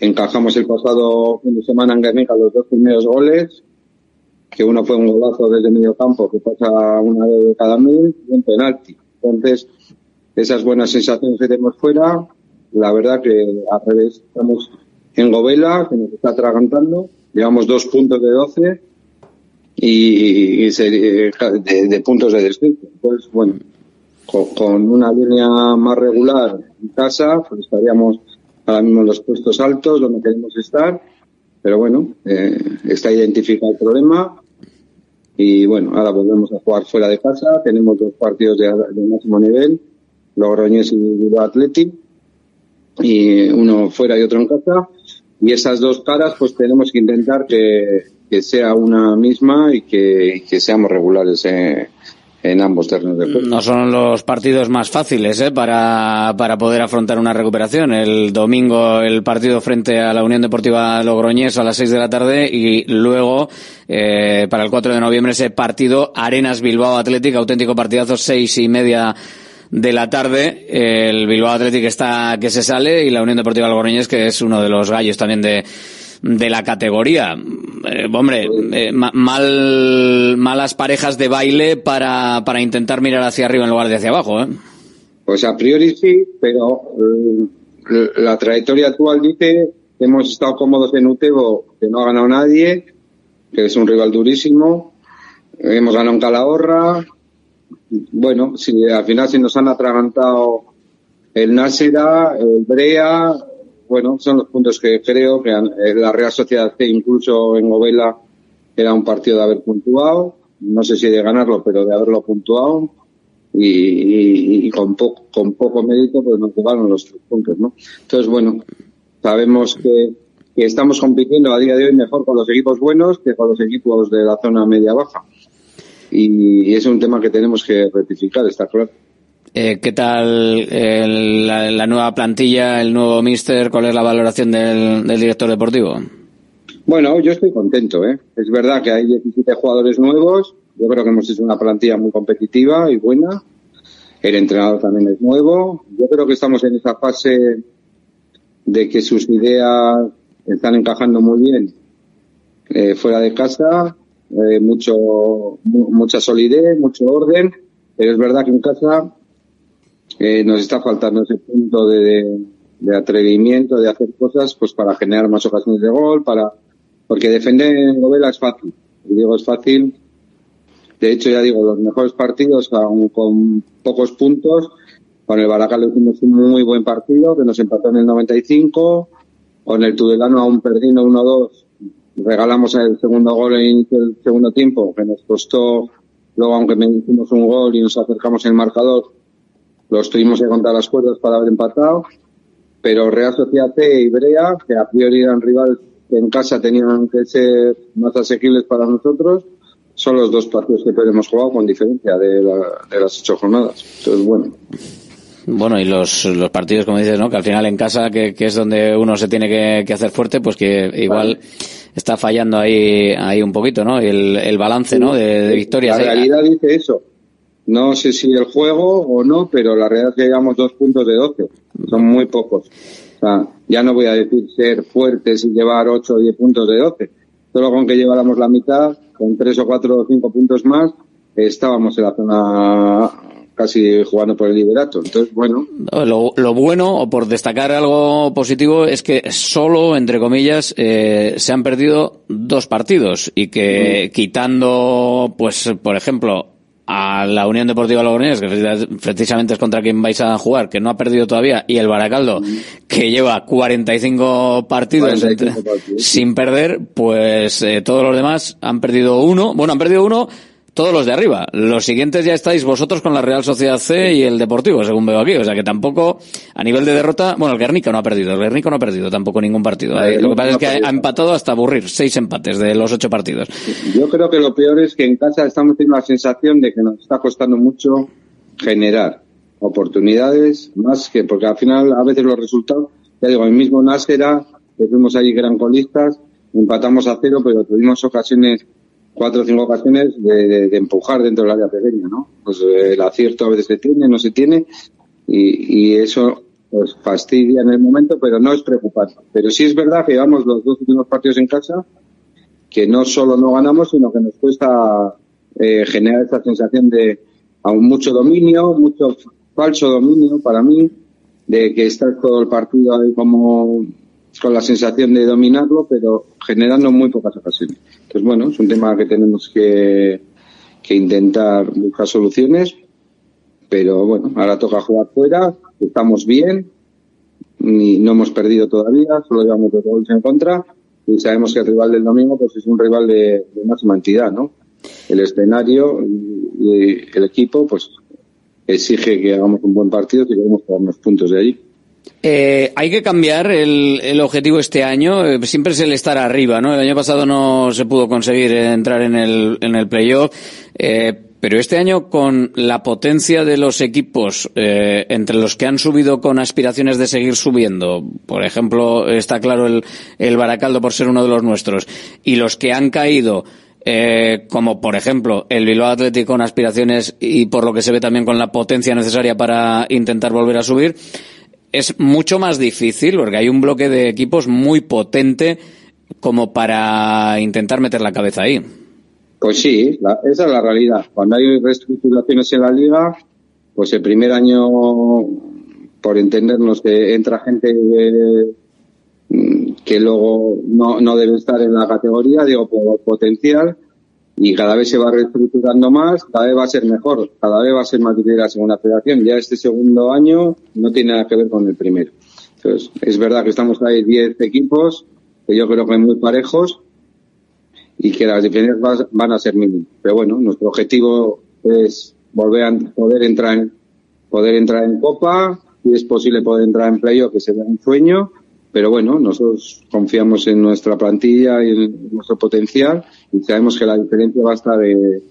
Encajamos el pasado fin de semana en Guernica los dos primeros goles, que uno fue un golazo desde medio campo que pasa una vez de cada mil y un penalti. Entonces, esas buenas sensaciones que tenemos fuera, la verdad que al revés, estamos en Govela, que nos está atragantando, llevamos dos puntos de 12 y, y se- de, de puntos de descenso. Entonces, bueno, con, con una línea más regular en casa, pues estaríamos ahora mismo los puestos altos donde queremos estar, pero bueno, eh, está identificado el problema. Y bueno, ahora volvemos a jugar fuera de casa, tenemos dos partidos de, de máximo nivel, Logroñés y Bilbao Athletic, y uno fuera y otro en casa, y esas dos caras pues tenemos que intentar que, que sea una misma y que, que seamos regulares eh, en ambos de juego. No son los partidos más fáciles ¿eh? para, para poder afrontar una recuperación. El domingo el partido frente a la Unión Deportiva Logroñés a las 6 de la tarde y luego eh, para el 4 de noviembre ese partido Arenas Bilbao Atlético, auténtico partidazo, seis y media de la tarde. El Bilbao Athletic está que se sale y la Unión Deportiva Logroñés que es uno de los gallos también de de la categoría. Eh, hombre, eh, ma- mal, malas parejas de baile para, para intentar mirar hacia arriba en lugar de hacia abajo, ¿eh? Pues a priori sí, pero eh, la trayectoria actual dice hemos estado cómodos en Utebo, que no ha ganado nadie, que es un rival durísimo. Hemos ganado en Calahorra. Bueno, si al final si nos han atragantado el Násera, el Brea, bueno, son los puntos que creo que eh, la Real Sociedad C, incluso en Govela, era un partido de haber puntuado. No sé si de ganarlo, pero de haberlo puntuado y, con, poco, mérito pues nos llevaron los tres puntos, ¿no? Entonces, bueno, sabemos que, que estamos compitiendo a día de hoy mejor con los equipos buenos que con los equipos de la zona media-baja. Y, y es un tema que tenemos que rectificar, está claro. Eh, ¿Qué tal el- la, nueva plantilla, el nuevo míster? ¿Cuál es la valoración del, del director deportivo? Bueno, yo estoy contento, ¿eh? Es verdad que hay 17 jugadores nuevos. Yo creo que hemos hecho una plantilla muy competitiva y buena. El entrenador también es nuevo. Yo creo que estamos en esa fase de que sus ideas están encajando muy bien eh, fuera de casa. Eh, mucho, mu- mucha solidez, mucho orden. Pero es verdad que en casa eh, nos está faltando ese punto de, atrevimiento, de hacer cosas pues para generar más ocasiones de gol, para porque defender en novela es fácil. Digo es fácil. De hecho, ya digo, los mejores partidos, aun con pocos puntos, con el Baracal le hicimos un muy buen partido, que nos empató en el 95, con el Tudelano aún perdiendo 1-2, regalamos el segundo gol en inicio del segundo tiempo, que nos costó, luego aunque me hicimos un gol y nos acercamos en el marcador, los tuvimos que contar las cuerdas para haber empatado, pero Real Sociedad C y Brea, que a priori eran rivales que en casa tenían que ser más asequibles para nosotros, son los dos partidos que hemos jugado con diferencia de, la- de las ocho jornadas. Entonces, bueno, Bueno, y los, los partidos, como dices, ¿no? Que al final en casa, que, que es donde uno se tiene que, que hacer fuerte, pues que igual está fallando ahí, ahí un poquito, ¿no? El, el balance, ¿no? De, de victorias. La ¿eh? realidad dice eso. No sé si el juego o no, pero la realidad es que llevamos dos puntos de 12. Son muy pocos. O sea, ya no voy a decir ser fuertes y llevar 8 o 10 puntos de 12. Solo con que lleváramos la mitad, con 3 o 4 o 5 puntos más, estábamos en la zona casi jugando por el liderato. Entonces, bueno, Lo, lo bueno, o por destacar algo positivo, es que solo, entre comillas, eh, se han perdido dos partidos y que quitando, pues, por ejemplo, a la Unión Deportiva Logroñés, que precisamente es contra quien vais a jugar, que no ha perdido todavía, y el Baracaldo, que lleva 45 partidos, 45 partidos, sin perder, pues eh, todos los demás han perdido uno. Bueno, han perdido uno todos los de arriba. Los siguientes ya estáis vosotros con la Real Sociedad C y el Deportivo, según veo aquí. O sea que tampoco, a nivel de derrota, bueno, el Guernica no ha perdido, el Guernica no ha perdido tampoco ningún partido. Lo que pasa no es que ha empatado hasta aburrir, seis empates de los ocho partidos. Yo creo que lo peor es que en casa estamos teniendo la sensación de que nos está costando mucho generar oportunidades, más que, porque al final a veces los resultados, ya digo, el mismo Nájera, que fuimos allí gran colistas, empatamos a cero, pero tuvimos ocasiones, cuatro o cinco ocasiones de, de- de empujar dentro del área pequeña, ¿no? Pues eh, el acierto a veces se tiene, no se tiene, y, y eso pues fastidia en el momento, pero no es preocupante. Pero sí es verdad que llevamos los dos últimos partidos en casa, que no solo no ganamos, sino que nos cuesta eh, generar esta sensación de aún mucho dominio, mucho falso dominio para mí, de que está todo el partido ahí como con la sensación de dominarlo, pero generando muy pocas ocasiones. Entonces, bueno, es un tema que tenemos que, que intentar buscar soluciones, pero bueno, ahora toca jugar fuera, estamos bien, ni, no hemos perdido todavía, solo llevamos dos goles en contra y sabemos que el rival del domingo pues es un rival de, de máxima entidad, ¿no? El escenario y, el equipo pues exige que hagamos un buen partido y queremos jugarnos puntos de allí. Eh, hay que cambiar el, el objetivo este año. Eh, siempre es el estar arriba, ¿no? El año pasado no se pudo conseguir entrar en el, en el playoff. Eh, pero este año, con la potencia de los equipos, eh, entre los que han subido con aspiraciones de seguir subiendo, por ejemplo, está claro el, el Baracaldo por ser uno de los nuestros, y los que han caído, eh, como por ejemplo el Bilbao Athletic con aspiraciones y por lo que se ve también con la potencia necesaria para intentar volver a subir, es mucho más difícil porque hay un bloque de equipos muy potente como para intentar meter la cabeza ahí. Pues sí, la- esa es la realidad. Cuando hay reestructuraciones en la liga, pues el primer año, por entendernos, que entra gente eh, mm, que luego no, no debe estar en la categoría, digo, por potencial, y cada vez se va reestructurando más, cada vez va a ser mejor, cada vez va a ser más difícil la segunda federación. Ya este segundo año no tiene nada que ver con el primero. Entonces, es verdad que estamos ahí 10 equipos, que yo creo que muy parejos, y que las diferencias van a ser mínimas. Pero bueno, nuestro objetivo es volver a poder entrar en, poder entrar en Copa, si es posible poder entrar en playoff, que sería un sueño, pero bueno, nosotros confiamos en nuestra plantilla y en nuestro potencial y sabemos que la diferencia va a estar, eh,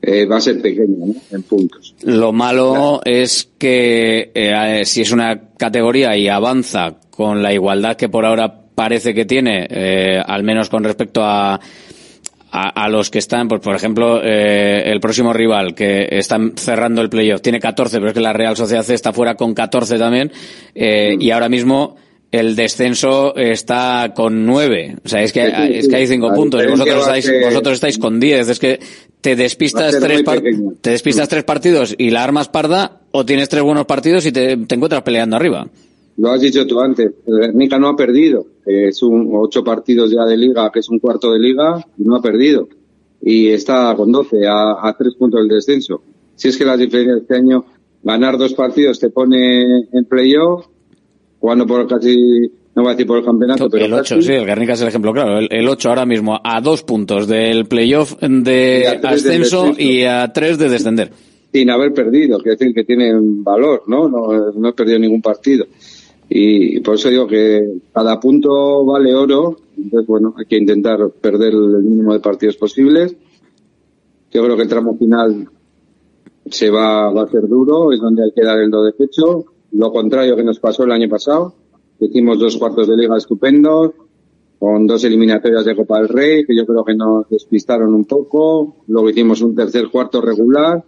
eh, va a ser pequeña, ¿no? En puntos. Lo malo es que eh, si es una categoría y avanza con la igualdad que por ahora parece que tiene, eh, al menos con respecto a, a, a los que están, pues por ejemplo, eh, el próximo rival que están cerrando el playoff tiene 14, pero es que la Real Sociedad C está fuera con 14 también, eh, y ahora mismo el descenso está con 9. O sea, es que, Sí, sí, es que hay sí. 5 La puntos y diferencia vosotros estáis, ser- vosotros estáis con 10. Es que te despistas tres par- te despistas tres partidos y la armas parda o tienes tres buenos partidos y te, te encuentras peleando arriba. Lo has dicho tú antes, el Guernica no ha perdido, que es un ocho partidos ya de liga, que es un cuarto de liga, y no ha perdido. Y está con 12, a, a tres puntos del descenso. Si es que las diferencias este año, ganar dos partidos te pone en playoff, jugando por casi, no voy a decir por el campeonato, pero el 8, casi, sí, el Guernica es el ejemplo claro. El, el 8 ahora mismo a dos puntos del playoff de ascenso y a tres de descender. sin haber perdido, quiere decir que tienen valor, ¿no? No, no he perdido ningún partido. Y por eso digo que cada punto vale oro. Entonces, bueno, hay que intentar perder el mínimo de partidos posibles. Yo creo que el tramo final se va, va a ser duro, es donde hay que dar el do de pecho. Lo contrario que nos pasó el año pasado. Hicimos dos cuartos de liga estupendos, con dos eliminatorias de Copa del Rey, que yo creo que nos despistaron un poco. Luego hicimos un tercer cuarto regular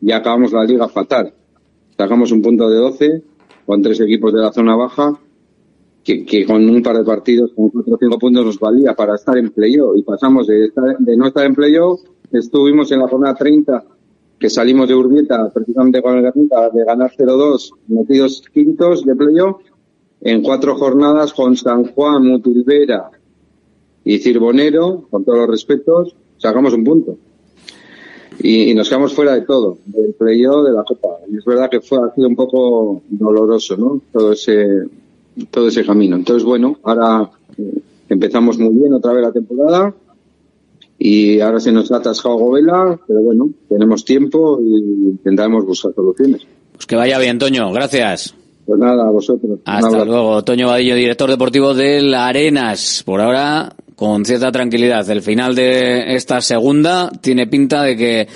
y acabamos la liga fatal. Sacamos un punto de 12 con tres equipos de la zona baja, que, con un par de partidos, con cuatro o cinco puntos nos valía para estar en playoff. Y pasamos de, estar- de no estar en playoff, estuvimos en la jornada 30, que salimos de Urbieta, precisamente con el Guernica, de ganar 0-2, metidos quintos de playoff, en cuatro jornadas con San Juan, Mutilvera y Cirbonero, con todos los respetos, sacamos un punto. y, y nos quedamos fuera de todo, del playoff, de la Copa. Y es verdad que fue, ha sido un poco doloroso, ¿no? Todo ese, todo ese camino. Entonces, bueno, ahora eh, empezamos muy bien otra vez la temporada y ahora se nos ha atascado Govela, pero bueno, tenemos tiempo y intentaremos buscar soluciones. Pues que vaya bien, Toño. Gracias. Pues nada, a vosotros. Hasta luego. Toño Vadillo, director deportivo del Arenas. Por ahora, con cierta tranquilidad. El final de esta segunda tiene pinta de que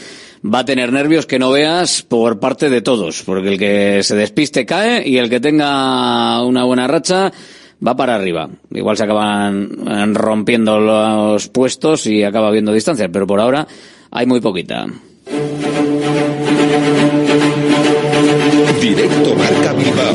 va a tener nervios que no veas por parte de todos. Porque el que se despiste cae y el que tenga una buena racha va para arriba. Igual se acaban eh, rompiendo los puestos y acaba habiendo distancia. Pero por ahora hay muy poquita. Directo Marca Bilbao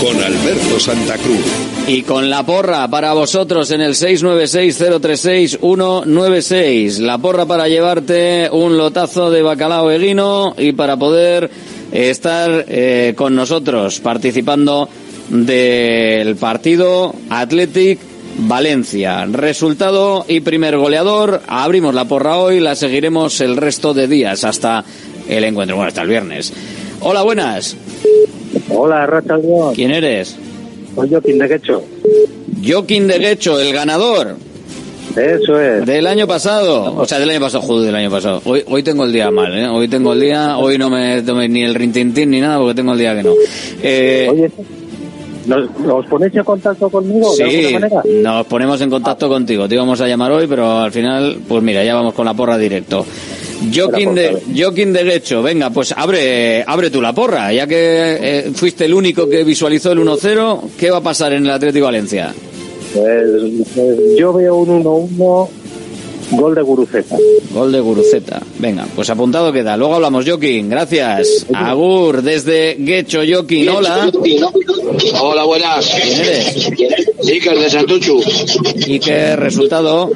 con Alberto Santa Cruz. Y con la porra para vosotros en el 696-036-196. La porra para llevarte un lotazo de bacalao eguino y para poder estar eh, con nosotros participando del partido Athletic Valencia. Resultado y primer goleador. Abrimos la porra hoy, la seguiremos el resto de días hasta el encuentro. Bueno, hasta el viernes. Hola, buenas. Hola, Racha. ¿Quién eres? Soy Joaquín de Quecho. Joaquín de Guecho, el ganador. Eso es. Del año pasado. O sea, del año pasado, joder, del año pasado. Hoy, hoy tengo el día mal, ¿eh? Hoy tengo el día, hoy no me tomé ni el rintintín ni nada porque tengo el día que no. Eh, Oye, ¿nos, ¿os ponéis en contacto conmigo de sí, alguna manera? nos ponemos en contacto contigo. Te íbamos a llamar hoy, pero al final, pues mira, ya vamos con la porra directo. Joaquín de, Joaquín de Guecho, venga, pues abre, abre tú la porra, ya que eh, fuiste el único que visualizó el 1-0, ¿qué va a pasar en el Atlético Valencia? Pues, pues yo veo un 1-1, gol de Guruceta. Gol de Guruceta. Venga, pues apuntado queda. Luego hablamos, Joaquín. Gracias. Agur, desde Guecho, Joaquín. Hola. Hola, buenas. ¿Quién eres? Iker de Santuchu. ¿Y qué resultado?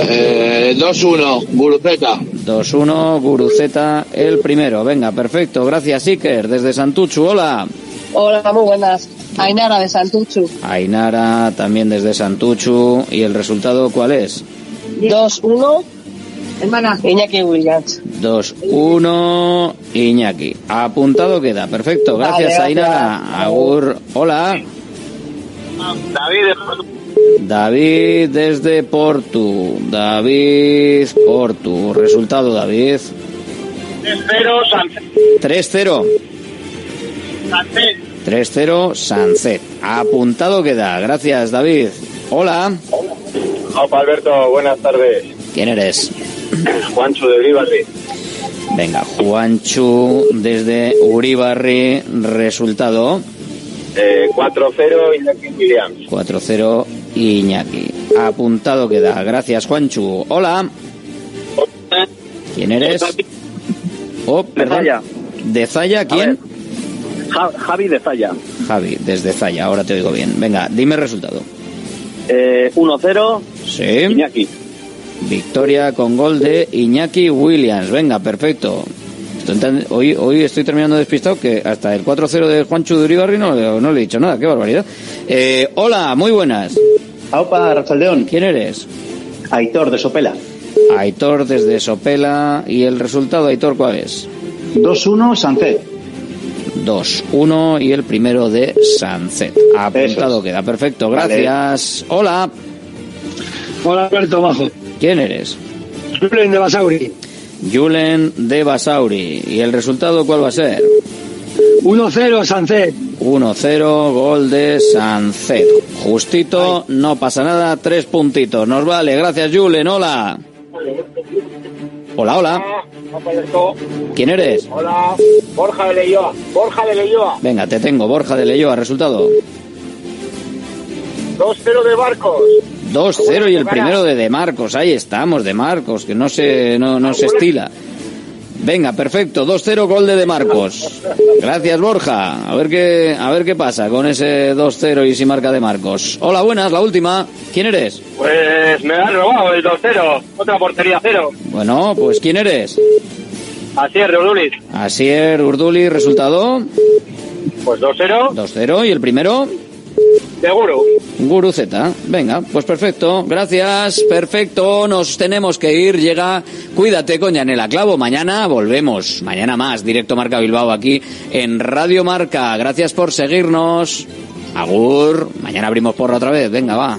Eh, 2-1, Guruceta. 2-1, Guruceta, el primero. Venga, perfecto. Gracias, Iker, desde Santuchu. Hola. Hola, muy buenas. Ainara de Santuchu. Ainara, también desde Santuchu. ¿Y el resultado cuál es? 2-1. Hermana. Iñaki Williams. 2-1, Iñaki. Apuntado queda. Perfecto. Gracias, Vale. Agur. Hola. David David desde Portu. David Portu. Resultado, David. 3-0, 3-0. Sánchez. 3-0, Sanzet. Apuntado queda. Gracias, David. Hola. Opa, Alberto, buenas tardes. ¿Quién eres? Juancho de Uribarri. Venga, Juanchu desde Uribarri. Resultado Eh, 4-0, Iñaki Williams. 4-0, Iñaki. Apuntado queda. Gracias, Juanchu. Hola. ¿Quién eres? Oh, perdón. Zaya. ¿De Zaya? ¿Quién? Ja- Javi de Zaya. Javi, desde Zaya. Ahora te oigo bien. Venga, dime el resultado. Eh, 1-0, Sí. Iñaki. Victoria con gol de Iñaki Williams. Venga, perfecto. Hoy, hoy estoy terminando despistado que hasta el 4-0 de Juanchu de Uribarri no, no le he dicho nada. Qué barbaridad. Eh, hola, muy buenas. Aupa, Rachaldeón. ¿Quién eres? Aitor de Sopela. Aitor desde Sopela. ¿Y el resultado, Aitor, cuál es? 2-1, Sancet. 2-1 y el primero de Sanzet. Apuntado queda. Perfecto, Vale. gracias. Hola. Hola Alberto Bajo. ¿Quién eres? Julen de Basauri. Julen de Basauri. ¿Y el resultado cuál va a ser? 1-0 Sancet. 1-0, gol de Sancet. Justito, no pasa nada, tres puntitos. Nos vale, gracias Julen, hola. Hola, hola. ¿Quién eres? Hola, Borja de Leyoa. Borja de Leyoa. Venga, te tengo, Borja de Leyoa, resultado. 2-0 de Barcos. 2-0 y el primero de De Marcos, ahí estamos, De Marcos, que no se, no, no se estila. Venga, perfecto, 2-0 gol de De Marcos. Gracias Borja. A ver qué, a ver qué pasa con ese 2-0 y si marca De Marcos. Hola, buenas, la última. ¿Quién eres? Pues me han robado el 2-0. Otra portería cero. Bueno, pues ¿quién eres? Así es, Reudulis. Asier Urduli, resultado Pues 2-0. 2-0 y el primero de Guru. Guru Z. Venga, pues perfecto. Gracias. Perfecto. Nos tenemos que ir. Llega. Cuídate con Yanela Clavo. Mañana volvemos. Mañana más. Directo Marca Bilbao aquí en Radio Marca. Gracias por seguirnos. Agur. Mañana abrimos porra otra vez. Venga, va.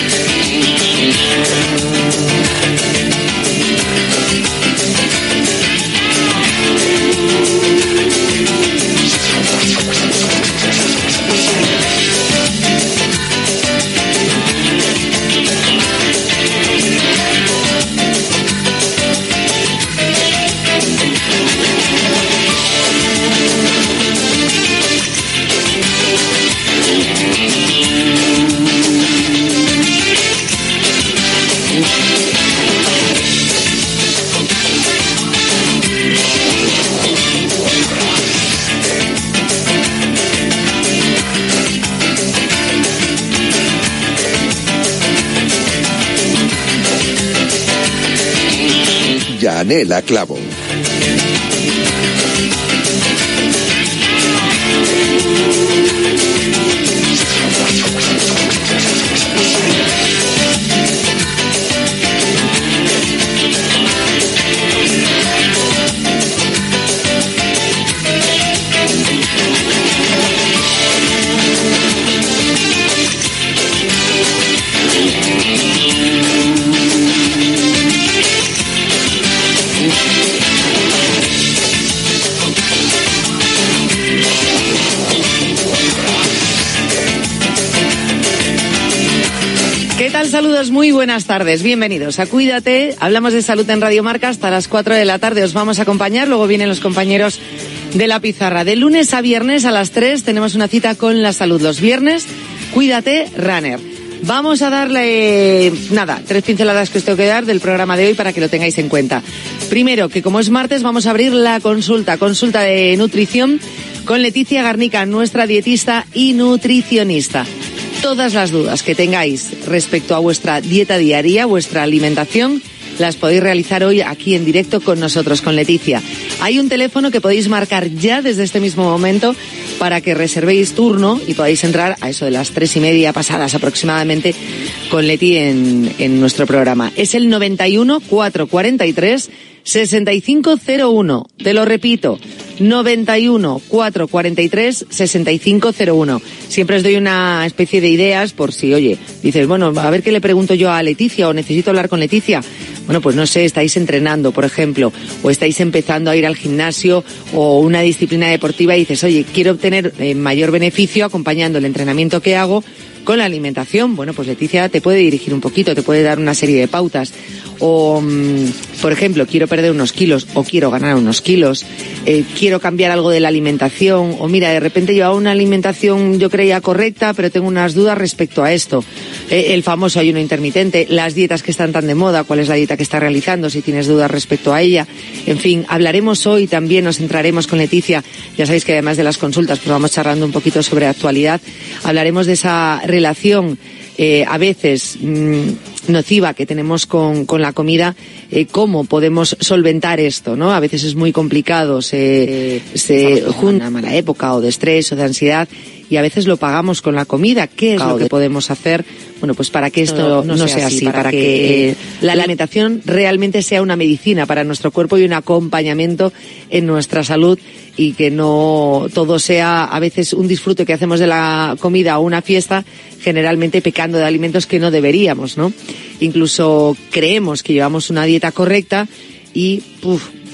Yanela Clavo. Buenas tardes. Bienvenidos a Cuídate. Hablamos de salud en Radio Marca hasta las 4 de la tarde. Os vamos a acompañar. Luego vienen los compañeros de la pizarra. De lunes a viernes a las 3 tenemos una cita con la salud. Los viernes, Cuídate Runner. Vamos a darle, nada, tres pinceladas que os tengo que dar del programa de hoy para que lo tengáis en cuenta. Primero, que como es martes, vamos a abrir la consulta, consulta de nutrición con Leticia Garnica, nuestra dietista y nutricionista. Todas las dudas que tengáis respecto a vuestra dieta diaria, vuestra alimentación, las podéis realizar hoy aquí en directo con nosotros, con Leticia. Hay un teléfono que podéis marcar ya desde este mismo momento para que reservéis turno y podáis entrar a eso de las tres y media pasadas aproximadamente con Leti en, en nuestro programa. Es el 91 443 6501. Te lo repito, 91 443 6501. Siempre os doy una especie de ideas por si, oye, dices, bueno, a ver qué le pregunto yo a Leticia o necesito hablar con Leticia. Bueno, pues no sé, estáis entrenando, por ejemplo, o estáis empezando a ir al gimnasio o una disciplina deportiva y dices, oye, quiero obtener eh, mayor beneficio acompañando el entrenamiento que hago con la alimentación. Bueno, pues Leticia te puede dirigir un poquito, te puede dar una serie de pautas. O, mm, por ejemplo, quiero perder unos kilos o quiero ganar unos kilos, eh, quiero cambiar algo de la alimentación, o mira, de repente llevaba una alimentación yo creía correcta, pero tengo unas dudas respecto a esto. Eh, el famoso ayuno intermitente, las dietas que están tan de moda, cuál es la dieta que está realizando, si tienes dudas respecto a ella. En fin, hablaremos hoy también, nos centraremos con Leticia. Ya sabéis que además de las consultas, pues vamos charlando un poquito sobre actualidad. Hablaremos de esa relación eh, a veces mm, nociva que tenemos con, con la comida, eh, cómo podemos solventar esto, ¿no? A veces es muy complicado, se, se junta una mala época o de estrés o de ansiedad y a veces lo pagamos con la comida. ¿Qué es lo que podemos hacer? Bueno, pues para que esto no, sea así, para, que, eh, la alimentación realmente sea una medicina para nuestro cuerpo y un acompañamiento en nuestra salud y que no todo sea a veces un disfrute que hacemos de la comida o una fiesta, generalmente pecando de alimentos que no deberíamos, ¿no? Incluso creemos que llevamos una dieta correcta y,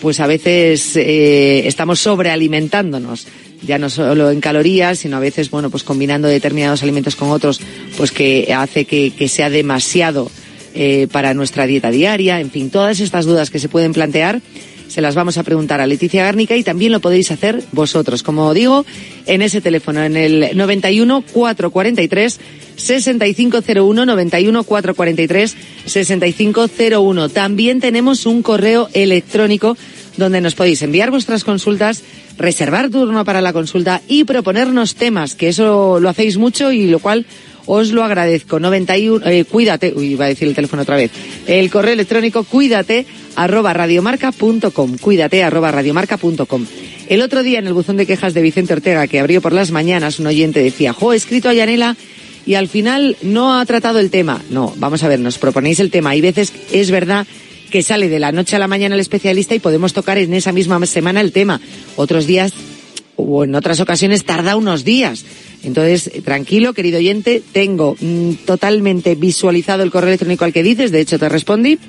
pues a veces eh, estamos sobrealimentándonos ya no solo en calorías, sino a veces, bueno, pues combinando determinados alimentos con otros, pues que hace que, que sea demasiado eh, para nuestra dieta diaria. En fin, todas estas dudas que se pueden plantear se las vamos a preguntar a Leticia Gárnica y también lo podéis hacer vosotros, como digo, en ese teléfono, en el 91 443 6501 91 443 6501. También tenemos un correo electrónico donde nos podéis enviar vuestras consultas, reservar turno para la consulta y proponernos temas, que eso lo hacéis mucho y lo cual Os lo agradezco. 91, eh, cuídate, uy, iba a decir el teléfono otra vez. El correo electrónico cuídate arroba radiomarca.com. Cuídate arroba radiomarca.com. El otro día en el buzón de quejas de Vicente Ortega, que abrió por las mañanas, un oyente decía, jo, he escrito a Yanela y al final no ha tratado el tema. No, vamos a ver, nos proponéis el tema. Hay veces, es verdad, que sale de la noche a la mañana el especialista y podemos tocar en esa misma semana el tema. Otros días o en otras ocasiones tarda unos días. Entonces, tranquilo, querido oyente, tengo mm, totalmente visualizado el correo electrónico al que dices, de hecho te respondí,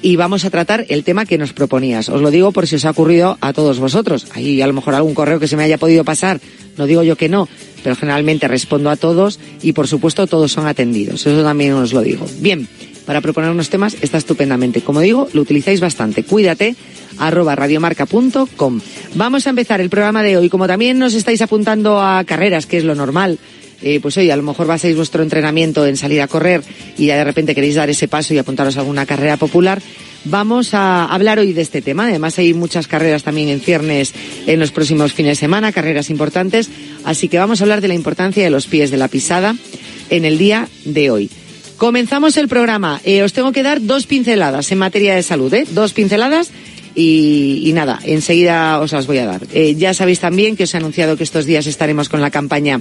y vamos a tratar el tema que nos proponías. Os lo digo por si os ha ocurrido a todos vosotros. Hay a lo mejor algún correo que se me haya podido pasar, no digo yo que no, pero generalmente respondo a todos y por supuesto todos son atendidos. Eso también os lo digo. Bien, para proponer unos temas está estupendamente. Como digo, lo utilizáis bastante. Cuídate arroba radiomarca.com. Vamos a empezar el programa de hoy. Como también nos estáis apuntando a carreras, que es lo normal, eh, pues hoy a lo mejor basáis vuestro entrenamiento en salir a correr y ya de repente queréis dar ese paso y apuntaros a alguna carrera popular, vamos a hablar hoy de este tema. Además hay muchas carreras también en ciernes en los próximos fines de semana, carreras importantes, así que vamos a hablar de la importancia de los pies de la pisada en el día de hoy. Comenzamos el programa. Eh, os tengo que dar dos pinceladas en materia de salud, ¿eh? Dos pinceladas y, nada, enseguida os las voy a dar. Eh, ya sabéis también que os he anunciado que estos días estaremos con la campaña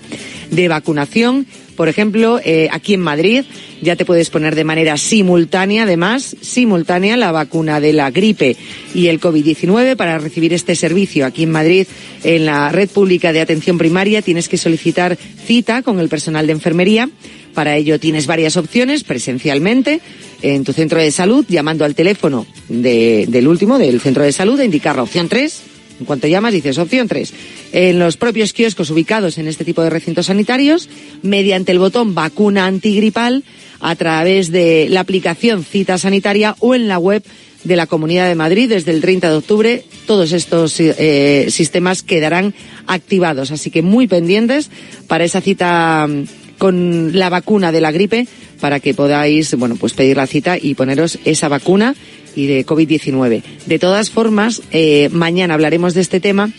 de vacunación. Por ejemplo, eh, aquí en Madrid ya te puedes poner de manera simultánea, además, simultánea, la vacuna de la gripe y el COVID-19 para recibir este servicio. Aquí en Madrid, en la red pública de atención primaria, tienes que solicitar cita con el personal de enfermería. Para ello tienes varias opciones, presencialmente, en tu centro de salud, llamando al teléfono del último, del centro de salud, a indicar la opción 3. En cuanto llamas, dices opción 3. En los propios kioscos ubicados en este tipo de recintos sanitarios, mediante el botón vacuna antigripal, a través de la aplicación Cita Sanitaria o en la web de la Comunidad de Madrid desde el 30 de octubre. Todos estos eh, sistemas quedarán activados, así que muy pendientes para esa cita mm, con la vacuna de la gripe para que podáis, bueno, pues pedir la cita y poneros esa vacuna y de COVID-19. De todas formas, eh, mañana hablaremos de este tema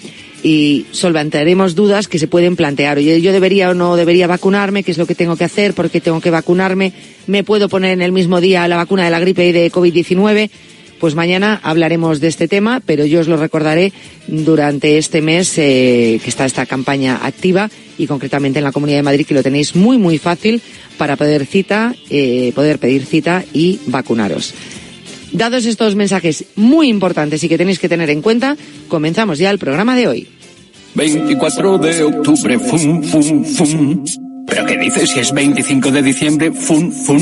y solventaremos dudas que se pueden plantear. Oye, yo debería o no debería vacunarme, qué es lo que tengo que hacer, por qué tengo que vacunarme, me puedo poner en el mismo día la vacuna de la gripe y de COVID-19. Pues mañana hablaremos de este tema, pero yo os lo recordaré durante este mes eh, que está esta campaña activa y concretamente en la Comunidad de Madrid que lo tenéis muy muy fácil para poder cita, eh, poder pedir cita y vacunaros. Dados estos mensajes muy importantes y que tenéis que tener en cuenta, comenzamos ya el programa de hoy. 24 de octubre, fum, fum, fum. ¿Pero qué dices si es 25 de diciembre? Fun, fun,